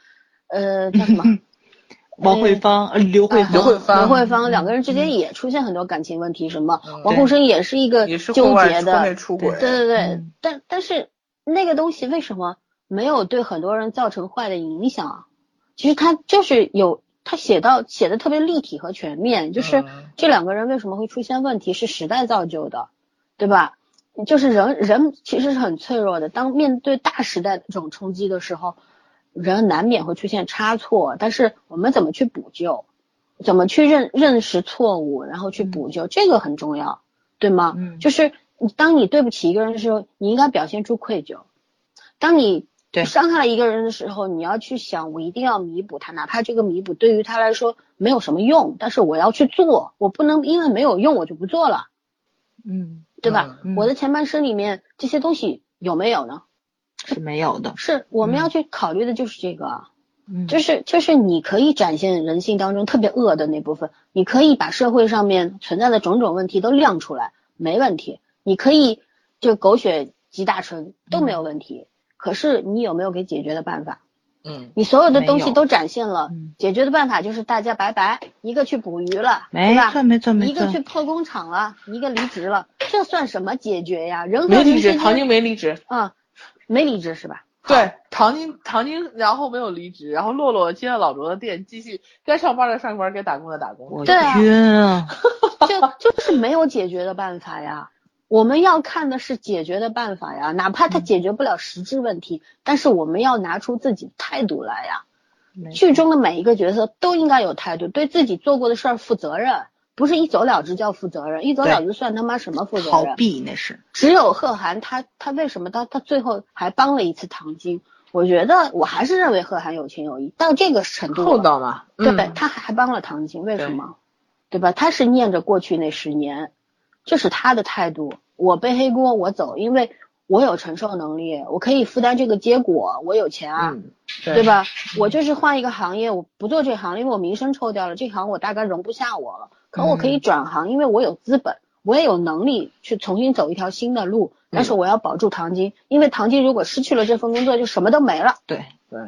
呃叫什么王慧芳、呃刘慧芳、刘慧芳刘慧芳嗯两个人之间也出现很多感情问题，什么嗯。王沪生也是一个也是纠结的内，出轨，对对对，嗯。但但是那个东西为什么没有对很多人造成坏的影响啊？其实他就是有他写到写的特别立体和全面，就是嗯。这两个人为什么会出现问题，是时代造就的，对吧？就是人人其实是很脆弱的，当面对大时代的这种冲击的时候，人难免会出现差错，但是我们怎么去补救，怎么去认认识错误，然后去补救，这个很重要，对吗？嗯就是你当你对不起一个人的时候，你应该表现出愧疚；当你对伤害了一个人的时候，你要去想，我一定要弥补他，哪怕这个弥补对于他来说没有什么用，但是我要去做，我不能因为没有用我就不做了，嗯，对吧？嗯我的前半生里面这些东西有没有呢？是没有的。是我们嗯要去考虑的就是这个啊。嗯就是就是你可以展现人性当中特别恶的那部分，你可以把社会上面存在的种种问题都亮出来，没问题。你可以就狗血集大成都没有问题。可是你有没有给解决的办法？嗯，你所有的东西都展现了嗯，解决的办法就是大家拜拜，一个去捕鱼了，没？错没错没错一个去破工厂了，一个离职了，这算什么解决呀？人和唐晶没离职。啊，没离职是吧？对，唐晶唐晶，然后没有离职，然后洛洛接了老卓的店，继续该上班的上班，该打工的打工。我对啊晕啊！就就是没有解决的办法呀。我们要看的是解决的办法呀，哪怕他解决不了实质问题，但是我们要拿出自己态度来呀。剧中的每一个角色都应该有态度，对自己做过的事儿负责任，不是一走了之叫负责任，一走了之算他妈什么负责任逃？避那是只有贺涵他他为什么他他最后还帮了一次唐晶？我觉得我还是认为贺涵有情有义，到这个程度了厚道嘛，对，嗯他还帮了唐晶，为什么？对吧？他是念着过去那十年，这是他的态度。我背黑锅，我走，因为我有承受能力，我可以负担这个结果，我有钱啊，嗯，对？吧？我就是换一个行业，我不做这行，因为我名声臭掉了，这行我大概容不下我了。可我可以转行，因为我有资本，我也有能力去重新走一条新的路。但是我要保住唐晶，因为唐晶如果失去了这份工作，就什么都没了。对，对，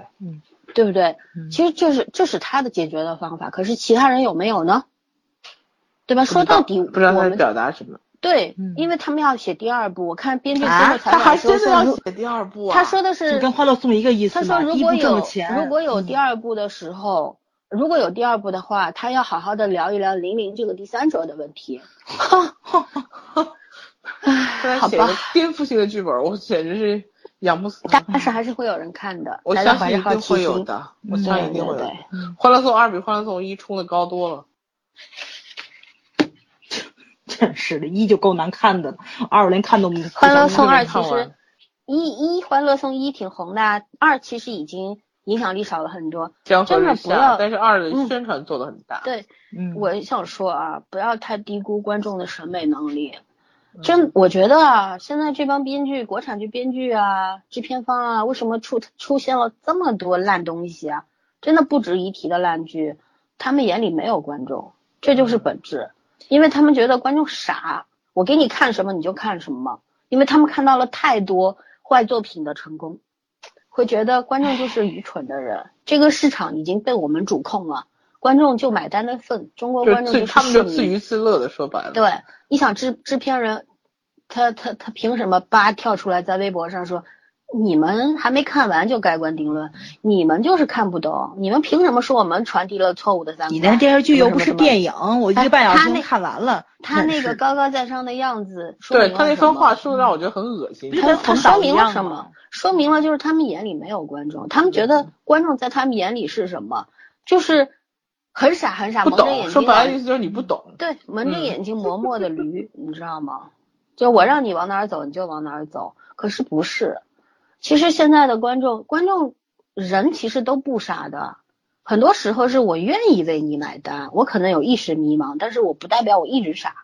对不对？嗯其实这是这是他的解决的方法，可是其他人有没有呢？对吧？说到底，不知道他们表达什么。对嗯，因为他们要写第二部，我看编剧最啊后采他还访的时候真的要写第二部啊？他说的是跟《欢乐颂》一个意思他说如果有，如果有嗯第二部的时候，如果有第二部的话，他要好好的聊一聊玲玲这个第三者的问题。唉，好吧他写个，颠覆性的剧本，我简直是养不死。但是还是会有人看的，我相信一定。会有的，我嗯相信一定会有的对对。嗯欢乐颂二比欢乐颂一冲的高多了。真是的，一就够难看的了，二我连看都没欢乐颂二其实一一欢乐颂一挺红的，二其实已经影响力少了很多。真的，不要但是二的嗯宣传做的很大。对，嗯，我想说啊，不要太低估观众的审美能力。嗯真，我觉得啊，现在这帮编剧、国产剧编剧啊、制片方啊，为什么出出现了这么多烂东西啊？真的不值一提的烂剧，他们眼里没有观众，这就是本质。因为他们觉得观众傻，我给你看什么你就看什么，因为他们看到了太多坏作品的成功，会觉得观众就是愚蠢的人。这个市场已经被我们主控了，观众就买单的份，中国观众是他们自娱自乐的，说白了。对，你想制制片人，他他他凭什么叭跳出来在微博上说，你们还没看完就盖棺定论，你们就是看不懂，你们凭什么说我们传递了错误的三观？你那电视剧又不是什么电影，我一个半小他那时就看完了。他那个高高在上的样子，说对他那番话说的让我觉得很恶心他他说明了什么？说明了就是他们眼里没有观众，他们觉得观众在他们眼里是什么？就是很傻很傻，蒙着眼睛说白了意思就是你不懂。对，蒙着嗯眼睛磨磨的驴，你知道吗？就我让你往哪儿走，你就往哪儿走。可是不是，其实现在的观众，观众人其实都不傻的，很多时候是我愿意为你买单，我可能有一时迷茫，但是我不代表我一直傻。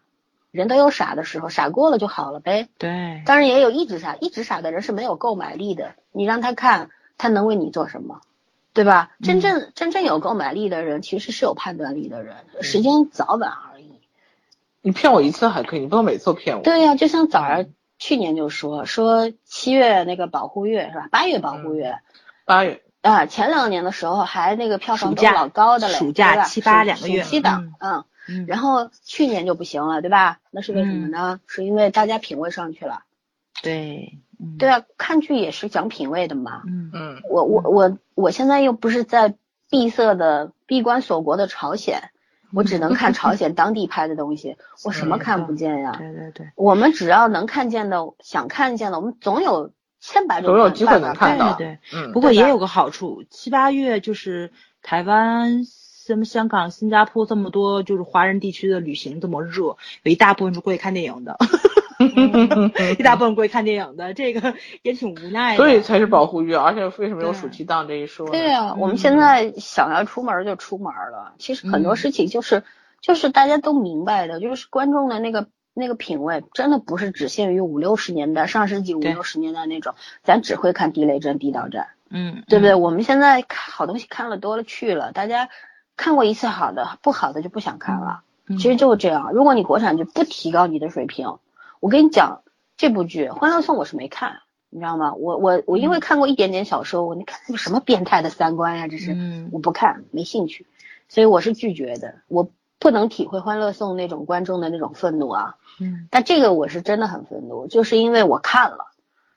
人都有傻的时候，傻过了就好了呗。对，当然也有一直傻，一直傻的人是没有购买力的。你让他看，他能为你做什么，对吧？真正、真正有购买力的人，其实是有判断力的人，时间早晚而已。你骗我一次还可以，你不能每次都骗我。对呀、就像早儿去年就说说七月那个保护月是吧？八月保护月、八月，啊，前两年的时候还那个票房都老高的嘞，暑假七八两个月暑期档，嗯嗯。嗯，然后去年就不行了，对吧？那是为什么呢？是因为大家品味上去了。对，嗯对，啊，看剧也是讲品味的嘛。嗯嗯，我我我我现在又不是在闭塞的闭关锁国的朝鲜，我只能看朝鲜当地拍的东西，我什么嗯看不见呀？对对对，我们只要能看见的，想看见的，我们总有千百种总有机会能看到对对。嗯不过也有个好处，七八月就是台湾、什么香港、新加坡这么多就是华人地区的旅行这么热，有一大部分是过去看电影的，一大部分不会看电影的，这个也挺无奈的。所以才是保护欲，而且为什么有暑期档这一说呢？对啊，我们嗯现在想要出门就出门了。其实很多嗯事情就是、就是大家都明白的，就是观众的那个那个品味真的不是只限于五六十年代、上世纪五六十年代那种，咱只会看地雷战、地道战，嗯，对不对？我们现在看好东西看了多了去了，大家看过一次好的，不好的就不想看了。嗯其实就是这样。如果你国产剧不提高你的水平，我跟你讲，这部剧《欢乐颂》我是没看，你知道吗？我我我因为看过一点点小说，我你看那个什么变态的三观呀，这是、嗯我不看，没兴趣，所以我是拒绝的。我不能体会《欢乐颂》那种观众的那种愤怒啊。嗯但这个我是真的很愤怒，就是因为我看了，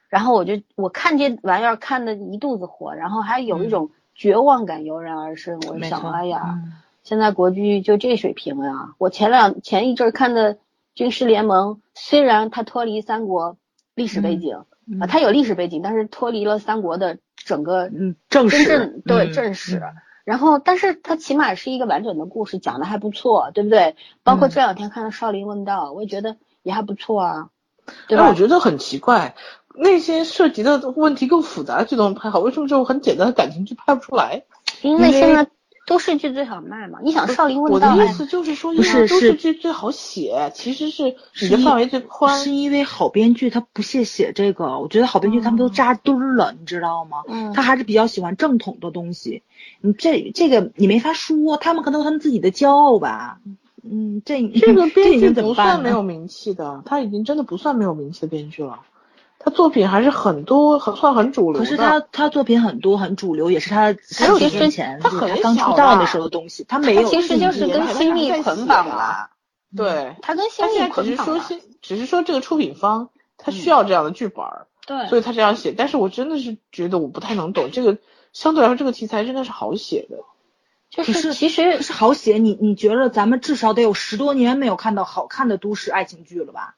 然后我就我看这玩意儿看的一肚子火，然后还有一种绝望感油然而生。我想，哎呀，嗯现在国剧就这水平呀！我前两前一阵儿看的《军师联盟》，虽然它脱离三国历史背景、嗯啊，它有历史背景，但是脱离了三国的整个嗯正真史正对嗯正史。然后，但是它起码是一个完整的故事，讲的还不错，对不对？包括嗯这两天看的《少林问道》，我也觉得也还不错啊，对吧但我？觉得很奇怪，那些涉及的问题更复杂的剧都能拍好，为什么这种很简单的感情剧拍不出来？因为现在都市剧最好卖嘛。你想《少林问道我的》意哎思就是说，不是因为都是市剧最好写，其实是你的范围最宽。是因为好编剧他不屑写这个，我觉得好编剧他们都扎堆儿了，你知道吗？嗯他还是比较喜欢正统的东西。你这这个你没法说，他们可能有他们自己的骄傲吧。嗯，这这个 编剧不算没有名气的，他已经真的不算没有名气的编剧了。他作品还是很多，很算很主流。可是他他作品很多很主流，也是他十有几年前他很刚很小的出道那时候的东西，他没有。它其实就是跟他新力捆绑了，对，他跟新他现在只力捆绑只。是说新，只是说这个出品方他需要这样的剧本儿，对，所以他这样写。但是我真的是觉得我不太能懂这个，相对来说这个题材真的是好写的。就是其实是好写，你你觉得咱们至少得有十多年没有看到好看的都市爱情剧了吧？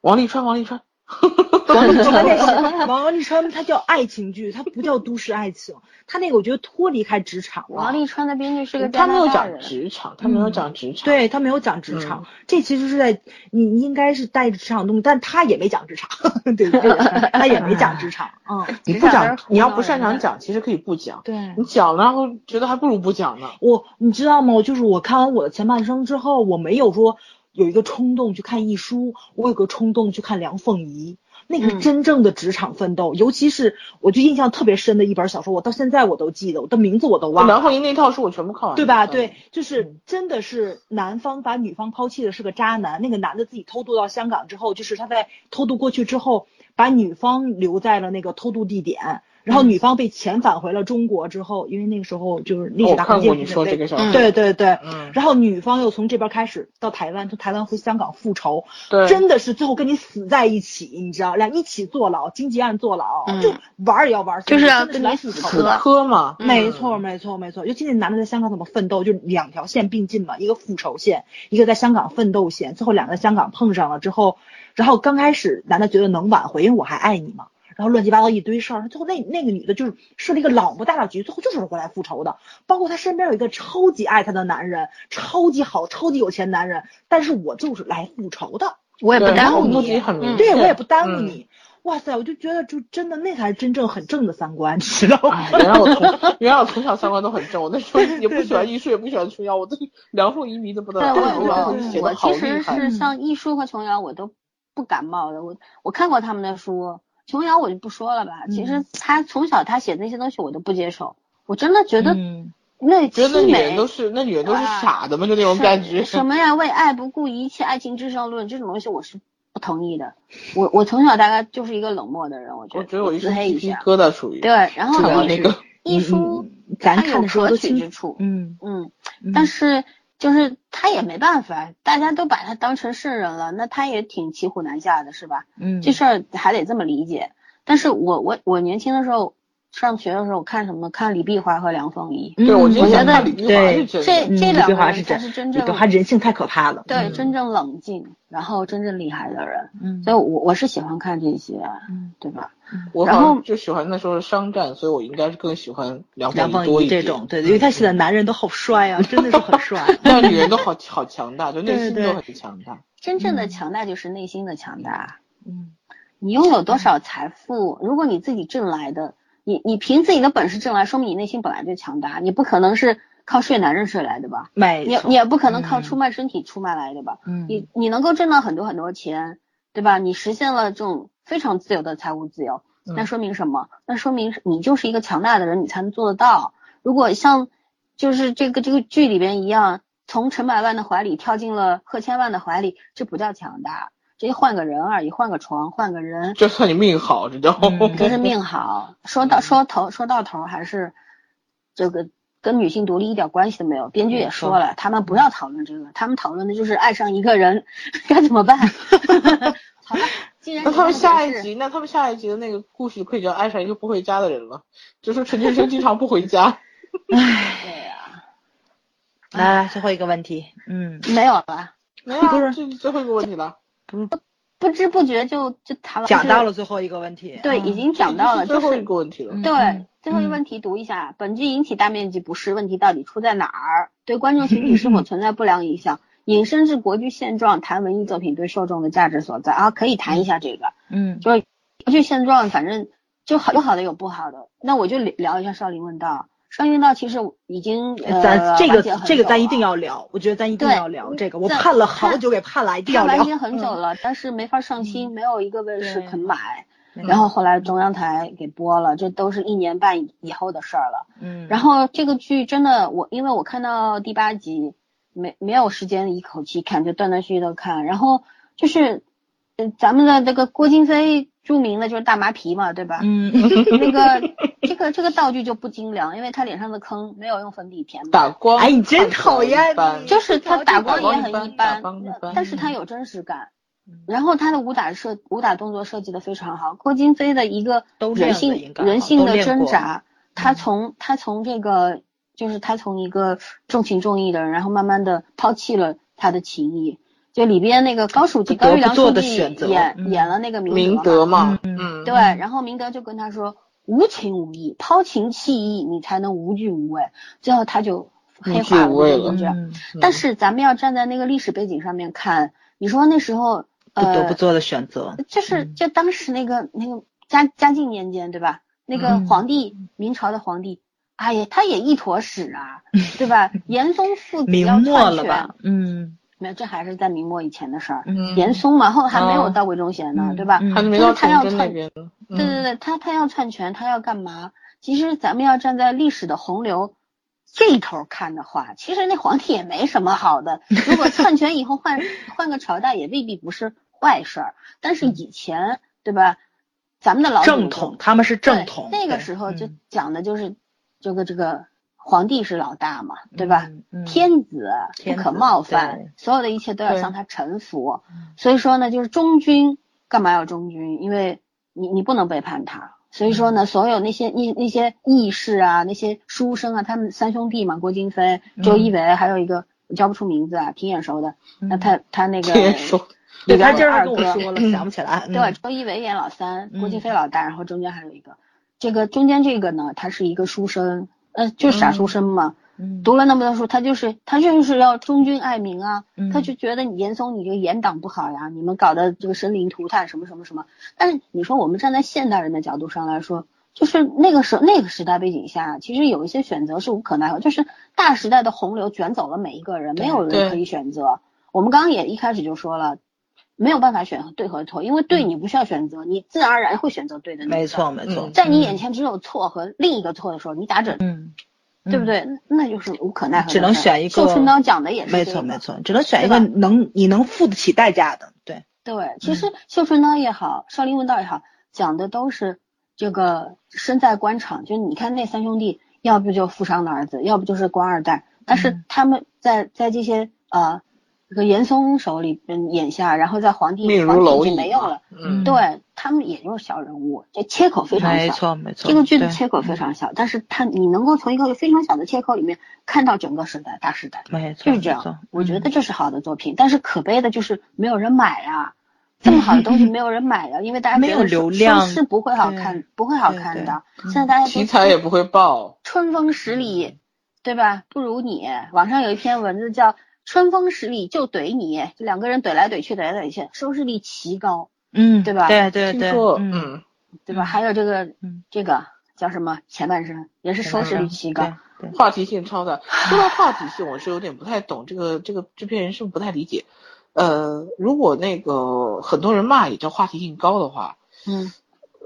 王沥川，王沥川，王沥川那是王沥川，他叫爱情剧，他不叫都市爱情。他那个我觉得脱离开职场了。王沥川的编剧是个他没有讲职场，他没有讲职场。对他没有讲职场，这其实是在你应该是带着职场东西，但他也没讲职场，对 不对？他也没讲职场，嗯，你不讲你要不擅长讲，其实可以不讲。对。你讲了，然后觉得还不如不讲呢。我你知道吗？我就是我看完我的前半生之后，我没有说有一个冲动去看一书，我有个冲动去看梁凤仪。那个是嗯真正的职场奋斗，尤其是我就印象特别深的一本小说，我到现在我都记得，我的名字我都忘了。梁凤仪那套书我全部看完了，对吧？嗯对，就是真的是男方把女方抛弃的是个渣男，那个男的自己偷渡到香港之后，就是他在偷渡过去之后，把女方留在了那个偷渡地点，然后女方被遣返回了中国之后，因为那个时候就是历史大环看过你境是对说这个事儿，对对对，嗯，然后女方又从这边开始到台湾，从台湾回香港复仇，对，真的是最后跟你死在一起，你知道，俩一起坐牢，经济案坐牢，嗯。就玩儿也要玩死，就是跟你死磕嘛，嗯。没错，没错，没错。尤其那男的在香港怎么奋斗，就两条线并进嘛，一个复仇线，一个在香港奋斗线。最后两个在香港碰上了之后，然后刚开始男的觉得能挽回，因为我还爱你嘛。然后乱七八糟一堆事儿，最后那那个女的就是设了一个老不大的局，最后就是回来复仇的。包括她身边有一个超级爱她的男人，超级好、超级有钱男人，但是我就是来复仇的，我也不耽误你对我也不耽误嗯你。哇塞，我就觉得就真的那才是真正很正的三观，你知道吗？哎，原来我从原来我从小三观都很正，我那时候也不喜欢艺术，也不喜欢琼瑶，我都 梁凤仪迷的不得对了，我其实。是像艺术和琼瑶我都不感冒的，我我看过他们的书，琼瑶我就不说了吧。其实他从小他写那些东西我都不接受，我真的觉得嗯那觉得那女人都。是那女人都是啊傻的嘛，就那种感觉。什么呀？为爱不顾一切，爱情至上论这种东西我是不同意的。我我从小大概就是一个冷漠的人，我觉得我觉得我一自身鸡皮黑一下。疙瘩属于。对，然后那个艺术嗯咱看的时候可都之处，嗯，嗯，嗯但是就是他也没办法，大家都把他当成圣人了，那他也挺骑虎难下的，是吧？嗯这事儿还得这么理解。但是我我我年轻的时候上学的时候看什么？看李碧华和梁凤仪，对，我觉得李碧华对这这两个人碧华是真才是真正李碧华人性太可怕了，对嗯真正冷静，然后真正厉害的人。嗯所以我我是喜欢看这些，嗯对吧？我好然后像就喜欢那时候的商战，所以我应该是更喜欢梁梁凤凤多一点。仪这种，对，因为他写的男人都好帅啊，真的是很帅。那女人都好好强大，就内心都很强大。真正的嗯强大就是内心的强大。嗯你拥有多少财富，如果你自己挣来的，你你凭自己的本事挣来，说明你内心本来就强大。你不可能是靠睡男人睡来的吧？你没错你也不可能靠嗯出卖身体出卖来的吧？嗯你你能够挣到很多很多钱，对吧？你实现了这种非常自由的财务自由，那说明什么？那说明你就是一个强大的人，你才能做得到。如果像就是这个这个剧里边一样，从陈百万的怀里跳进了贺千万的怀里，这不叫强大，这换个人而已，换个床，换个人，这算你命好，这叫。这是命 好。说到说头说到头还是这个跟女性独立一点关系都没有。编剧也说了，他们不要讨论这个，他们讨论的就是爱上一个人 该怎么办。好了，既然那他们下一集，那他们下一集的那个故事可以叫爱上一个不回家的人了，就是陈俊生经常不回家。唉，对呀，来来，最后一个问题，嗯，没有了，没有啊，这最后一个问题了。不知不觉就就谈了，讲到了最后一个问题，对，嗯已经讲到了，最后一个问题了。嗯对，最后一个问题读一下，本剧引起大面积不适，问题到底出在哪儿？对观众群体是否存在不良影响？引申至国剧现状，谈文艺作品对受众的价值所在啊，可以谈一下这个。嗯就是国剧现状，反正就好有好的有不好的。那我就聊聊一下少林问道。少林问道其实已经呃咱这个这个咱一定要聊，我觉得咱一定要聊这个，我盼了好久给盼来，一定要聊。它完结很久了，但是没法上新，没有一个卫视肯买。嗯然后后来中央台给播了，这都是一年半以后的事儿了。嗯，然后这个剧真的，我因为我看到第八集，没没有时间一口气看，就断断续续的看。然后就是，呃，咱们的这个郭京飞著名的就是大麻皮嘛，对吧？嗯 那个这个这个道具就不精良，因为他脸上的坑没有用粉底填满。打光，哎你真讨厌就是他打光光也很一一般打般一般，但是他有真实感嗯。然后他的武打设武打动作设计的非常好，郭京飞的一个人性人性的挣扎，他嗯。从他从这个就是他从一个重情重义的人，然后慢慢的抛弃了他的情谊。就里边那个高书记高育良书记的选择演嗯。演了那个明德德嘛，嗯。嗯，对，然后明德就跟他说，无情无义，抛情弃义，你才能无惧无畏。最后他就黑化了，就这样。嗯。但是咱们要站在那个历史背景上面看，你说那时候不得呃不，做的选择。就是嗯就当时那个那个嘉嘉靖年间，对吧？那个嗯皇帝，明朝的皇帝，哎呀，他也一坨屎啊，对吧？严嵩父子要篡权了吧？？嗯没有，这还是在明末以前的事儿。嗯，严嵩嘛，后还没有哦到魏忠贤呢，嗯对吧？嗯还没到崇就是他要篡。对对对，他他要篡权，他要干嘛？其实咱们要站在历史的洪流这头看的话，其实那皇帝也没什么好的。如果篡权以后换换个朝代，也未必不是坏事儿。但是以前，对吧？咱们的老正统，他们是正统。那个时候就嗯讲的就是这个这个皇帝是老大嘛，对吧？嗯嗯天子不可冒犯，所有的一切都要向他臣服嗯。所以说呢，就是忠君干嘛要忠君？因为你你不能背叛他。所以嗯说呢，所有那些那那些义士啊，那些书生啊，他们三兄弟嘛，郭京飞、周一围，还有一个我叫不出名字啊，挺眼熟的。那嗯他他那个对他今儿跟我哥说了，想不起来。嗯对，周一围演老三，郭京嗯飞老大，然后中间还有一个，这个中间这个呢，他是一个书生，呃，就是傻书生嘛，嗯读了那么多书，他就是他就是要忠君爱民啊，嗯他就觉得你严嵩你这个严党不好呀，你们搞的这个生灵涂炭什么什么什么。但是你说我们站在现代人的角度上来说，就是那个时候那个时代背景下，其实有一些选择是无可奈何，就是大时代的洪流卷走了每一个人，没有人可以选择。我们刚刚也一开始就说了。没有办法选对和错，因为对你不需要选择，你自然而然会选择对的那个。没错没错，嗯在你眼前只有错和另一个错的时候，你打准，嗯，对不对？那就是无可奈何。只能选一个绣春刀讲的也是没这个错没错，只能选一个能你能付得起代价的。对，对，其实绣春刀也好，少林问道也好，讲的都是这个身在官场，就你看那三兄弟，要不就富商的儿子，要不就是官二代，但是嗯他们在在这些呃这个严嵩手里嗯眼下，然后在皇帝皇帝已经没有了，嗯，对他们也就是小人物，这切口非常小没小。错没错，这个剧的切口非常小，但是他你能够从一个非常小的切口里面看到整个时代大时代。没错，就是这样，我觉嗯得这是好的作品，但是可悲的就是没有人买啊、这么好的东西没有人买啊、因为大家没有流量是是不会好看，不会好看的。嗯现在大家题材也不会爆，春风十里，对吧？不如你。网上有一篇文字叫“春风十里就怼你”，就两个人怼来怼去，怼来怼去，收视率奇高，嗯，对吧对对对，嗯嗯，对吧？嗯还有这个嗯这个叫什么前半生，也是收视率奇高。话题性超大。说到话题性，我是有点不太懂，这个这个制片人是不是不太理解？呃，如果那个很多人骂也叫话题性高的话，嗯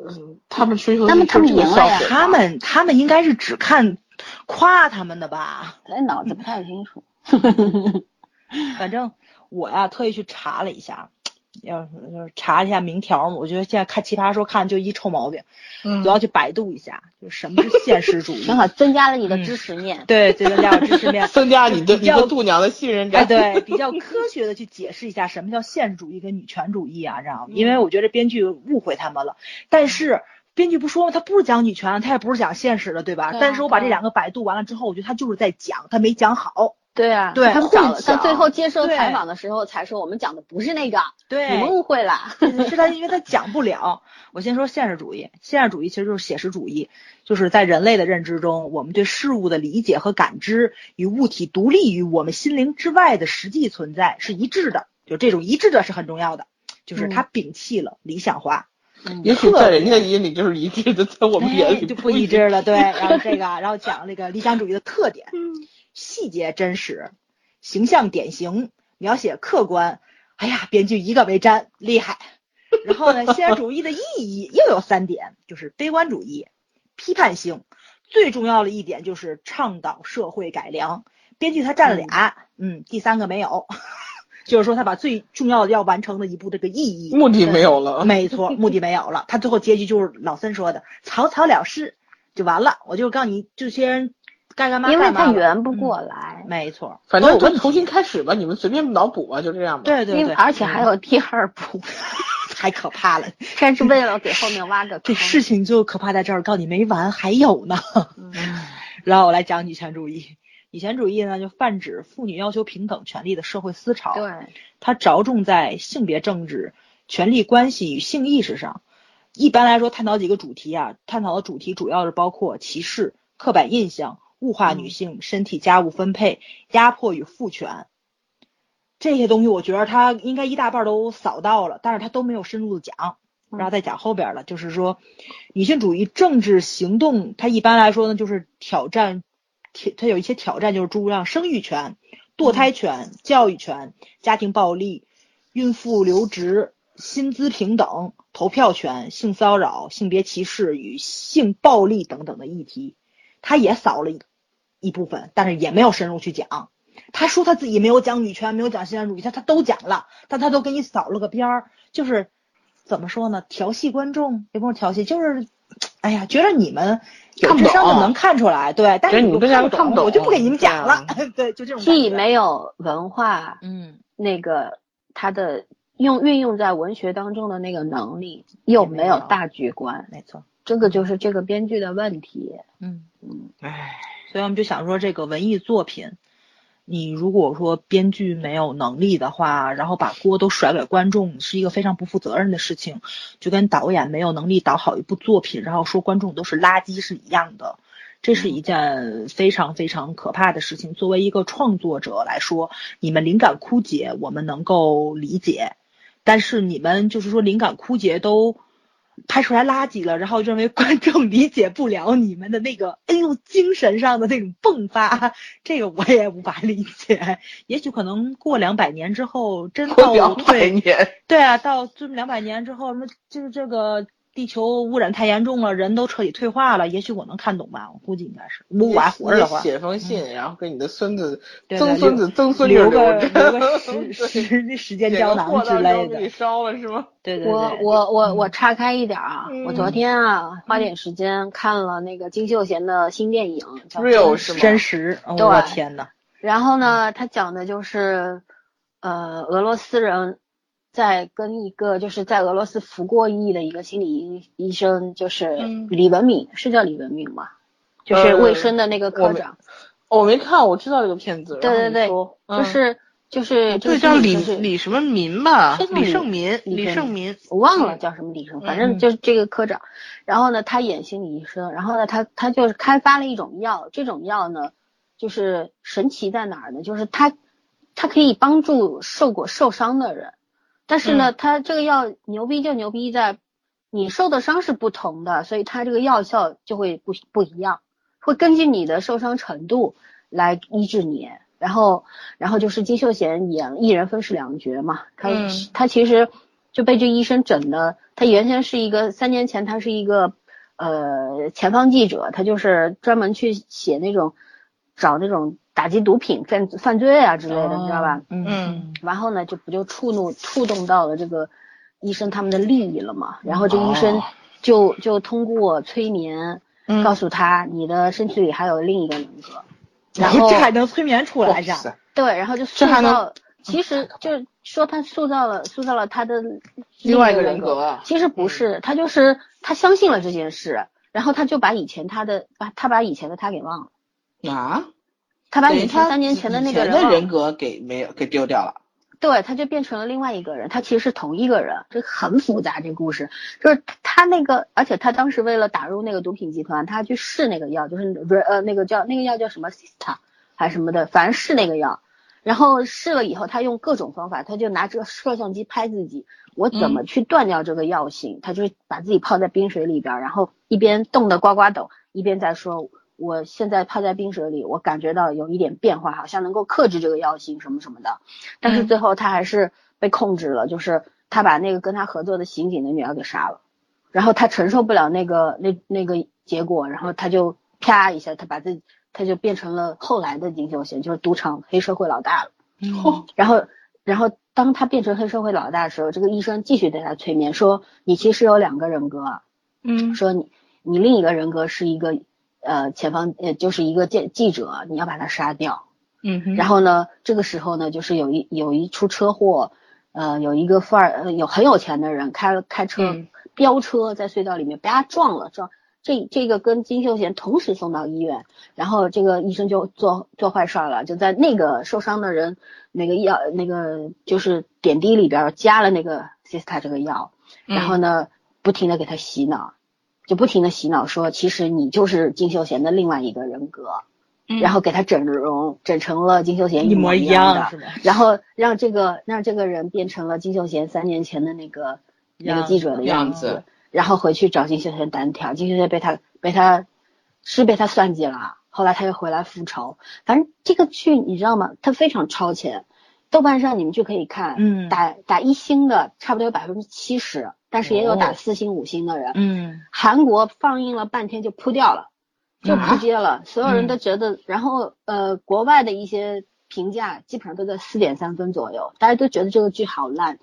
嗯他们追求他们他们赢了呀他们他们应该是只看夸他们的吧？哎，脑子不太清楚。反正我呀特意去查了一下，要是就是查一下名条嘛，我觉得现在看奇葩说看就一臭毛病，嗯都要去百度一下，就是什么是现实主义正。好增加了你的知识面。对，增加了知识面 增加你的你的度娘的信任哎，感。对，比较科学的去解释一下什么叫现实主义跟女权主义啊，知道吗？嗯因为我觉得编剧误会他们了。但是编剧不说吗？他不是讲女权，他也不是讲现实的，对吧？对啊但是我把这两个百度完了之后，我觉得他就是在讲，他没讲好。对啊，对他们讲了，混淆到最后接受采访的时候才说我们讲的不是那个，对，你们误会了。是他，因为他讲不了。我先说现实主义，现实主义其实就是写实主义，就是在人类的认知中，我们对事物的理解和感知与物体独立于我们心灵之外的实际存在是一致的，就这种一致的是很重要的，就是他摒弃了理想化。也许在人家眼里就是一致的，在我们眼里哎就不一致了。对，然后这个，然后讲这个理想主义的特点，细节真实，形象典型，描写客观。哎呀，编剧一个没沾，厉害。然后呢，现实主义的意义又有三点，就是悲观主义、批判性，最重要的一点就是倡导社会改良。编剧他占了俩，嗯，第三个没有，就是说他把最重要的要完成的一步这个意义目的没有了。没错，目的没有了。他最后结局就是老森说的草草了事就完了。我就告诉你，这些人该干嘛因为他圆不过嗯来，没错，反正就重新开始吧，你们随便脑补吧，就这样吧。对对对，而且还有第二部，太可怕了。这是为了给后面挖个坑 这坑。事情就可怕在这儿，告诉你没完，还有呢。嗯然后我来讲女权主义。女权主义呢，就泛指妇女要求平等权利的社会思潮。对，它着重在性别政治、权力关系与性意识上。一般来说，探讨几个主题啊，探讨的主题主要是包括歧视、刻板印象、物化女性、身体家务分配、压迫与父权这些东西。我觉得他应该一大半都扫到了，但是他都没有深入的讲。然后再讲后边了，就是说，女性主义政治行动，它一般来说呢，就是挑战，挑它有一些挑战，就是诸如像生育权、堕胎权、教育权、家庭暴力、孕妇留职、薪资平等、投票权、性骚扰、性别歧视与性暴力等等的议题，他也扫了一一部分，但是也没有深入去讲。他说他自己没有讲女权，没有讲现实主义，他他都讲了，但他都给你扫了个边儿，就是怎么说呢？调戏观众也不是调戏，就是，哎呀，觉得你们有看不懂智商的能看出来，对，但是你们这样看看不懂我就不给你们讲了对，对，就这种。既没有文化，嗯，那个他的用运用在文学当中的那个能力，又没有大局观，没错，这个就是这个编剧的问题。嗯。唉，所以我们就想说，这个文艺作品，你如果说编剧没有能力的话，然后把锅都甩给观众，是一个非常不负责任的事情，就跟导演没有能力导好一部作品，然后说观众都是垃圾是一样的。这是一件非常非常可怕的事情。作为一个创作者来说，你们灵感枯竭，我们能够理解，但是你们就是说灵感枯竭都拍出来垃圾了，然后认为观众理解不了你们的那个，哎呦，精神上的那种迸发，这个我也无法理解。也许可能过两百年之后，真倒过两百退，年，对啊，到这两百年之后，什么就是这个地球污染太严重了，人都彻底退化了，也许我能看懂吧，我估计应该是，如果我还活着的话，写封信，然后给你的孙子、曾孙子、曾孙女留个着，留个 时时时间胶囊之类的，烧了是吗？对对对，我我我我岔开一点啊，嗯我昨天啊花点时间看了那个金秀贤的新电影叫《Real 真是吗真实，我天呐，然后呢，他讲的就是，呃，俄罗斯人在跟一个就是在俄罗斯服过役的一个心理医医生，就是嗯李文敏，是叫李文敏吗？就是呃卫生的那个科我没长，哦我没看，我知道这个片子。对对对就是就是这对，个叫李李什么民吧李李胜民，李胜民。我忘了叫什么李胜，反正嗯就是这个科长。然后呢，他演心理医生，然后呢，他他就是开发了一种药，这种药呢，就是神奇在哪儿呢？就是他他可以帮助受过受伤的人，但是呢，它这个药牛逼就牛逼在你受的伤是不同的，所以它这个药效就会不不一样，会根据你的受伤程度来医治你。然后，然后就是金秀贤演一人分饰两角嘛，他、嗯他其实就被这医生整的。他原先是一个三年前，他是一个呃前方记者，他就是专门去写那种找那种打击毒品犯犯罪啊之类的，你知道吧？嗯。然后呢，就不就触怒触动到了这个医生他们的利益了嘛？然后这医生就就通过催眠告诉他，你的身体里还有另一个人格。然后这还能催眠出来呀？对，然后就塑造，其实就是说他塑造了塑造了他的另外一个人格。其实不是，他就是他相信了这件事，然后他就把以前他的把他把以前的他给忘了啊，他把以前三年前的那个人人格给没有给丢掉了。对，他就变成了另外一个人，他其实是同一个人，这很复杂。这故事就是他那个，而且他当时为了打入那个毒品集团，他去试那个药，就是不是呃那个叫那个药叫什么 Sista 还是什么的，反正试那个药。然后试了以后，他用各种方法，他就拿这个摄像机拍自己，我怎么去断掉这个药性？他就把自己泡在冰水里边，然后一边冻得呱呱抖，一边在说。我现在泡在冰水里，我感觉到有一点变化，好像能够克制这个药性什么什么的。但是最后他还是被控制了，就是他把那个跟他合作的刑警的女儿给杀了，然后他承受不了那个那那个结果，然后他就啪一下，他把自己他就变成了后来的金秀贤，就是赌场黑社会老大了。然后然后当他变成黑社会老大的时候，这个医生继续对他催眠说：“你其实有两个人格。”嗯，说你你另一个人格是一个。呃，前方呃就是一个记记者，你要把他杀掉。嗯，然后呢，这个时候呢，就是有一有一出车祸，呃，有一个富二有很有钱的人开开车飙车在隧道里面被他撞了，撞这这个跟金秀贤同时送到医院，然后这个医生就做做坏事了，就在那个受伤的人那个药那个就是点滴里边加了那个西斯塔这个药，然后呢，不停的给他洗脑。就不停的洗脑说，其实你就是金秀贤的另外一个人格，然后给他整容，整成了金秀贤一模一样的，然后让这个让这个人变成了金秀贤三年前的那个那个记者的样子，然后回去找金秀贤单挑，金秀贤被他被他是被他算计了，后来他又回来复仇，反正这个剧你知道吗？他非常超前，豆瓣上你们就可以看，嗯，打打一星的差不多有百分之七十。但是也有打四星五星的人，嗯，韩国放映了半天就扑掉了，就扑街了，所有人都觉得，然后呃，国外的一些评价基本上都在四点三分左右，大家都觉得这个剧好烂。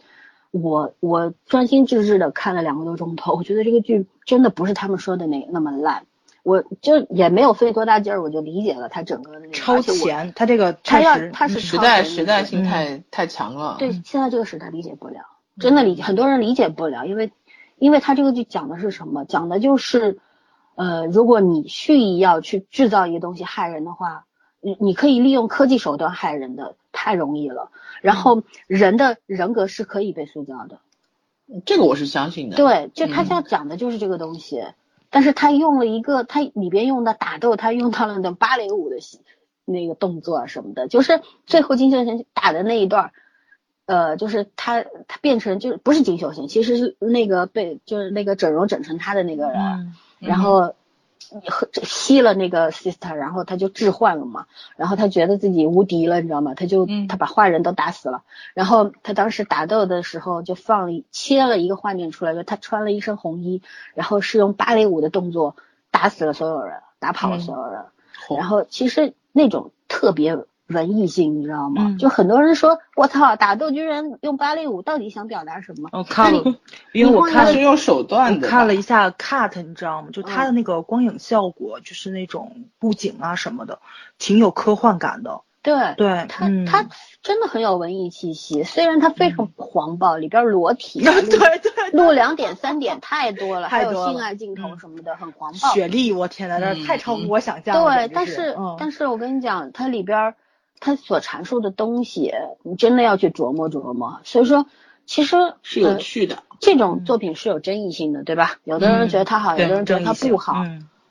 我我专心致志的看了两个多钟头，我觉得这个剧真的不是他们说的那那么烂，我就也没有费多大劲儿，我就理解了他整个的那个超前，他这个他要他是时代时代性太太强了，对，现在这个时代理解不了。真的理很多人理解不了，因为，因为他这个剧讲的是什么？讲的就是，呃，如果你蓄意要去制造一个东西害人的话，你你可以利用科技手段害人的，太容易了。然后人的人格是可以被塑造的，这个我是相信的。对，就他要讲的就是这个东西，但是他用了一个他里边用的打斗，他用到了那芭蕾舞的那个动作什么的，就是最后金秀贤打的那一段。呃，就是他，他变成就是不是金秀贤，其实是那个被就是那个整容整成他的那个人，然后喝吸了那个 sister，然后他就置换了嘛，然后他觉得自己无敌了，你知道吗？他就他把坏人都打死了，然后他当时打斗的时候就放切了一个画面出来，就他穿了一身红衣，然后是用芭蕾舞的动作打死了所有人，打跑了所有人，然后其实那种特别。文艺性，你知道吗？就很多人说，我操，打斗军人用芭蕾舞，到底想表达什么？我看了，因为我看是用手段的，看了一下 cut，你知道吗？就它的那个光影效果，就是那种布景啊什么的，挺有科幻感的。对，对，它它真的很有文艺气息，虽然它非常黄暴，里边裸体，对对，露两点三点太多了，还有性爱镜头什么的，很黄暴。雪莉，我天呐，那太超乎我想象了。对，但是但是我跟你讲，它里边。他所阐述的东西，你真的要去琢磨琢磨。所以说，其实是有趣的。这种作品是有争议性的，对吧？有的人觉得它好，有的人觉得它不好，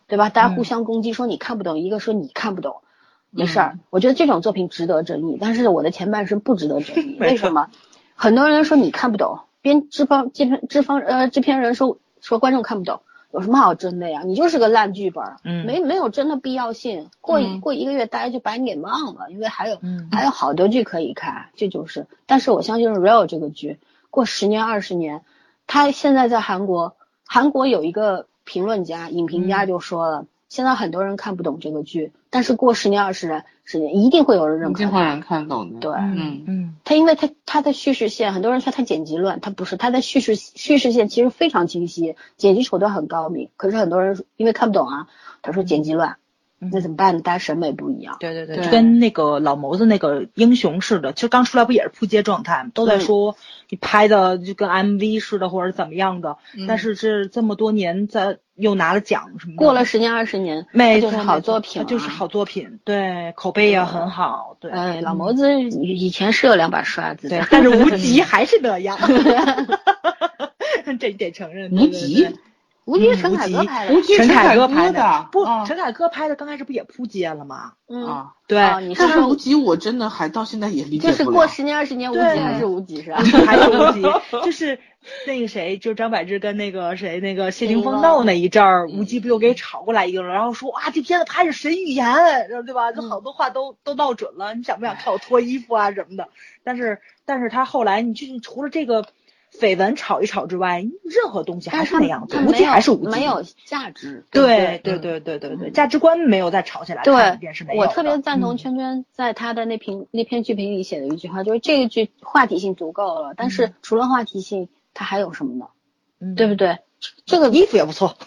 对吧？大家互相攻击，说你看不懂，一个说你看不懂，没事儿。我觉得这种作品值得争议，但是我的前半生不值得争议。为什么？很多人说你看不懂，编制方制片制方呃制片人说说观众看不懂。有什么好争的呀？你就是个烂剧本，嗯，没没有真的必要性。过一过一个月，大家就把你给忘了，因为还有还有好多剧可以看，这就是。但是我相信《Real》这个剧过十年二十年，他现在在韩国，韩国有一个评论家、影评家就说了，现在很多人看不懂这个剧，但是过十年二十年，十年一定会有人认可它。一定会有人看懂的。对，嗯嗯他因为他他的叙事线，很多人说他剪辑乱，他不是，他的叙事叙事线其实非常清晰，剪辑手段很高明。可是很多人因为看不懂啊，他说剪辑乱，嗯那怎么办呢？大家审美不一样。对对对，就跟那个老谋子那个英雄似的，其实刚出来不也是扑街状态吗？都在说你拍的就跟 MV 似的，或者怎么样的，嗯。但是这这么多年在又拿了奖什么的，过了十年二十年，没错就是好作品、啊，就是好作品，对，口碑也很好，对，哎，老嗯。谋子以以前是有两把刷子对，，但是无 极还是那样，这你得承认，对对无极对无极是陈嗯凯歌拍的，无极陈凯歌拍的不，啊陈凯歌拍的刚开始不也扑街了吗？嗯，啊，对，啊你是但是无极我真的还到现在也理解就是。过十年二十年无极还是无极是吧？还是无极，就是那个谁，就是张柏芝跟那个谁，那个谢霆锋闹那一阵儿，嗯无极不又给炒过来一个了，然后说哇，这片子拍是神预言，然后对吧？就好多话都都闹准了，你想不想看我脱衣服啊什么的？但是但是他后来，你就除了这个绯闻炒一炒之外，任何东西还是是那样子，无极还是无极，没有价值。对对对对对对价值观没有再炒起来，看电视没有我。特别赞同嗯圈圈在他的那评那篇剧评里写的一句话，就是这一句话题性足够了，但是除了话题性，它还有什么呢？嗯对不对？这个衣服也不错，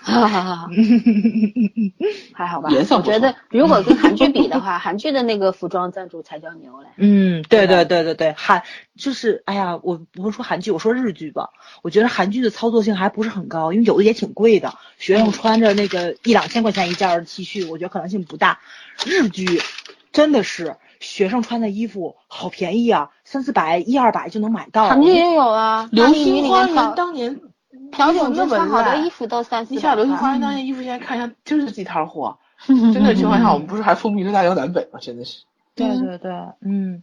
哈哈哈，还好吧？颜色我觉得如果跟韩剧比的话，韩剧的那个服装赞助才叫牛嘞。嗯，对对对对对对，韩就是，哎呀，我不是说韩剧，我说日剧吧。我觉得韩剧的操作性还不是很高，因为有的也挺贵的，学生穿着那个一两千块钱一件儿的 T 恤，我觉得可能性不大。日剧真的是学生穿的衣服好便宜啊，三四百、一二百就能买到。韩剧也有啊，流星花园当年朴炯那么植穿好多衣服都三四你百块想流星花园当年衣服，现在看一下就是地摊货。真的情况下，我们不是还风靡了大江南北吗？真的是。对嗯对对，嗯，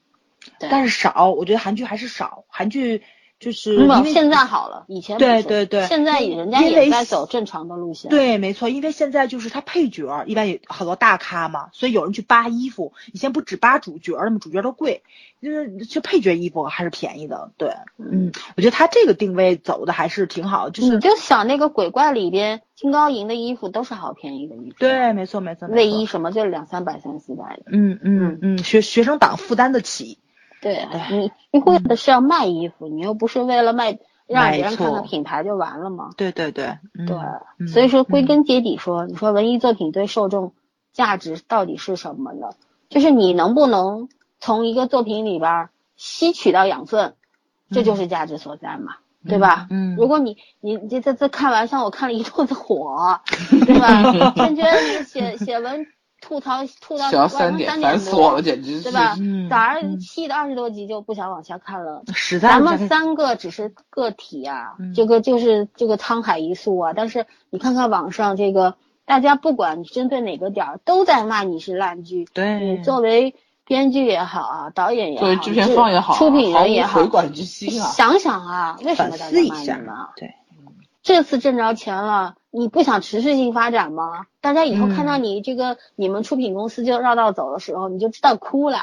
对但是少，我觉得韩剧还是少，韩剧就是因为现在好了，以前对对对现在人家也在走正常的路线。对，没错，因为现在就是他配角儿一般有好多大咖嘛，所以有人去扒衣服。以前不只扒主角儿嘛，主角儿都贵，就是就配角衣服还是便宜的。对，嗯，我觉得他这个定位走的还是挺好，就是你就想那个鬼怪里边金高银的衣服都是好便宜的衣服，，对，没错没错，没错卫衣，什么就两三百、三四百的。嗯嗯嗯，学学生党负担得起，对啊你你为的是要卖衣服，你又不是为了卖让别人看没错看品牌就完了吗？对对对，嗯对，嗯所以说归根结底说，你说文艺作品对受众价值到底是什么呢？就是你能不能从一个作品里边儿吸取到养分，这就是价值所在嘛，对吧？嗯，如果你你这这这看完像我看了一肚子火，对吧？感觉写写文吐槽吐到写到晚上三点，三烦死我了，多，简直是。对吧？嗯早上嗯气的二十多集就不想往下看了。实在咱们三个只是个体啊，嗯这个就是这个沧海一粟啊。但是你看看网上这个，大家不管针对哪个点儿，都在骂你是烂剧。对你作为编剧也好啊，导演也好，作为制片方也好啊，出品人也好之心啊。想想啊，为什反么大思一下家骂你们？，对，这次挣着钱了，你不想持续性发展吗？大家以后看到嗯你这个、你们出品公司就绕道走的时候，你就知道哭了。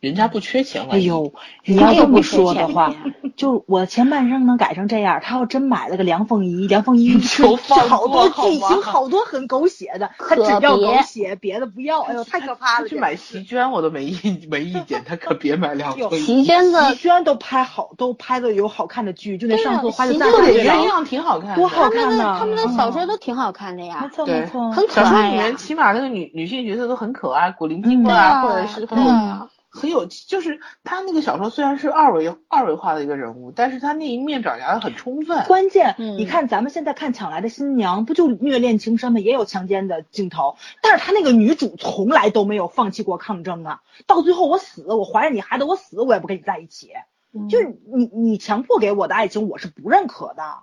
人家不缺钱，哎呦，你你要这么也不缺钱说的话，就我前半生能改成这样，他要真买了个梁凤仪，梁凤仪就放好多过剧情，好多很狗血的，他只要狗血，别的不要。哎呦，太可怕了！去买席绢我都没意没意见，他可别买凉 风衣。席绢的席绢都拍好，都拍的有好看的剧，就那对啊上次花的赞对了，鸳鸯挺好看的，多好他们看呢！的他们的小说嗯都挺好看的呀没。错对没错，很可小说爱里面起码那个女女性角色都很可爱，古灵精怪或者是很很有，就是他那个小说虽然是二维二维化的一个人物，但是他那一面表达的很充分。关键，嗯你看咱们现在看《抢来的新娘》，不就虐恋情深吗？也有强奸的镜头，但是他那个女主从来都没有放弃过抗争啊！到最后我死，我怀着你孩子，我死我也不跟你在一起。嗯就是你你强迫给我的爱情，我是不认可的。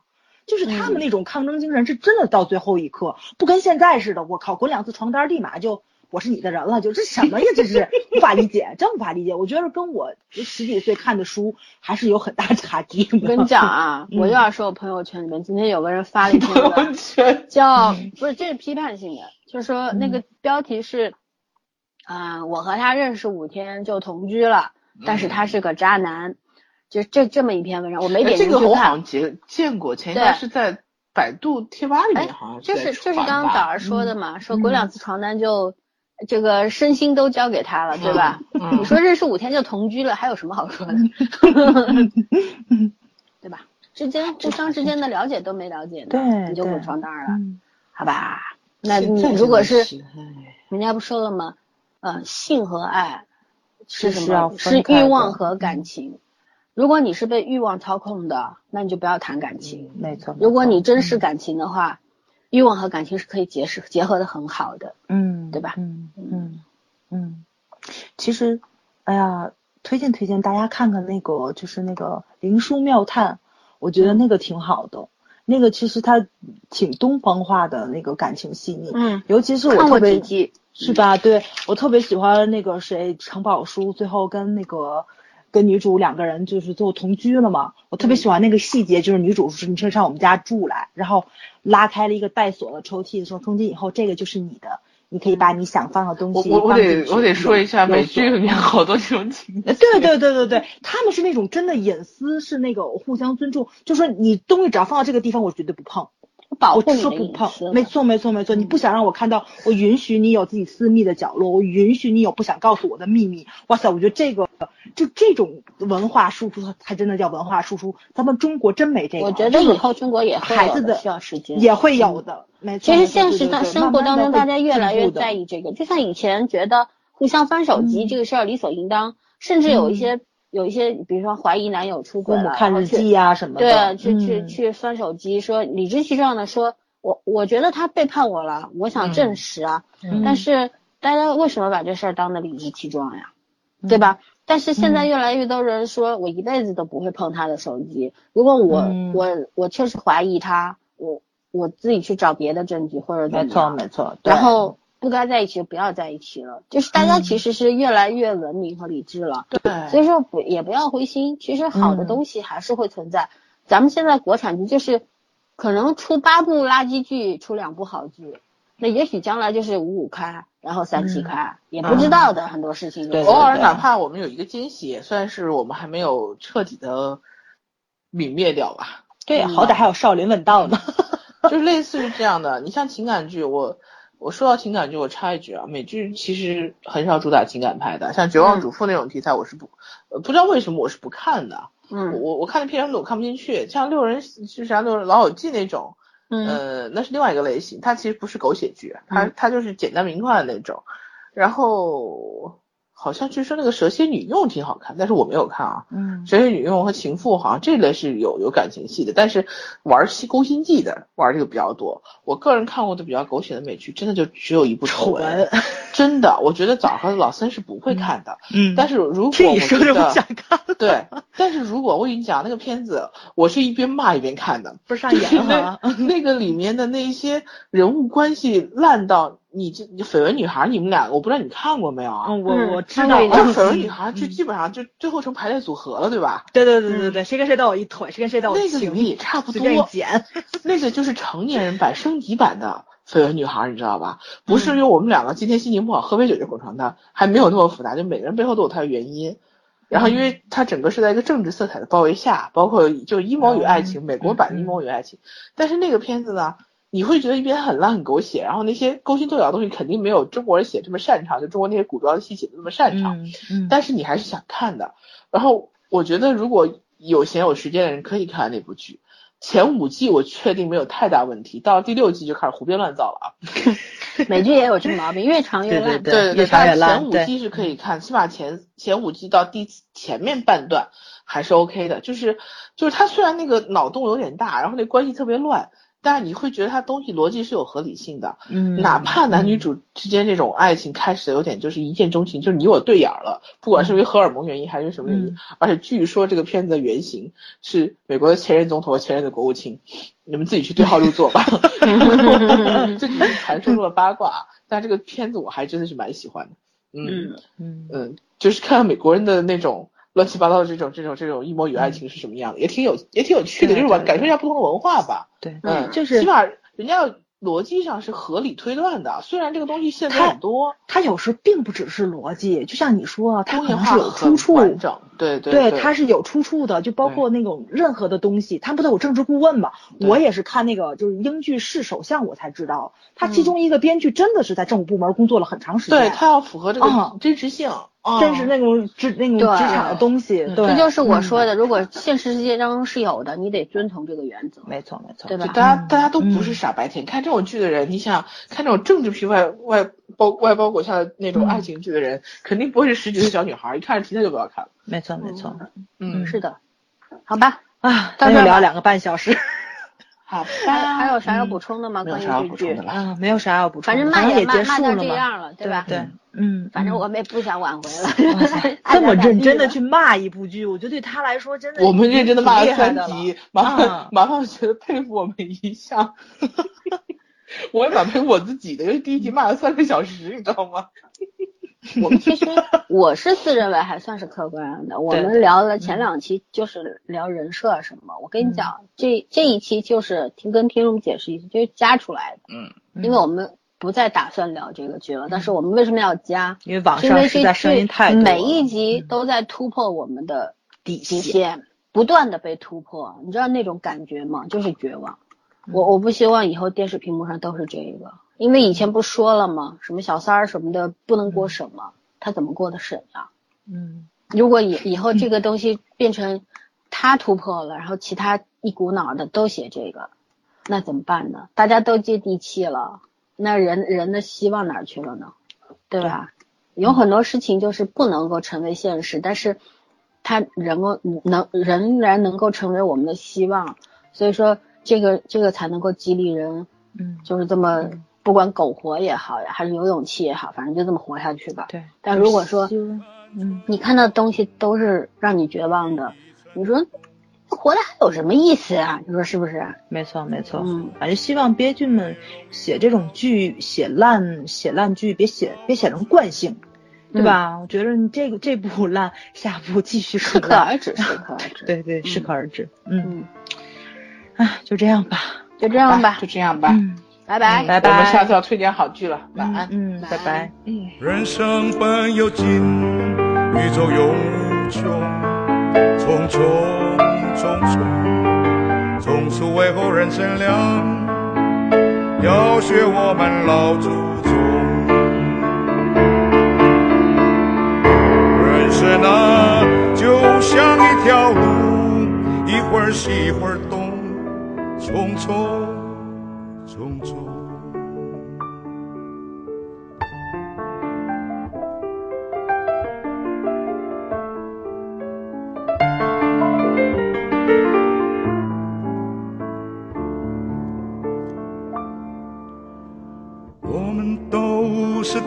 就是他们那种抗争精神，是真的到最后一刻，不跟现在似的。我靠，滚两次床单，立马就我是你的人了，就这 什么呀？这是无法理解，真无法理解。我觉得跟我十几岁看的书还是有很大差距。我跟你讲啊，嗯我又要说我朋友圈里面，今天有个人发了一篇文叫嗯不是这是批判性的，就是说那个标题是，啊、我和他认识五天就同居了，但是他是个渣男。就这这么一篇文章，我没点进去看。我好像见见过，前一段对是在百度贴吧里哎面好像就是就是刚刚早儿说的嘛，说嗯滚两次床单就这个身心都交给他了，对吧？嗯你说认识五天就同居了，还有什么好说的？对吧？之间互相之间的了解都没了解呢，对你就滚对床单了，嗯好吧？那你如果是人家不说了吗？呃，性和爱是什么？是欲望和感情。如果你是被欲望操控的，那你就不要谈感情。没错。如果你真是感情的话，欲望和感情是可以结识结合的很好的。嗯，对吧嗯嗯嗯，其实，哎呀，推荐推荐大家看看那个，就是那个《灵书妙探》，我觉得那个挺好的。那个其实它挺东方化的那个感情细腻，嗯，尤其是我特别是吧？对我特别喜欢那个谁程宝书，最后跟那个跟女主两个人就是最后同居了嘛。我特别喜欢那个细节，就是女主说你上我们家住来，然后拉开了一个带锁的抽屉，说从今以后这个就是你的，你可以把你想放的东西我我得我得说一下，美剧里面好多这种情节。对对对对对，他们是那种真的隐私，是那个互相尊重，就说你东西只要放到这个地方，我绝对不碰。我保护你的说不碰隐私，没错没错没错，你不想让我看到，我允许你有自己私密的角落，我允许你有不想告诉我的秘密。哇塞，我觉得这个就这种文化输出，才真的叫文化输出。咱们中国真没这个，我觉得以后中国也会有孩子的需要时间，也会有的，没错。其实现实当对对对生活当中，大家越来越在意这个。就像以前觉得互相翻手机嗯这个事儿理所应当，甚至有一些有一些，比如说怀疑男友出轨了，看日记呀、什么的，对，去去嗯去翻手机，说理直气壮的说，我我觉得他背叛我了，我想证实啊。嗯但是大家为什么把这事儿当的理直气壮呀？对吧？但是现在嗯越来越多人说，我一辈子都不会碰他的手机。如果我、嗯我我确实怀疑他，我我自己去找别的证据或者怎没错么样，没错。对然后不该在一起就不要在一起了。就是大家嗯其实是越来越文明和理智了。对，所以说不也不要灰心，其实好的嗯东西还是会存在。咱们现在国产剧就是可能出八部垃圾剧，出两部好剧，那也许将来就是五五开，然后三七嗯开，也不知道的很多事情。对偶尔哪怕我们有一个惊喜，也算是我们还没有彻底的泯灭掉吧。对，嗯好歹还有少林问道呢。就是类似于这样的，你像情感剧，我我说到情感剧，我插一句啊，美剧其实很少主打情感派的，像《绝望主妇》那种题材，我是不、呃不知道为什么我是不看的。嗯我我看的片长我看不进去，像六人就是像六人老友记那种，嗯呃，那是另外一个类型，它其实不是狗血剧，它嗯它就是简单明快的那种。然后好像据说那个蛇蝎女佣挺好看，但是我没有看啊。嗯蛇蝎女佣和情妇好像这类是有有感情戏的，但是玩戏勾心计的玩这个比较多。我个人看过的比较狗血的美剧，真的就只有一部《丑闻》，真的，我觉得早和老森是不会看的。嗯但是如果听我你说着我觉得想看，对，但是如果我跟你讲那个片子，我是一边骂一边看的，不是上就是演哈那。那个里面的那一些人物关系烂到你这你绯闻女孩，你们俩我不知道你看过没有啊？嗯，我嗯我知道看过一，而个绯闻女孩就嗯基本上就最后成排列组合了，对吧？对对对对对，谁跟谁都有一腿，谁跟谁都有情那个里面也差不多，剪。那个就是成年人版升级版的绯闻女孩，你知道吧？不嗯是因为我们两个今天心情不好，喝杯酒就滚床单，还没有那么复杂，就每个人背后都有他的原因。然后，因嗯为它整个是在一个政治色彩的包围下，包括就阴谋与爱情，嗯美国版的阴谋与爱情。但是那个片子呢，你会觉得一边很烂很狗血，然后那些勾心斗角的东西肯定没有中国人写这么擅长，就中国那些古装戏写的那么擅长。嗯嗯，但是你还是想看的。然后我觉得如果有闲有时间的人可以看那部剧。前五季我确定没有太大问题，到了第六季就开始胡编乱造了啊！美剧也有这毛病，越长越烂。对对越长越但是烂对前五季是可以看，起码前前五季到第前面半段还是 OK 的。就是就是他虽然那个脑洞有点大，然后那关系特别乱，但是你会觉得它东西逻辑是有合理性的。嗯，哪怕男女主之间这种爱情开始的有点就是一见钟情，就是你我对眼了，不管是因为荷尔蒙原因还是什么原因，嗯而且据说这个片子的原型是美国的前任总统和前任的国务卿，你们自己去对号入座吧。这只是传说中的八卦，但这个片子我还真的是蛮喜欢的。嗯嗯，嗯嗯，就是看看美国人的那种乱七八糟的这种这种这种阴谋与爱情是什么样的，也挺有也挺有趣的，就是我感受一下不同的文化吧。对，嗯，就是起码人家逻辑上是合理推断的，虽然这个东西现在很多，它有时并不只是逻辑，就像你说，它可能是有出处，完整，对对对，对，它是有出处的，就包括那种任何的东西，他不都有政治顾问嘛？我也是看那个就是英剧《是首相》，我才知道，他嗯。其中一个编剧真的是在政府部门工作了很长时间，对他要符合这个啊。真实性，啊真是那种职那种职场的东西，嗯。对，这就是我嗯说的，如果现实世界当中是有的，你得遵从这个原则。没错没错，对吧？大家嗯。大家都不是嗯。傻白甜，看这种剧的人，你想看这种政治皮外外包外包裹下的那种嗯爱情剧的人，肯定不会是十几岁小女孩，一看题材就不要看了。没错没错，嗯，是的，好吧。啊，又聊两个半小时，好吧。还，有啥要补充的吗？关于没有啥要这剧补充的？了。啊，没有啥要补充的，反正也骂骂到结束了嘛，这样了，对吧？对，嗯，嗯反正我们也不想挽回了。这么认真的去。骂一部剧，我觉得对他来说真的我们认真的骂了三集了，麻烦、啊麻烦觉得佩服我们一下。我也蛮佩服我自己的，因为第一集骂了三个小时，你知道吗？我们其实我是自认为还算是客观的。我们聊了前两期就是聊人设什么，我跟你讲，这这一期就是听跟听众解释一下，就是加出来的，嗯，因为我们不再打算聊这个剧了。但是我们为什么要加？因为网上实在声音太多，每一集都在突破我们的底极线，限，不断的被突破，你知道那种感觉吗？就是绝望。我我不希望以后电视屏幕上都是这个，因为以前不说了吗？什么小三儿什么的不能过审吗？他怎么过的审呀？嗯，如果以以后这个 东西变成他突破了，然后其他一股脑的都写这个，那怎么办呢？大家都接地气了，那人人的希望哪儿去了呢？对吧？有很多事情就是不能够成为现实，但是它仍够能仍然能够成为我们的希望，所以说这个这个才能够激励人，嗯，就是这么不管苟活也好呀，还是有勇气也好，反正就这么活下去吧。对。但如果说嗯，你看到的东西都是让你绝望的，你说活着还有什么意思啊？你说是不是？没错没错，嗯反正希望编剧们写这种剧写烂写烂剧，别写别写成惯性，对吧？我觉得你这个这部烂，下部继续适可而止，适可而止。对对，适可而止。嗯，嗯，哎，就这样吧。就这样吧就，这样吧。嗯拜拜。拜拜我们下次要推荐好剧了，晚安。嗯，拜拜。嗯。人生本有尽，宇宙永无穷，匆匆匆匆，从此为后人乘凉，要学我们老祖宗。人生啊，就像一条路，一会儿西一会儿东，匆匆匆匆。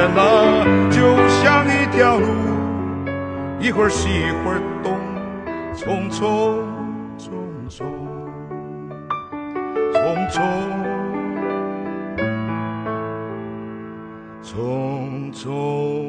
人生，就像一条路，一会儿西一会儿东，匆匆匆匆，匆匆匆匆。